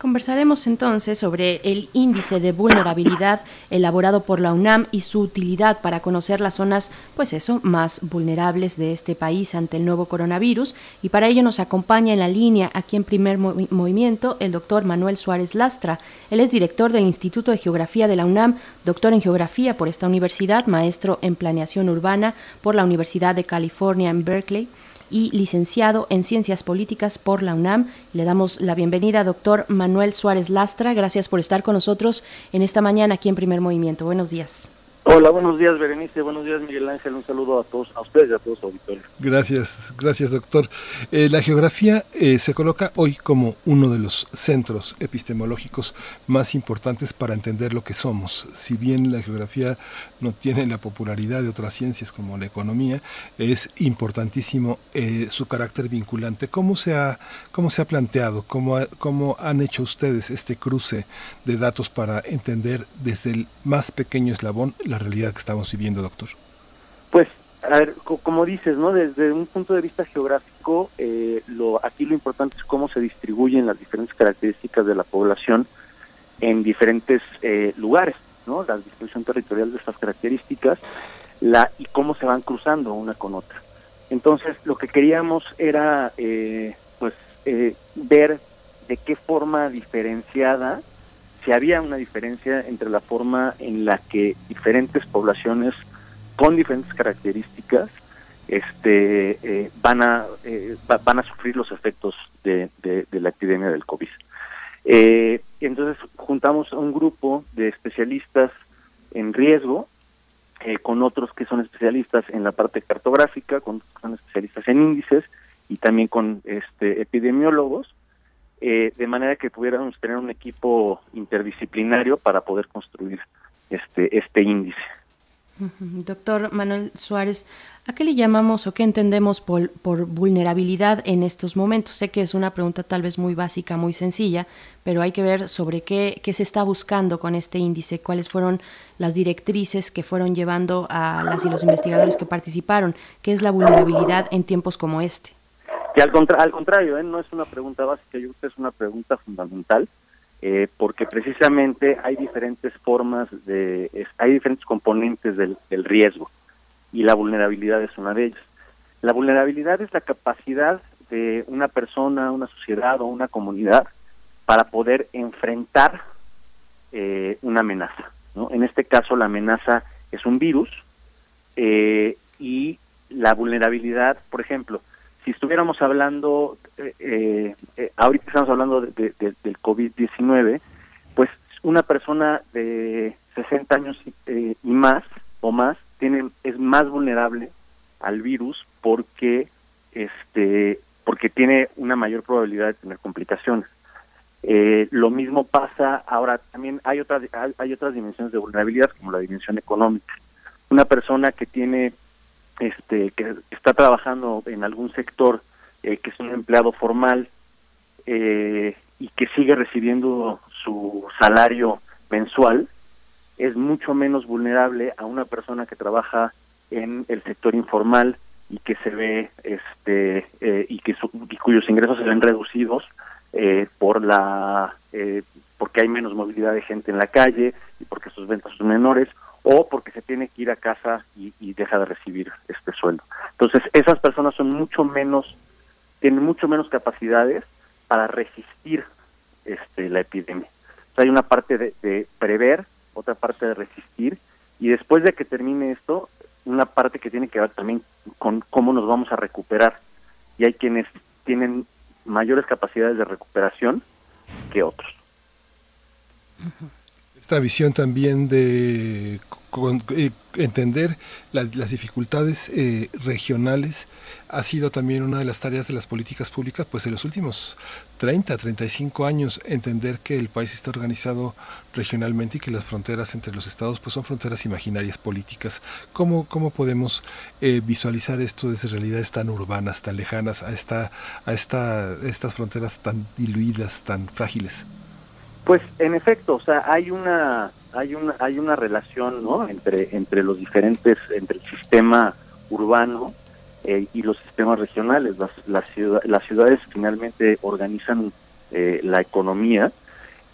[SPEAKER 2] Conversaremos entonces sobre el índice de vulnerabilidad elaborado por la UNAM y su utilidad para conocer las zonas, pues eso, más vulnerables de este país ante el nuevo coronavirus. Y para ello nos acompaña en la línea, aquí en primer movi- movimiento, el doctor Manuel Suárez Lastra. Él es director del Instituto de Geografía de la UNAM, doctor en Geografía por esta universidad, maestro en Planeación Urbana por la Universidad de California en Berkeley y licenciado en Ciencias Políticas por la UNAM. Le damos la bienvenida, doctor Manuel Suárez Lastra. Gracias por estar con nosotros en esta mañana aquí en Primer Movimiento. Buenos días.
[SPEAKER 20] Hola, buenos días Berenice, buenos días Miguel Ángel, un saludo a todos, a ustedes y a todos su auditorio.
[SPEAKER 1] Gracias, gracias doctor. Eh, la geografía eh, se coloca hoy como uno de los centros epistemológicos más importantes para entender lo que somos. Si bien la geografía no tiene la popularidad de otras ciencias como la economía, es importantísimo eh, su carácter vinculante. ¿Cómo se ha, cómo se ha planteado, cómo, ha- cómo han hecho ustedes este cruce de datos para entender desde el más pequeño eslabón la realidad que estamos viviendo, doctor?
[SPEAKER 20] Pues, a ver, co- como dices, ¿no? Desde un punto de vista geográfico, eh, lo, aquí lo importante es cómo se distribuyen las diferentes características de la población en diferentes eh, lugares, ¿no? La distribución territorial de estas características la, y cómo se van cruzando una con otra. Entonces, lo que queríamos era, eh, pues, ver de qué forma diferenciada, si había una diferencia entre la forma en la que diferentes poblaciones con diferentes características este, eh, van, a, eh, va- van a sufrir los efectos de la epidemia del COVID. Eh, entonces juntamos un grupo de especialistas en riesgo eh, con otros que son especialistas en la parte cartográfica, con otros que son especialistas en índices y también con este, epidemiólogos, eh, de manera que pudiéramos tener un equipo interdisciplinario para poder construir este, este índice.
[SPEAKER 2] Doctor Manuel Suárez, ¿a qué le llamamos o qué entendemos por, por vulnerabilidad en estos momentos? Sé que es una pregunta tal vez muy básica, muy sencilla, pero hay que ver sobre qué, qué se está buscando con este índice, cuáles fueron las directrices que fueron llevando a las y los investigadores que participaron, qué es la vulnerabilidad en tiempos como este.
[SPEAKER 20] Que al, contra- al contrario, ¿eh? no es una pregunta básica, yo creo que es una pregunta fundamental, eh, porque precisamente hay diferentes formas de, hay diferentes componentes del, del riesgo y la vulnerabilidad es una de ellas. La vulnerabilidad es la capacidad de una persona, una sociedad o una comunidad para poder enfrentar eh, una amenaza. ¿no? En este caso la amenaza es un virus eh, y la vulnerabilidad, por ejemplo, si estuviéramos hablando, eh, eh, eh, ahorita estamos hablando de- de- de- del COVID-19, pues una persona de 60 años eh, y más o más tiene, es más vulnerable al virus porque este porque tiene una mayor probabilidad de tener complicaciones. Eh, lo mismo pasa ahora también hay otras hay otras dimensiones de vulnerabilidad como la dimensión económica. Una persona que tiene este que está trabajando en algún sector eh, que es un empleado formal eh, y que sigue recibiendo su salario mensual es mucho menos vulnerable a una persona que trabaja en el sector informal y que se ve este eh, y que su- y cuyos ingresos se ven reducidos eh, por la eh, porque hay menos movilidad de gente en la calle y porque sus ventas son menores o porque se tiene que ir a casa y, deja de recibir este sueldo. Entonces, esas personas son mucho menos, tienen mucho menos capacidades para resistir este, la epidemia. Hay una parte de, de prever, otra parte de resistir, y después de que termine esto, una parte que tiene que ver también con cómo nos vamos a recuperar. Y hay quienes tienen mayores capacidades de recuperación que otros.
[SPEAKER 1] Esta visión también de eh, entender la- las dificultades eh, regionales ha sido también una de las tareas de las políticas públicas, pues en los últimos 30, 35 años, entender que el país está organizado regionalmente y que las fronteras entre los estados pues son fronteras imaginarias políticas. ¿Cómo, cómo podemos eh, visualizar esto desde realidades tan urbanas, tan lejanas, a, esta, a esta, estas fronteras tan diluidas, tan frágiles?
[SPEAKER 20] Pues en efecto, o sea, hay una hay una hay una relación, ¿no? entre entre los diferentes entre el sistema urbano eh, y los sistemas regionales. Las las, ciudad- las ciudades finalmente organizan eh, la economía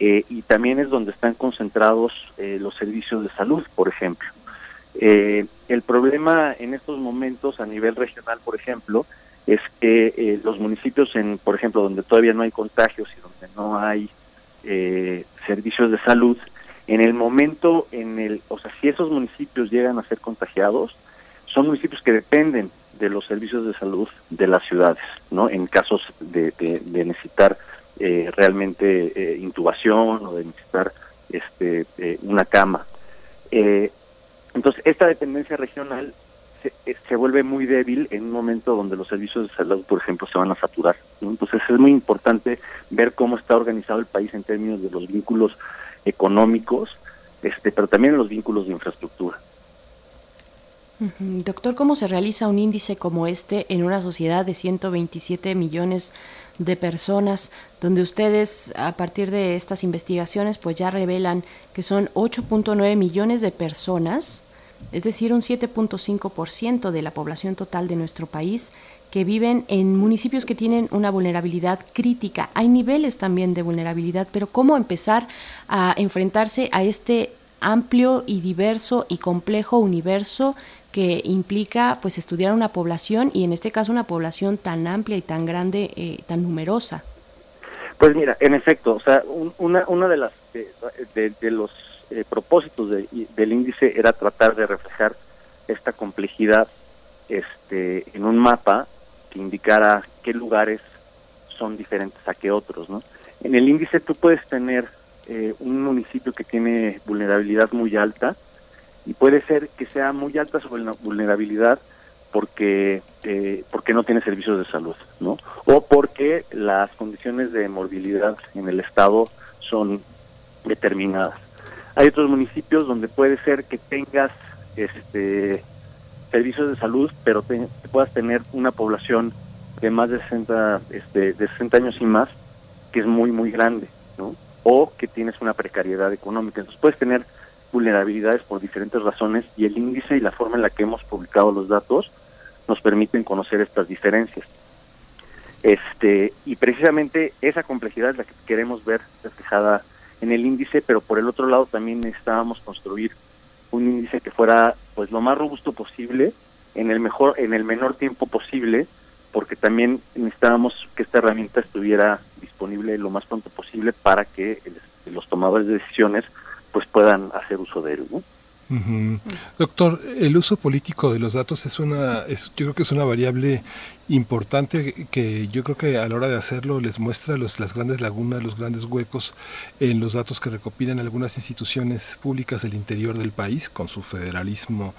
[SPEAKER 20] eh, y también es donde están concentrados eh, los servicios de salud, por ejemplo. Eh, el problema en estos momentos a nivel regional, por ejemplo, es que eh, los municipios, en, por ejemplo, donde todavía no hay contagios y donde no hay eh, servicios de salud, en el momento en el, o sea, si esos municipios llegan a ser contagiados, son municipios que dependen de los servicios de salud de las ciudades, ¿no? En casos de, de- necesitar eh, realmente eh, intubación o de necesitar este, eh, una cama. Eh, entonces, esta dependencia regional se, eh, se vuelve muy débil en un momento donde los servicios de salud, por ejemplo, se van a saturar. Entonces, es muy importante ver cómo está organizado el país en términos de los vínculos económicos, este, pero también en los vínculos de infraestructura.
[SPEAKER 2] Doctor, ¿cómo se realiza un índice como este en una sociedad de 127 millones de personas, donde ustedes a partir de estas investigaciones pues ya revelan que son 8.9 millones de personas, es decir, un 7.5% de la población total de nuestro país que viven en municipios que tienen una vulnerabilidad crítica. Hay niveles también de vulnerabilidad, pero ¿cómo empezar a enfrentarse a este amplio y diverso y complejo universo que implica pues estudiar una población y en este caso una población tan amplia y tan grande, eh, tan numerosa.
[SPEAKER 20] Pues mira, en efecto, o sea, una, una de las de, de, los eh, propósitos del índice era tratar de reflejar esta complejidad este, en un mapa que indicara qué lugares son diferentes a qué otros, ¿no? En el índice tú puedes tener eh, un municipio que tiene vulnerabilidad muy alta y puede ser que sea muy alta la vulnerabilidad porque eh, porque no tiene servicios de salud, ¿no? O porque las condiciones de morbilidad en el estado son determinadas. Hay otros municipios donde puede ser que tengas este servicios de salud, pero te, puedas tener una población de más de 60 este, de 60 años y más que es muy muy grande, ¿no? O que tienes una precariedad económica. Entonces puedes tener vulnerabilidades por diferentes razones y el índice y la forma en la que hemos publicado los datos nos permiten conocer estas diferencias. Este, y precisamente esa complejidad es la que queremos ver reflejada en el índice, pero por el otro lado también necesitábamos construir un índice que fuera pues lo más robusto posible en el mejor en el menor tiempo posible porque también necesitábamos que esta herramienta estuviera disponible lo más pronto posible para que los tomadores de decisiones pues puedan hacer uso de él ¿no?
[SPEAKER 1] Doctor, el uso político de los datos es una, es, yo creo que es una variable importante que yo creo que a la hora de hacerlo les muestra los, las grandes lagunas, los grandes huecos en los datos que recopilan algunas instituciones públicas del interior del país con su federalismo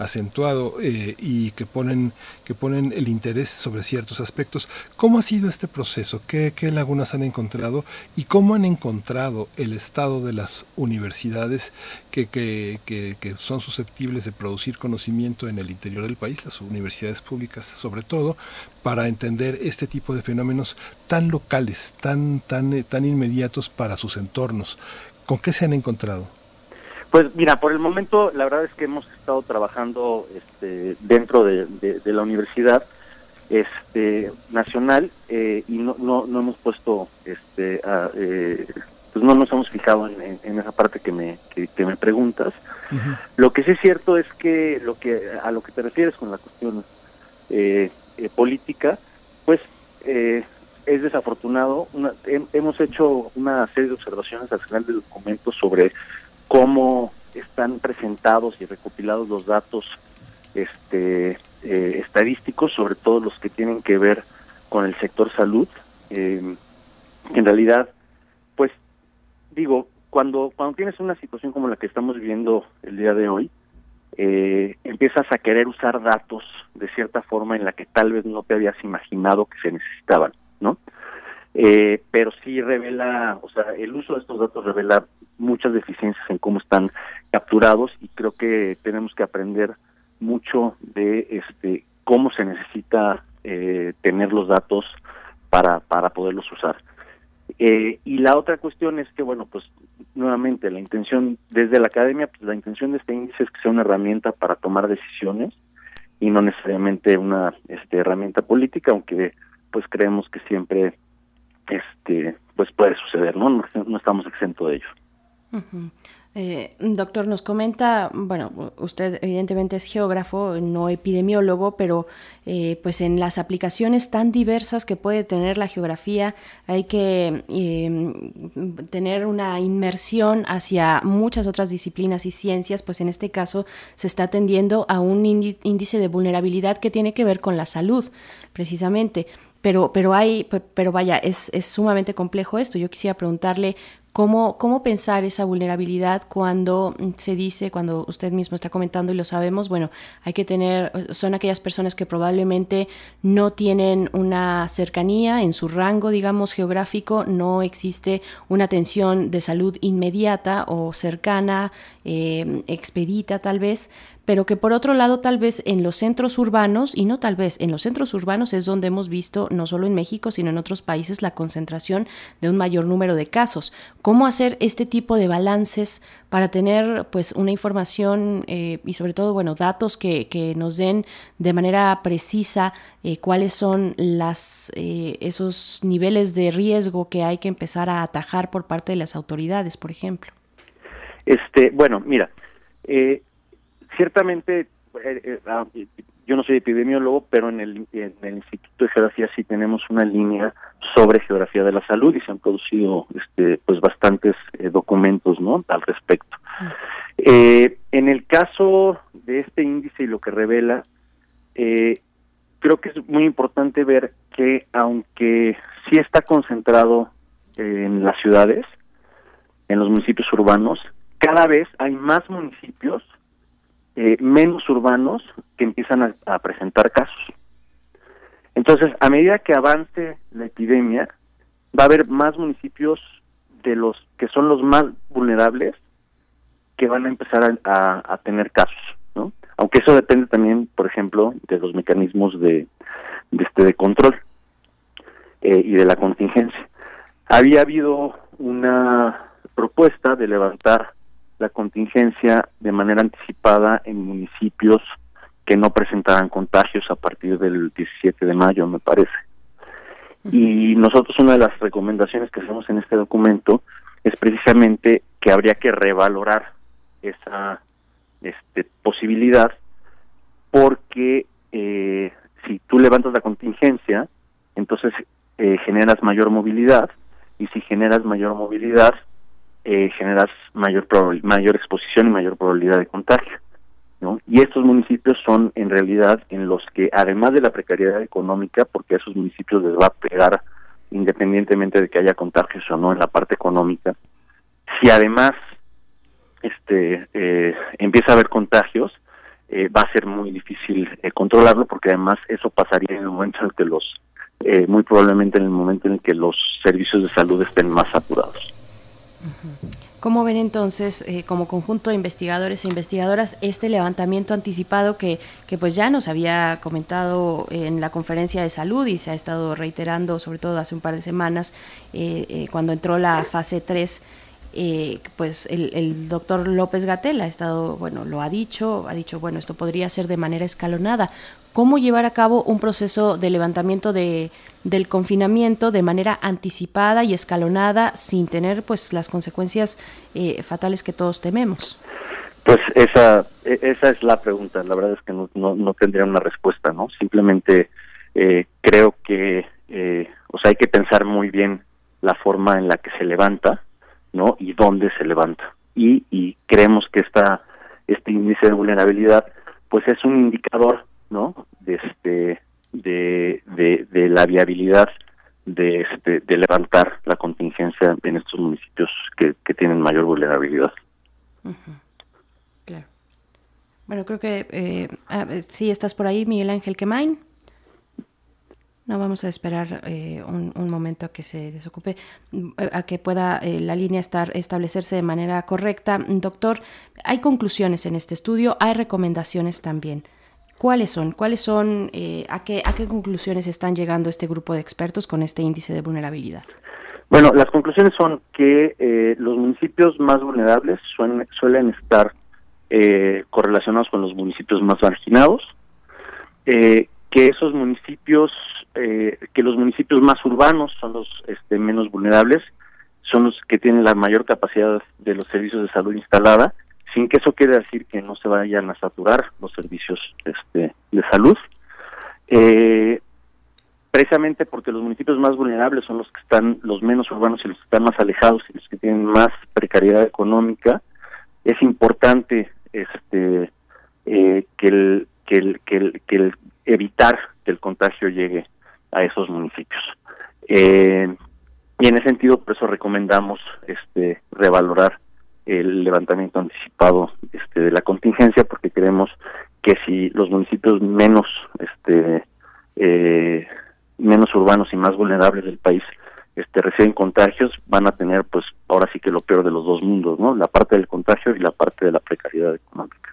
[SPEAKER 1] acentuado eh, y que ponen, que ponen el interés sobre ciertos aspectos. ¿Cómo ha sido este proceso? ¿Qué, ¿Qué lagunas han encontrado? ¿Y cómo han encontrado el estado de las universidades que, que, que, que son susceptibles de producir conocimiento en el interior del país, las universidades públicas sobre todo, para entender este tipo de fenómenos tan locales, tan, tan, tan inmediatos para sus entornos? ¿Con qué se han encontrado?
[SPEAKER 20] Pues mira, por el momento la verdad es que hemos estado trabajando este, dentro de, la universidad este, nacional eh, y no, no, no, hemos puesto, este, eh, pues no nos hemos fijado en, esa parte que me, que, me preguntas. Lo que sí es cierto es que lo que a lo que te refieres con la cuestión eh, política, pues es desafortunado. hemos hecho una serie de observaciones al final del documento sobre cómo están presentados y recopilados los datos este, eh, estadísticos, sobre todo los que tienen que ver con el sector salud. Eh, en realidad, pues digo, cuando, cuando tienes una situación como la que estamos viviendo el día de hoy, eh, empiezas a querer usar datos de cierta forma en la que tal vez no te habías imaginado que se necesitaban, ¿no? Eh, pero sí revela, o sea, el uso de estos datos revela muchas deficiencias en cómo están capturados y creo que tenemos que aprender mucho de este cómo se necesita eh, tener los datos para, para poderlos usar. Eh, y la otra cuestión es que, bueno, pues nuevamente la intención desde la academia, pues la intención de este índice es que sea una herramienta para tomar decisiones y no necesariamente una este, herramienta política, aunque pues creemos que siempre este pues puede suceder, ¿no? No, estamos exentos de ello.
[SPEAKER 2] Eh, doctor, nos comenta, bueno, usted evidentemente es geógrafo, no epidemiólogo, pero eh, pues en las aplicaciones tan diversas que puede tener la geografía hay que em, tener una inmersión hacia muchas otras disciplinas y ciencias, pues en este caso se está atendiendo a un índice de vulnerabilidad que tiene que ver con la salud, precisamente pero, pero hay, pero vaya, es, es sumamente complejo esto. Yo quisiera preguntarle ¿Cómo, ¿Cómo pensar esa vulnerabilidad cuando se dice, cuando usted mismo está comentando y lo sabemos, bueno, hay que tener, son aquellas personas que probablemente no tienen una cercanía en su rango, digamos, geográfico, no existe una atención de salud inmediata o cercana, eh, expedita tal vez, pero que por otro lado tal vez en los centros urbanos, y no tal vez, en los centros urbanos es donde hemos visto, no solo en México, sino en otros países, la concentración de un mayor número de casos. ¿Cómo hacer este tipo de balances para tener pues una información eh, y sobre todo, bueno, datos que, nos den de manera precisa eh, cuáles son las, eh, esos niveles de riesgo que hay que empezar a atajar por parte de las autoridades, por ejemplo?
[SPEAKER 20] Este, bueno, mira, eh, ciertamente eh, eh, ah, yo no soy epidemiólogo, pero en el, en el Instituto de Geografía sí tenemos una línea sobre geografía de la salud y se han producido este, pues bastantes eh, documentos ¿no? al respecto. Eh, en el caso de este índice y lo que revela, eh, creo que es muy importante ver que aunque sí está concentrado en las ciudades, en los municipios urbanos, cada vez hay más municipios eh, menos urbanos que empiezan a, presentar casos. Entonces, a medida que avance la epidemia, va a haber más municipios de los que son los más vulnerables que van a empezar a, tener casos, ¿no? Aunque eso depende también, por ejemplo, de los mecanismos de, de este de control eh, y de la contingencia. Había habido una propuesta de levantar la contingencia de manera anticipada en municipios que no presentaran contagios a partir del 17 de mayo, me parece. Y nosotros una de las recomendaciones que hacemos en este documento es precisamente que habría que revalorar esa este, posibilidad porque eh, si tú levantas la contingencia, entonces eh, generas mayor movilidad y si generas mayor movilidad, eh, generas mayor mayor exposición y mayor probabilidad de contagio. ¿no? Y estos municipios son en realidad en los que, además de la precariedad económica, porque a esos municipios les va a pegar independientemente de que haya contagios o no en la parte económica, si además este eh, empieza a haber contagios, eh, va a ser muy difícil eh, controlarlo porque además eso pasaría en el momento en el que los, eh, muy probablemente en el momento en el que los servicios de salud estén más saturados.
[SPEAKER 2] ¿Cómo ven entonces, eh, como conjunto de investigadores e investigadoras, este levantamiento anticipado que, que pues ya nos había comentado en la conferencia de salud y se ha estado reiterando, sobre todo hace un par de semanas, eh, eh, cuando entró la fase 3? Eh, pues el, el, doctor López Gatel ha estado, bueno, lo ha dicho, ha dicho, bueno, esto podría ser de manera escalonada. ¿Cómo llevar a cabo un proceso de levantamiento de, del confinamiento de manera anticipada y escalonada sin tener pues las consecuencias eh, fatales que todos tememos?
[SPEAKER 20] Pues esa, e, esa es la pregunta. La verdad es que no, no, no tendría una respuesta, ¿no? Simplemente eh, creo que, eh, o sea, hay que pensar muy bien la forma en la que se levanta ¿no? Y dónde se levanta. Y, y creemos que esta, este índice de vulnerabilidad, pues es un indicador, ¿no? De este, de, de, la viabilidad de, este, de levantar la contingencia en estos municipios que, tienen mayor vulnerabilidad.
[SPEAKER 2] Claro. Bueno, creo que eh, ah, sí estás por ahí, Miguel Ángel Quemain. No vamos a esperar eh, un, un, momento a que se desocupe, a que pueda eh, la línea estar establecerse de manera correcta. Doctor, hay conclusiones en este estudio, hay recomendaciones también. ¿Cuáles son? ¿Cuáles son? Eh, a, qué, ¿A qué conclusiones están llegando este grupo de expertos con este índice de vulnerabilidad?
[SPEAKER 20] Bueno, las conclusiones son que eh, los municipios más vulnerables suelen, suelen estar eh, correlacionados con los municipios más marginados, eh, que esos municipios, eh, que los municipios más urbanos son los este, menos vulnerables, son los que tienen la mayor capacidad de los servicios de salud instalada, sin que eso quiera decir que no se vayan a saturar los servicios este, de salud. Eh, precisamente porque los municipios más vulnerables son los que están los menos urbanos y los que están más alejados y los que tienen más precariedad económica, es importante este eh, que el que el, que el, que el evitar que el contagio llegue a esos municipios. Eh, y en ese sentido, por eso recomendamos este revalorar el levantamiento anticipado este, de la contingencia, porque creemos que si los municipios menos este eh, menos urbanos y más vulnerables del país este reciben contagios van a tener pues ahora sí que lo peor de los dos mundos no la parte del contagio y la parte de la precariedad económica.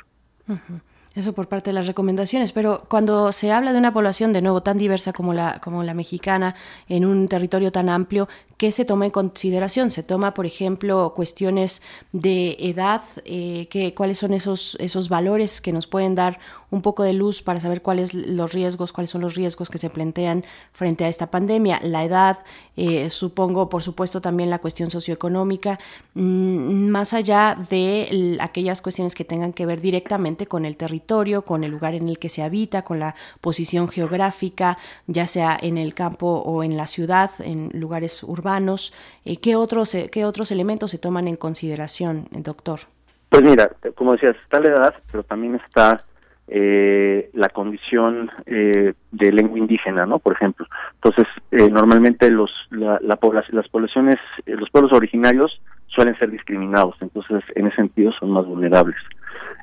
[SPEAKER 2] Eso por parte de las recomendaciones, pero cuando se habla de una población de nuevo tan diversa como la como la mexicana en un territorio tan amplio, ¿qué se toma en consideración? Se toma, por ejemplo, cuestiones de edad, eh, que, cuáles son esos esos valores que nos pueden dar un poco de luz para saber cuáles los riesgos, cuáles son los riesgos que se plantean frente a esta pandemia. La edad, eh, supongo, por supuesto, también la cuestión socioeconómica, mmm, más allá de aquellas cuestiones que tengan que ver directamente con el territorio territorio, con el lugar en el que se habita, con la posición geográfica, ya sea en el campo o en la ciudad, en lugares urbanos. Eh, ¿qué, otros, eh, ¿Qué otros elementos se toman en consideración, doctor?
[SPEAKER 20] Pues mira, como decías, está la edad, pero también está eh, la condición eh, de lengua indígena, ¿no? Por ejemplo. Entonces, eh, normalmente los la, la población, las poblaciones, eh, los pueblos originarios suelen ser discriminados, entonces en ese sentido son más vulnerables.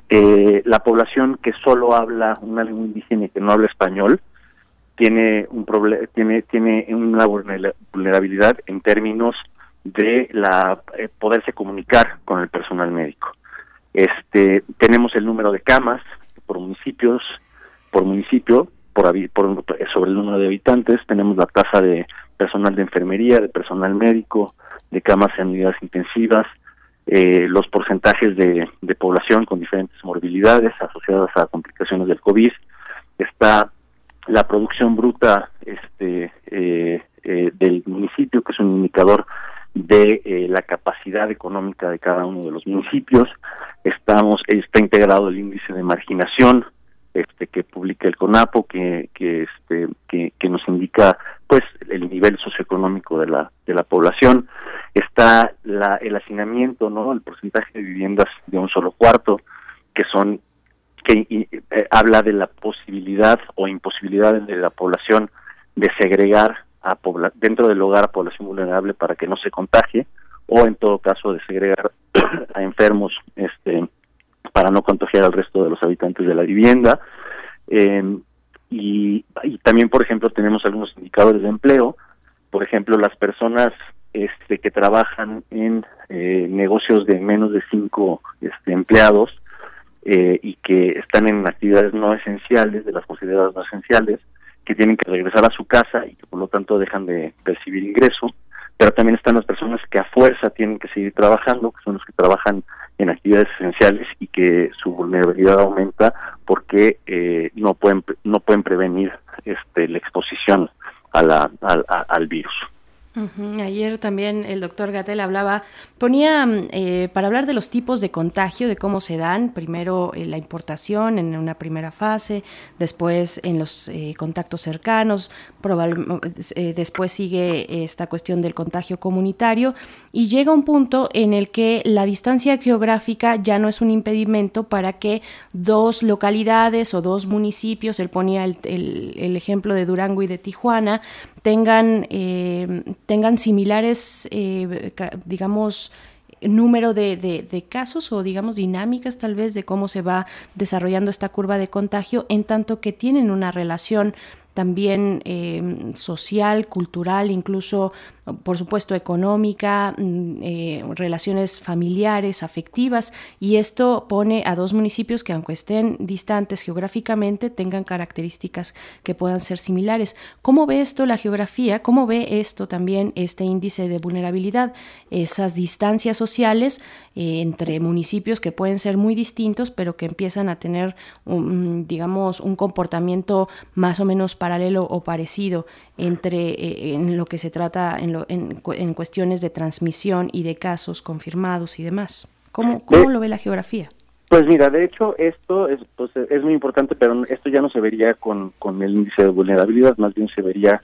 [SPEAKER 20] Eh, la población que solo habla una lengua indígena y que no habla español tiene un problema, tiene tiene una vulnerabilidad en términos de la eh, poderse comunicar con el personal médico. Este, tenemos el número de camas por municipios, por municipio, por, por sobre el número de habitantes, tenemos la tasa de personal de enfermería, de personal médico, de camas en unidades intensivas, eh, los porcentajes de, población con diferentes morbilidades asociadas a complicaciones del COVID, está la producción bruta este, eh, eh, del municipio, que es un indicador de eh, la capacidad económica de cada uno de los municipios. Estamos está integrado el índice de marginación este que publica el CONAPO que que este que, que nos indica pues el nivel socioeconómico de la de la población. Está la el hacinamiento, ¿no? El porcentaje de viviendas de un solo cuarto que son que eh, habla de la posibilidad o imposibilidad de la población de segregar a dentro del hogar a población vulnerable para que no se contagie o en todo caso de segregar a enfermos este para no contagiar al resto de los habitantes de la vivienda. Y, y, también por ejemplo tenemos algunos indicadores de empleo. Por ejemplo las personas este que trabajan en eh, negocios de menos de cinco este, empleados eh, y que están en actividades no esenciales de las consideradas no esenciales que tienen que regresar a su casa y que por lo tanto dejan de percibir ingreso, pero también están las personas que a fuerza tienen que seguir trabajando, que son los que trabajan en actividades esenciales y que su vulnerabilidad aumenta porque eh, no pueden no pueden prevenir este la exposición a al virus.
[SPEAKER 2] Ayer también el doctor Gatel hablaba, ponía eh, para hablar de los tipos de contagio, de cómo se dan, primero eh, la importación en una primera fase, después en los eh, contactos cercanos, eh, después sigue esta cuestión del contagio comunitario y llega un punto en el que la distancia geográfica ya no es un impedimento para que dos localidades o dos municipios, él ponía el, el, el ejemplo de Durango y de Tijuana, tengan, tengan similares, eh, digamos, número de, de, de, casos o digamos dinámicas tal vez de cómo se va desarrollando esta curva de contagio en tanto que tienen una relación también eh, social, cultural, incluso, por supuesto, económica, mm, eh, relaciones familiares, afectivas, y esto pone a dos municipios que, aunque estén distantes geográficamente, tengan características que puedan ser similares. ¿Cómo ve esto la geografía? ¿Cómo ve esto también este índice de vulnerabilidad? Esas distancias sociales eh, entre municipios que pueden ser muy distintos, pero que empiezan a tener, un, digamos, un comportamiento más o menos paralelo o parecido entre eh, en lo que se trata en, lo, en, en, cuestiones de transmisión y de casos confirmados y demás. ¿Cómo, cómo lo ve la geografía?
[SPEAKER 20] Pues mira, de hecho esto es, pues, es muy importante, pero esto ya no se vería con, con el índice de vulnerabilidad, más bien se vería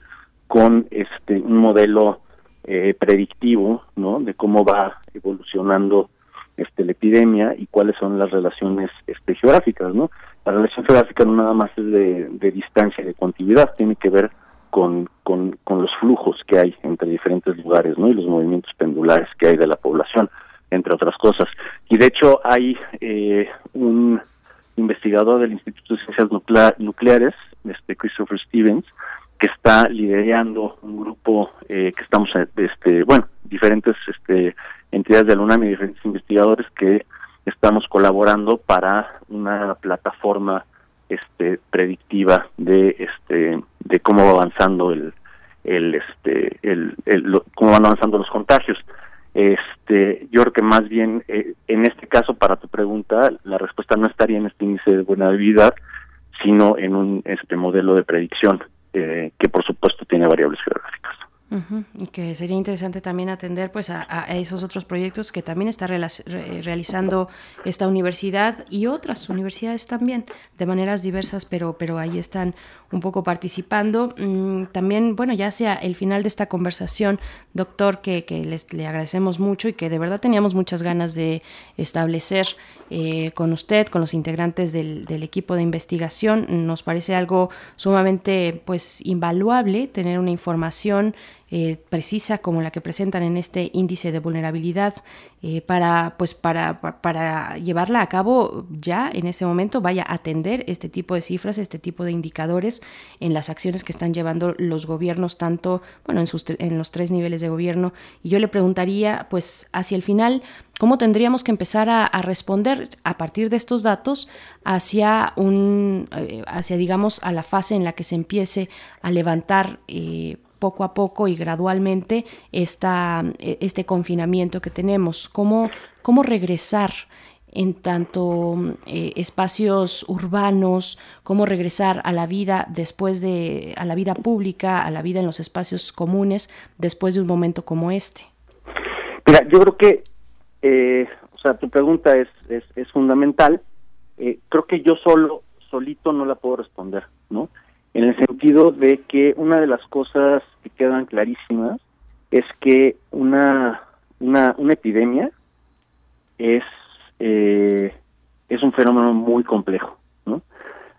[SPEAKER 20] con este un modelo eh, predictivo, ¿no? De cómo va evolucionando este la epidemia y cuáles son las relaciones este geográficas, ¿no? La relación geográfica no nada más es de, de distancia y de continuidad, tiene que ver con, con, con, los flujos que hay entre diferentes lugares, ¿no? Y los movimientos pendulares que hay de la población, entre otras cosas. Y de hecho hay eh, un investigador del Instituto de Ciencias Nuclea Nucleares, este Christopher Stevens, que está liderando un grupo eh, que estamos, este, bueno, diferentes este, entidades de la UNAM y diferentes investigadores que estamos colaborando para una plataforma este predictiva de este de cómo va avanzando el el este el, cómo van avanzando los contagios. Este yo creo que más bien eh, en este caso para tu pregunta la respuesta no estaría en este índice de vulnerabilidad sino en un este modelo de predicción eh, que por supuesto tiene variables geográficas
[SPEAKER 2] Ujú, Y que sería interesante también atender pues a, esos otros proyectos que también está re- realizando esta universidad y otras universidades también de maneras diversas pero pero ahí están un poco participando. Mm, también bueno ya sea el final de esta conversación doctor que, que les le agradecemos mucho y que de verdad teníamos muchas ganas de establecer eh, con usted con los integrantes del, del equipo de investigación nos parece algo sumamente pues invaluable tener una información eh, precisa como la que presentan en este índice de vulnerabilidad eh, para pues para, pa- para llevarla a cabo ya en ese momento vaya a atender este tipo de cifras este tipo de indicadores en las acciones que están llevando los gobiernos tanto bueno en sus en los tres niveles de gobierno. Y yo le preguntaría pues hacia el final cómo tendríamos que empezar a, responder a partir de estos datos hacia un eh, hacia digamos a la fase en la que se empiece a levantar poco a poco y gradualmente esta, eh, este confinamiento que tenemos, cómo, cómo regresar en tanto eh, espacios urbanos, cómo regresar a la vida después de, a la vida pública, a la vida en los espacios comunes, después de un momento como este.
[SPEAKER 20] Mira, yo creo que, eh, o sea, tu pregunta es, es, es fundamental. Eh, creo que yo solo, solito no la puedo responder, ¿no? En el sentido de que una de las cosas que quedan clarísimas es que una, una, una epidemia es, eh, es un fenómeno muy complejo, ¿no?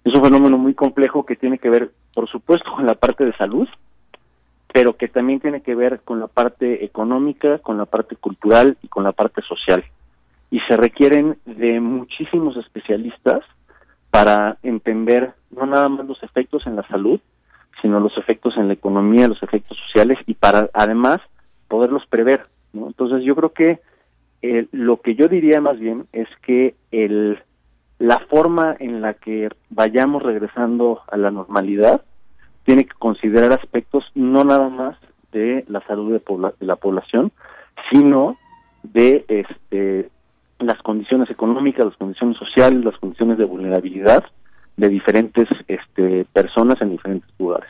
[SPEAKER 20] Es un fenómeno muy complejo que tiene que ver, por supuesto, con la parte de salud, pero que también tiene que ver con la parte económica, con la parte cultural y con la parte social. Y se requieren de muchísimos especialistas para entender no nada más los efectos en la salud, sino los efectos en la economía, los efectos sociales y para además poderlos prever. ¿no? Entonces yo creo que eh, lo que yo diría más bien es que el, la forma en la que vayamos regresando a la normalidad tiene que considerar aspectos no nada más de la salud de, pobla- de la población, sino de este, las condiciones económicas, las condiciones sociales, las condiciones de vulnerabilidad de diferentes este, personas en diferentes lugares.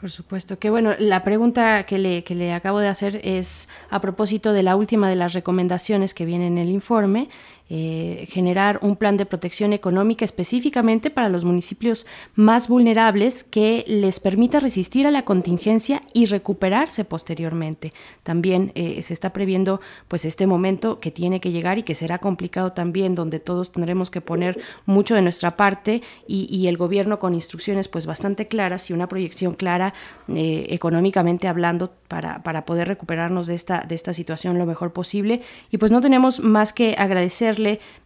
[SPEAKER 2] Por supuesto. Que bueno, la pregunta que le, que le acabo de hacer es a propósito de la última de las recomendaciones que viene en el informe, eh, generar un plan de protección económica específicamente para los municipios más vulnerables que les permita resistir a la contingencia y recuperarse posteriormente. También eh, se está previendo pues este momento que tiene que llegar y que será complicado también, donde todos tendremos que poner mucho de nuestra parte y, el gobierno con instrucciones pues bastante claras y una proyección clara eh, económicamente hablando para, para poder recuperarnos de esta, de esta situación lo mejor posible. Y pues no tenemos más que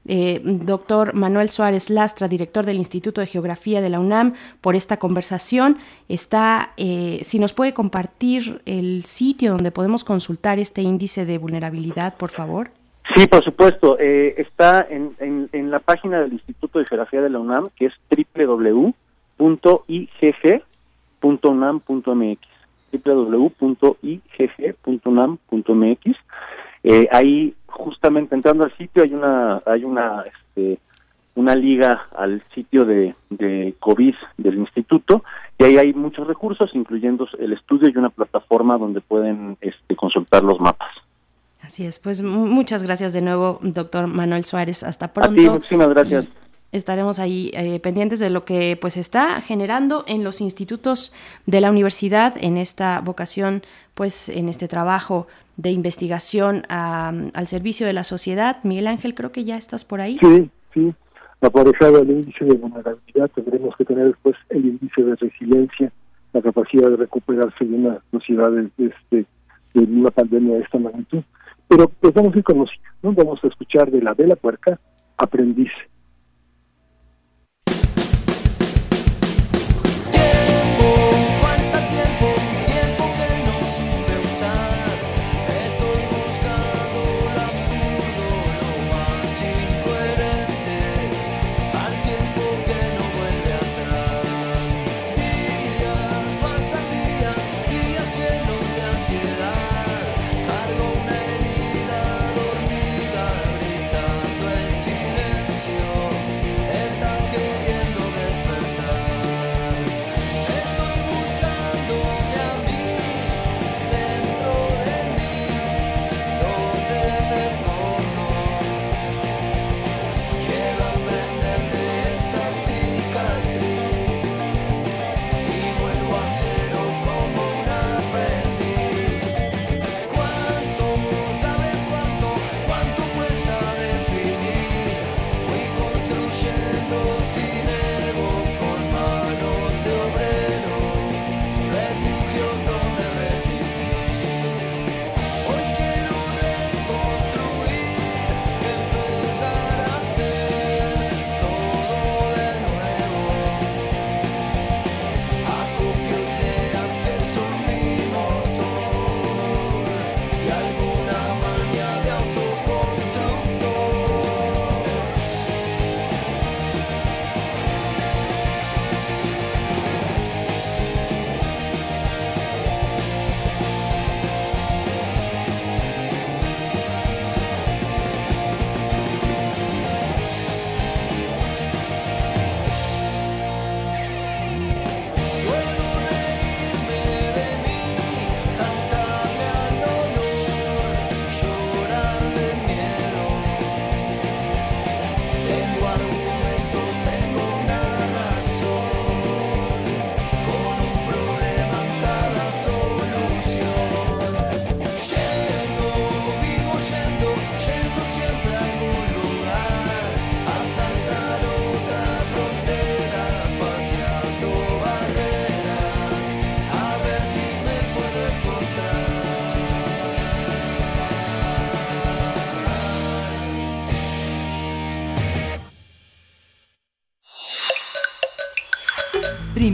[SPEAKER 2] eh, doctor Manuel Suárez Lastra, director del Instituto de Geografía de la UNAM, por esta conversación. Está, eh, si nos puede compartir el sitio donde podemos consultar este índice de vulnerabilidad, por favor.
[SPEAKER 20] Sí, por supuesto. eh, está en, en, en la página del Instituto de Geografía de la UNAM, que es www.igg.unam.mx www.igg.unam.mx eh, ahí justamente entrando al sitio hay una hay una este, una liga al sitio de, de COVID del instituto y ahí hay muchos recursos incluyendo el estudio y una plataforma donde pueden este, consultar los mapas
[SPEAKER 2] Así es, pues mu- muchas gracias de nuevo, doctor Manuel Suárez. Hasta
[SPEAKER 20] a
[SPEAKER 2] pronto.
[SPEAKER 20] ti muchísimas gracias
[SPEAKER 2] estaremos ahí eh, pendientes de lo que pues está generando en los institutos de la universidad en esta vocación pues en este trabajo de investigación a- al servicio de la sociedad Miguel Ángel creo que ya estás por ahí
[SPEAKER 21] Sí, sí. Aparejado el índice de vulnerabilidad, tendremos que tener después el índice de resiliencia, la capacidad de recuperarse de una sociedad de, de este, de una pandemia de esta magnitud. Pero pues vamos a ir con música, ¿no? Vamos a escuchar de la Vela Puerca, Aprendiz.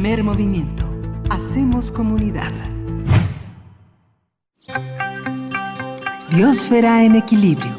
[SPEAKER 4] Primer movimiento. Hacemos comunidad. Biosfera en equilibrio.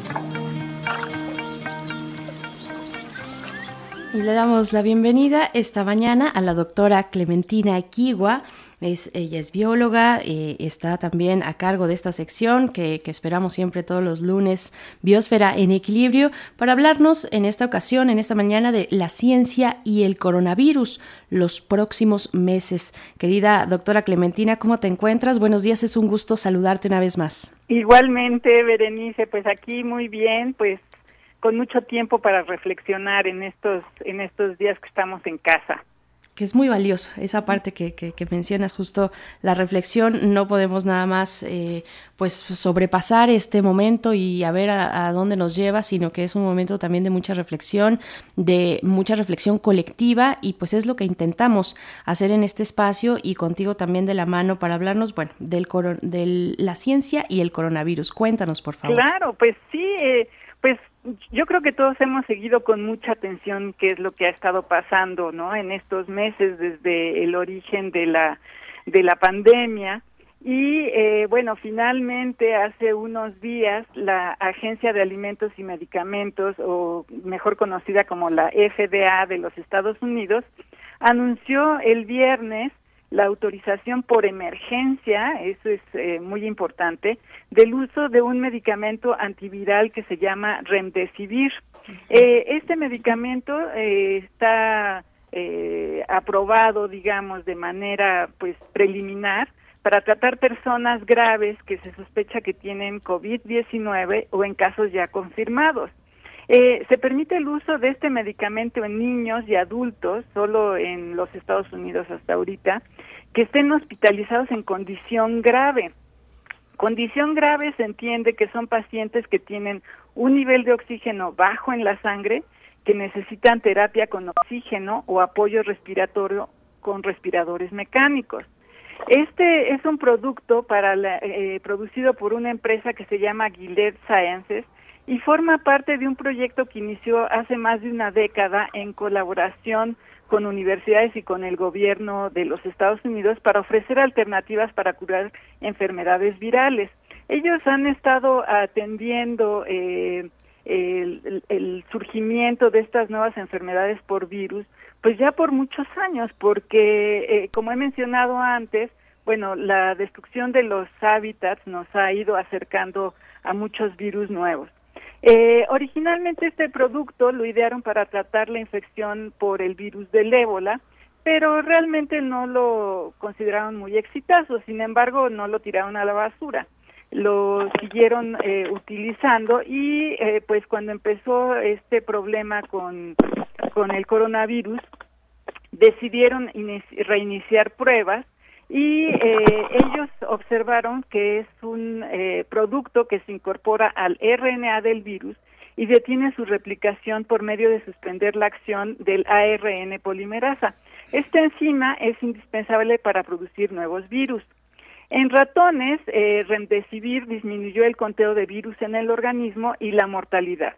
[SPEAKER 2] Y le damos la bienvenida esta mañana a la doctora Clementina Kiwa. Es, ella es bióloga, eh, está también a cargo de esta sección que, que, esperamos siempre todos los lunes, Biosfera en Equilibrio, para hablarnos en esta ocasión, en esta mañana, de la ciencia y el coronavirus, los próximos meses. Querida doctora Clementina, ¿cómo te encuentras? Buenos días, es un gusto saludarte una vez más.
[SPEAKER 22] Igualmente, Berenice, pues aquí muy bien, pues con mucho tiempo para reflexionar en estos en estos días que estamos en casa
[SPEAKER 2] que es muy valioso, esa parte que, que, que, mencionas, justo la reflexión, no podemos nada más eh, pues sobrepasar este momento y a ver a, a, dónde nos lleva, sino que es un momento también de mucha reflexión, de mucha reflexión colectiva y pues es lo que intentamos hacer en este espacio y contigo también de la mano para hablarnos, bueno, del de la ciencia y el coronavirus. Cuéntanos, por favor.
[SPEAKER 22] Claro, pues sí, eh, pues yo creo que todos hemos seguido con mucha atención qué es lo que ha estado pasando, ¿no? En estos meses desde el origen de la de la pandemia y eh, bueno, finalmente hace unos días la Agencia de Alimentos y Medicamentos, o mejor conocida como la FDA de los Estados Unidos, anunció el viernes la autorización por emergencia, eso es eh, muy importante, del uso de un medicamento antiviral que se llama Remdesivir. Eh, este medicamento eh, está eh, aprobado, digamos, de manera pues preliminar para tratar personas graves que se sospecha que tienen COVID-19 o en casos ya confirmados. Eh, se permite el uso de este medicamento en niños y adultos, solo en los Estados Unidos hasta ahorita, que estén hospitalizados en condición grave. Condición grave se entiende que son pacientes que tienen un nivel de oxígeno bajo en la sangre, que necesitan terapia con oxígeno o apoyo respiratorio con respiradores mecánicos. Este es un producto para la, eh, producido por una empresa que se llama Gilead Sciences, y forma parte de un proyecto que inició hace más de una década en colaboración con universidades y con el gobierno de los Estados Unidos para ofrecer alternativas para curar enfermedades virales. Ellos han estado atendiendo eh, el, surgimiento de estas nuevas enfermedades por virus, pues ya por muchos años, porque eh, como he mencionado antes, bueno, la destrucción de los hábitats nos ha ido acercando a muchos virus nuevos. Eh, originalmente este producto lo idearon para tratar la infección por el virus del ébola, pero realmente no lo consideraron muy exitoso, sin embargo no lo tiraron a la basura, lo siguieron eh, utilizando y eh, pues cuando empezó este problema con, con el coronavirus, decidieron reiniciar pruebas y eh, ellos observaron que es un eh, producto que se incorpora al RNA del virus y detiene su replicación por medio de suspender la acción del ARN polimerasa. Esta enzima es indispensable para producir nuevos virus. En ratones, eh, Remdesivir disminuyó el conteo de virus en el organismo y la mortalidad.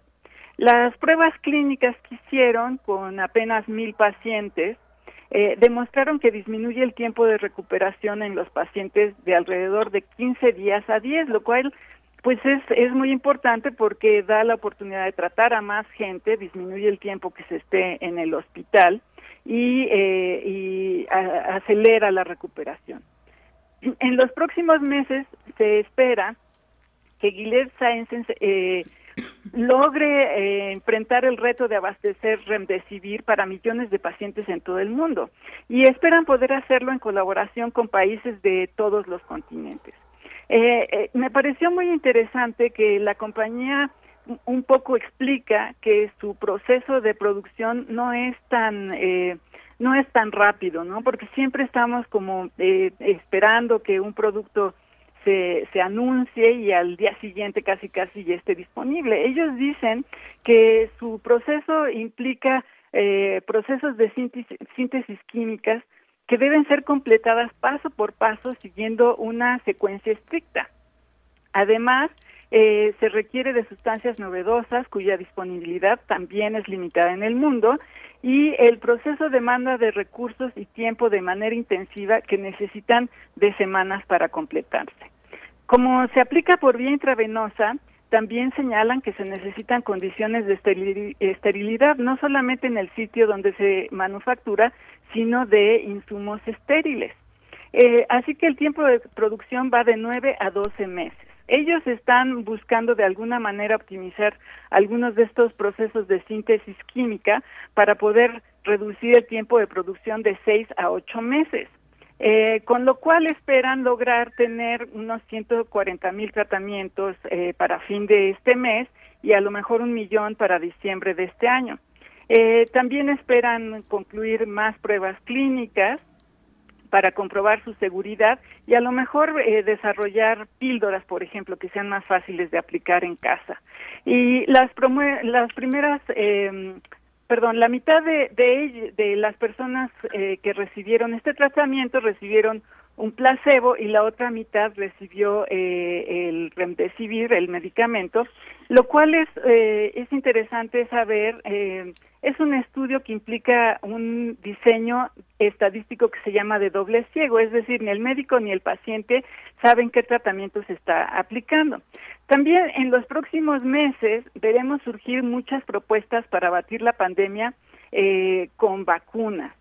[SPEAKER 22] Las pruebas clínicas que hicieron con apenas mil pacientes eh, demostraron que disminuye el tiempo de recuperación en los pacientes de alrededor de 15 días a 10, lo cual pues es, es muy importante porque da la oportunidad de tratar a más gente, disminuye el tiempo que se esté en el hospital y, eh, y acelera la recuperación. En los próximos meses se espera que Gilead Sciences eh, logre eh, enfrentar el reto de abastecer Remdesivir para millones de pacientes en todo el mundo y esperan poder hacerlo en colaboración con países de todos los continentes. Eh, eh, me pareció muy interesante que la compañía un poco explica que su proceso de producción no es tan eh, no es tan rápido, ¿no? Porque siempre estamos como eh, esperando que un producto se, se anuncie y al día siguiente casi casi ya esté disponible. Ellos dicen que su proceso implica eh, procesos de síntesis, químicas que deben ser completadas paso por paso siguiendo una secuencia estricta. Además, eh, se requiere de sustancias novedosas cuya disponibilidad también es limitada en el mundo y el proceso demanda de recursos y tiempo de manera intensiva que necesitan de semanas para completarse. Como se aplica por vía intravenosa, también señalan que se necesitan condiciones de esterilidad, no solamente en el sitio donde se manufactura, sino de insumos estériles. Eh, así que el tiempo de producción va de 9 a 12 meses. Ellos están buscando de alguna manera optimizar algunos de estos procesos de síntesis química para poder reducir el tiempo de producción de 6 a 8 meses. Eh, con lo cual esperan lograr tener unos 140 mil tratamientos eh, para fin de este mes y a lo mejor un millón para diciembre de este año. Eh, también esperan concluir más pruebas clínicas para comprobar su seguridad y a lo mejor eh, desarrollar píldoras, por ejemplo, que sean más fáciles de aplicar en casa. Y las, las primeras, eh, perdón, la mitad de, de, de las personas eh, que recibieron este tratamiento recibieron un placebo y la otra mitad recibió eh, el remdesivir, el medicamento, lo cual es, eh, es interesante saber, eh, es un estudio que implica un diseño estadístico que se llama de doble ciego, es decir, ni el médico ni el paciente saben qué tratamiento se está aplicando. También en los próximos meses veremos surgir muchas propuestas para batir la pandemia con vacunas.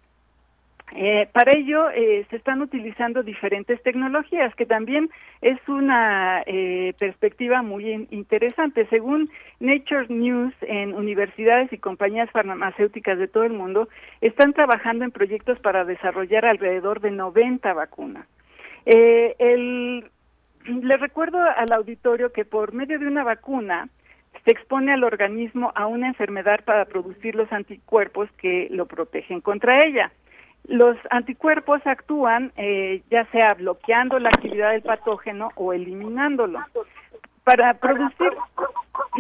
[SPEAKER 22] Eh, para ello eh, se están utilizando diferentes tecnologías, que también es una eh, perspectiva muy interesante. Según Nature News, en universidades y compañías farmacéuticas de todo el mundo están trabajando en proyectos para desarrollar alrededor de 90 vacunas. El, le recuerdo al auditorio que por medio de una vacuna se expone al organismo a una enfermedad para producir los anticuerpos que lo protegen contra ella. Los anticuerpos actúan eh, ya sea bloqueando la actividad del patógeno o eliminándolo. Para producir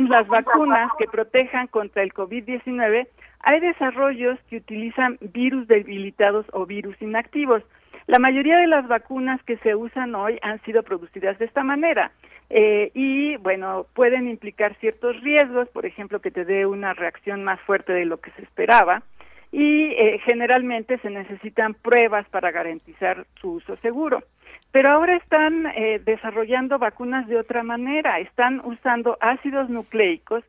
[SPEAKER 22] las vacunas que protejan contra el COVID-19, hay desarrollos que utilizan virus debilitados o virus inactivos. La mayoría de las vacunas que se usan hoy han sido producidas de esta manera. Eh, y bueno, pueden implicar ciertos riesgos, por ejemplo, que te dé una reacción más fuerte de lo que se esperaba y eh, generalmente se necesitan pruebas para garantizar su uso seguro. Pero ahora están eh, desarrollando vacunas de otra manera, están usando ácidos nucleicos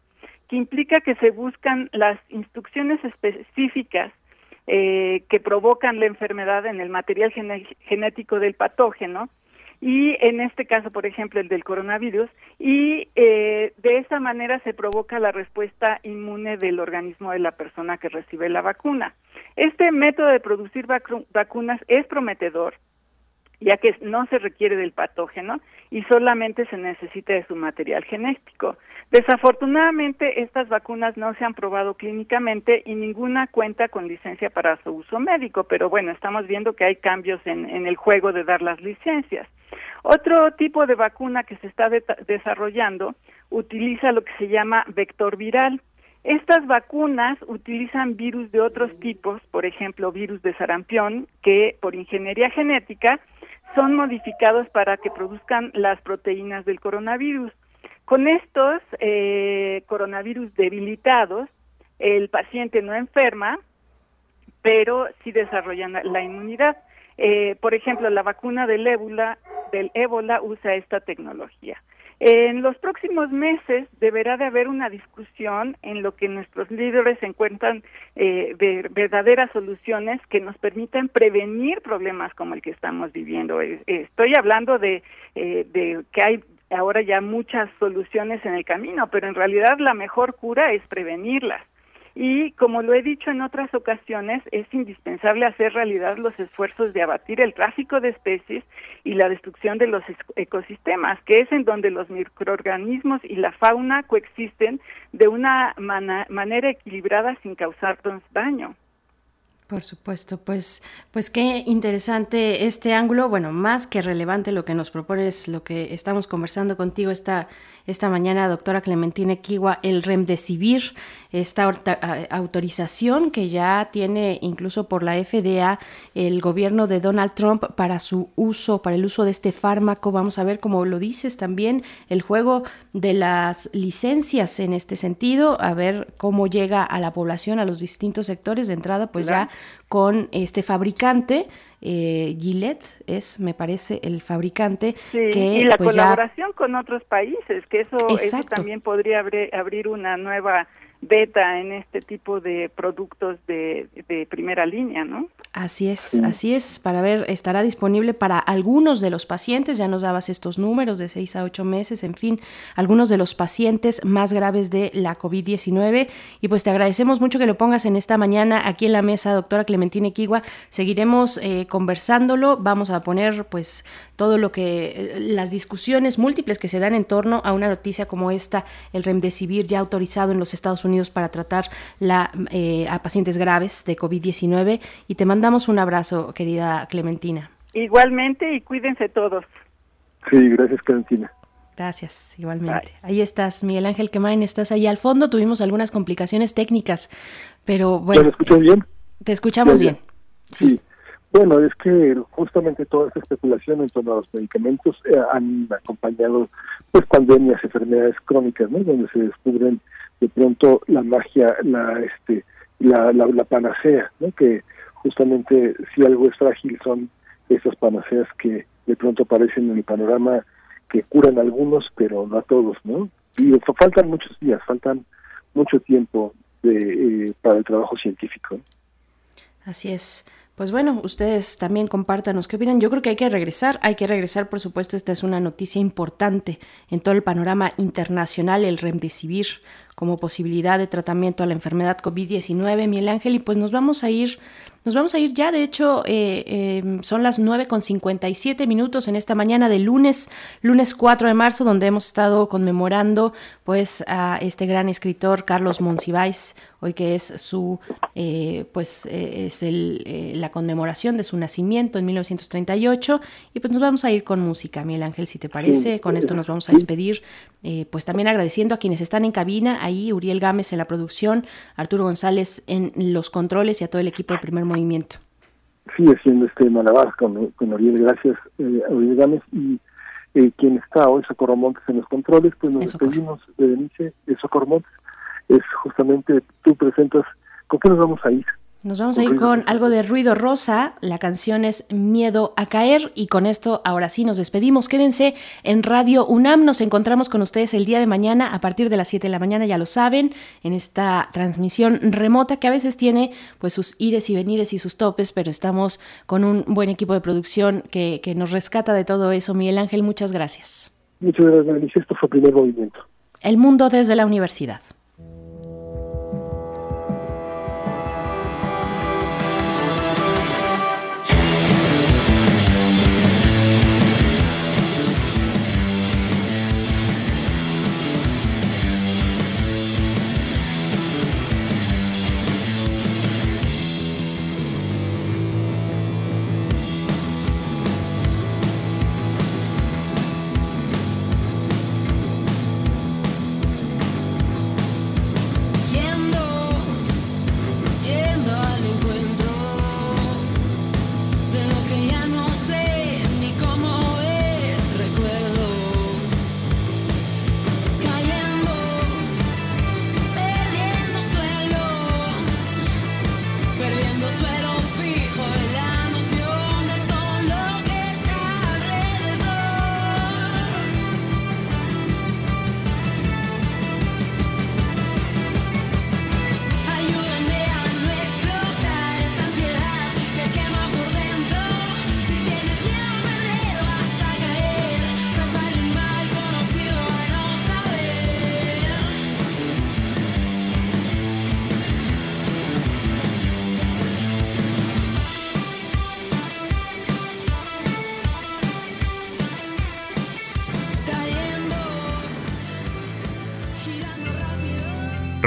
[SPEAKER 22] que implica que se buscan las instrucciones específicas eh, que provocan la enfermedad en el material genético del patógeno y en este caso, por ejemplo, el del coronavirus, y eh, de esa manera se provoca la respuesta inmune del organismo de la persona que recibe la vacuna. Este método de producir vacunas es prometedor, ya que no se requiere del patógeno y solamente se necesita de su material genético. Desafortunadamente, estas vacunas no se han probado clínicamente y ninguna cuenta con licencia para su uso médico, pero bueno, estamos viendo que hay cambios en, el juego de dar las licencias. Otro tipo de vacuna que se está desarrollando utiliza lo que se llama vector viral. Estas vacunas utilizan virus de otros tipos, por ejemplo, virus de sarampión, que por ingeniería genética son modificados para que produzcan las proteínas del coronavirus. Con estos eh, coronavirus debilitados, el paciente no enferma, pero sí desarrolla la inmunidad. Eh, por ejemplo, la vacuna del ébola, del ébola usa esta tecnología. En los próximos meses deberá de haber una discusión en lo que nuestros líderes encuentran eh, verdaderas soluciones que nos permitan prevenir problemas como el que estamos viviendo. estoy hablando de, eh, de que hay ahora ya muchas soluciones en el camino, pero en realidad la mejor cura es prevenirlas. Y como lo he dicho en otras ocasiones, es indispensable hacer realidad los esfuerzos de abatir el tráfico de especies y la destrucción de los ecosistemas, que es en donde los microorganismos y la fauna coexisten de una manera equilibrada sin causarnos daño.
[SPEAKER 2] Por supuesto, pues, pues qué interesante este ángulo. Bueno, más que relevante lo que nos propones, lo que estamos conversando contigo esta, esta mañana, doctora Clementina Kiwa, el remdesivir, esta autorización que ya tiene incluso por la FDA el gobierno de Donald Trump para su uso, para el uso de este fármaco. Vamos a ver, como lo dices también, el juego de las licencias en este sentido, a ver cómo llega a la población, a los distintos sectores de entrada, pues ya con este fabricante. Eh, Gillette es, me parece, el fabricante. que,
[SPEAKER 22] y la
[SPEAKER 2] pues,
[SPEAKER 22] colaboración con otros países, que eso, eso también podría abrir una nueva beta en este tipo de productos de, de primera línea, ¿no?
[SPEAKER 2] Así es, así es. Para ver, estará disponible para algunos de los pacientes, ya nos dabas estos números de 6 a 8 meses, en fin, algunos de los pacientes más graves de la COVID-19. Y pues te agradecemos mucho que lo pongas en esta mañana aquí en la mesa, doctora Clementina Equigua. Seguiremos eh, conversándolo, vamos a poner pues todo lo que, eh, las discusiones múltiples que se dan en torno a una noticia como esta, el Remdesivir ya autorizado en los Estados Unidos para tratar la, eh, a pacientes graves de COVID-19. Y te mando damos un abrazo, querida Clementina.
[SPEAKER 22] Igualmente y cuídense todos.
[SPEAKER 21] Sí, gracias, Clementina.
[SPEAKER 2] Gracias, igualmente. Ahí estás, Miguel Ángel Quemain, estás ahí al fondo. Tuvimos algunas complicaciones técnicas, pero bueno.
[SPEAKER 21] ¿Me escuchas bien?
[SPEAKER 2] Te escuchamos bien.
[SPEAKER 21] Sí. Bueno, es que justamente toda esta especulación en torno a los medicamentos eh, han acompañado pues pandemias, enfermedades crónicas, ¿no? Donde se descubren de pronto la magia, la este la, la, la panacea, ¿no? Que justamente si algo es frágil son esas panaceas que de pronto aparecen en el panorama que curan a algunos pero no a todos no y faltan muchos días faltan mucho tiempo de, eh, para el trabajo científico.
[SPEAKER 2] Así es pues bueno, ustedes también compártanos qué opinan. Yo creo que hay que regresar, hay que regresar, por supuesto, esta es una noticia importante en todo el panorama internacional, el remdesivir como posibilidad de tratamiento a la enfermedad COVID-19, Miguel Ángel, y pues nos vamos a ir nos vamos a ir ya, de hecho, eh, em, son las 9 con 57 minutos en esta mañana de lunes, lunes 4 de marzo, donde hemos estado conmemorando pues a este gran escritor Carlos Monsiváis, hoy que es su, eh, pues eh, es el, la conmemoración de su nacimiento en 1938, y pues nos vamos a ir con música, Miguel Ángel, si te parece, con esto nos vamos a despedir, pues también agradeciendo a quienes están en cabina, ahí Uriel Gámez en la producción, Arturo González en los controles y a todo el equipo de Primer movimiento.
[SPEAKER 21] Sigue siendo este Malabar con, con Oriel, gracias eh, Oriel Gámez y eh, quien está hoy, Socorro Montes en los controles, pues nos despedimos de Denise, de Socorro Montes, es justamente, tú presentas, ¿con qué nos vamos a ir?
[SPEAKER 2] Nos vamos a ir con algo de ruido rosa. La canción es Miedo a caer y con esto ahora sí nos despedimos. Quédense en Radio UNAM. Nos encontramos con ustedes el día de mañana a partir de las 7 de la mañana, ya lo saben, en esta transmisión remota que a veces tiene pues sus ires y venires y sus topes, pero estamos con un buen equipo de producción que, que nos rescata de todo eso. Miguel Ángel, muchas gracias.
[SPEAKER 21] Muchas gracias, Esto fue primer movimiento.
[SPEAKER 2] El mundo desde la universidad.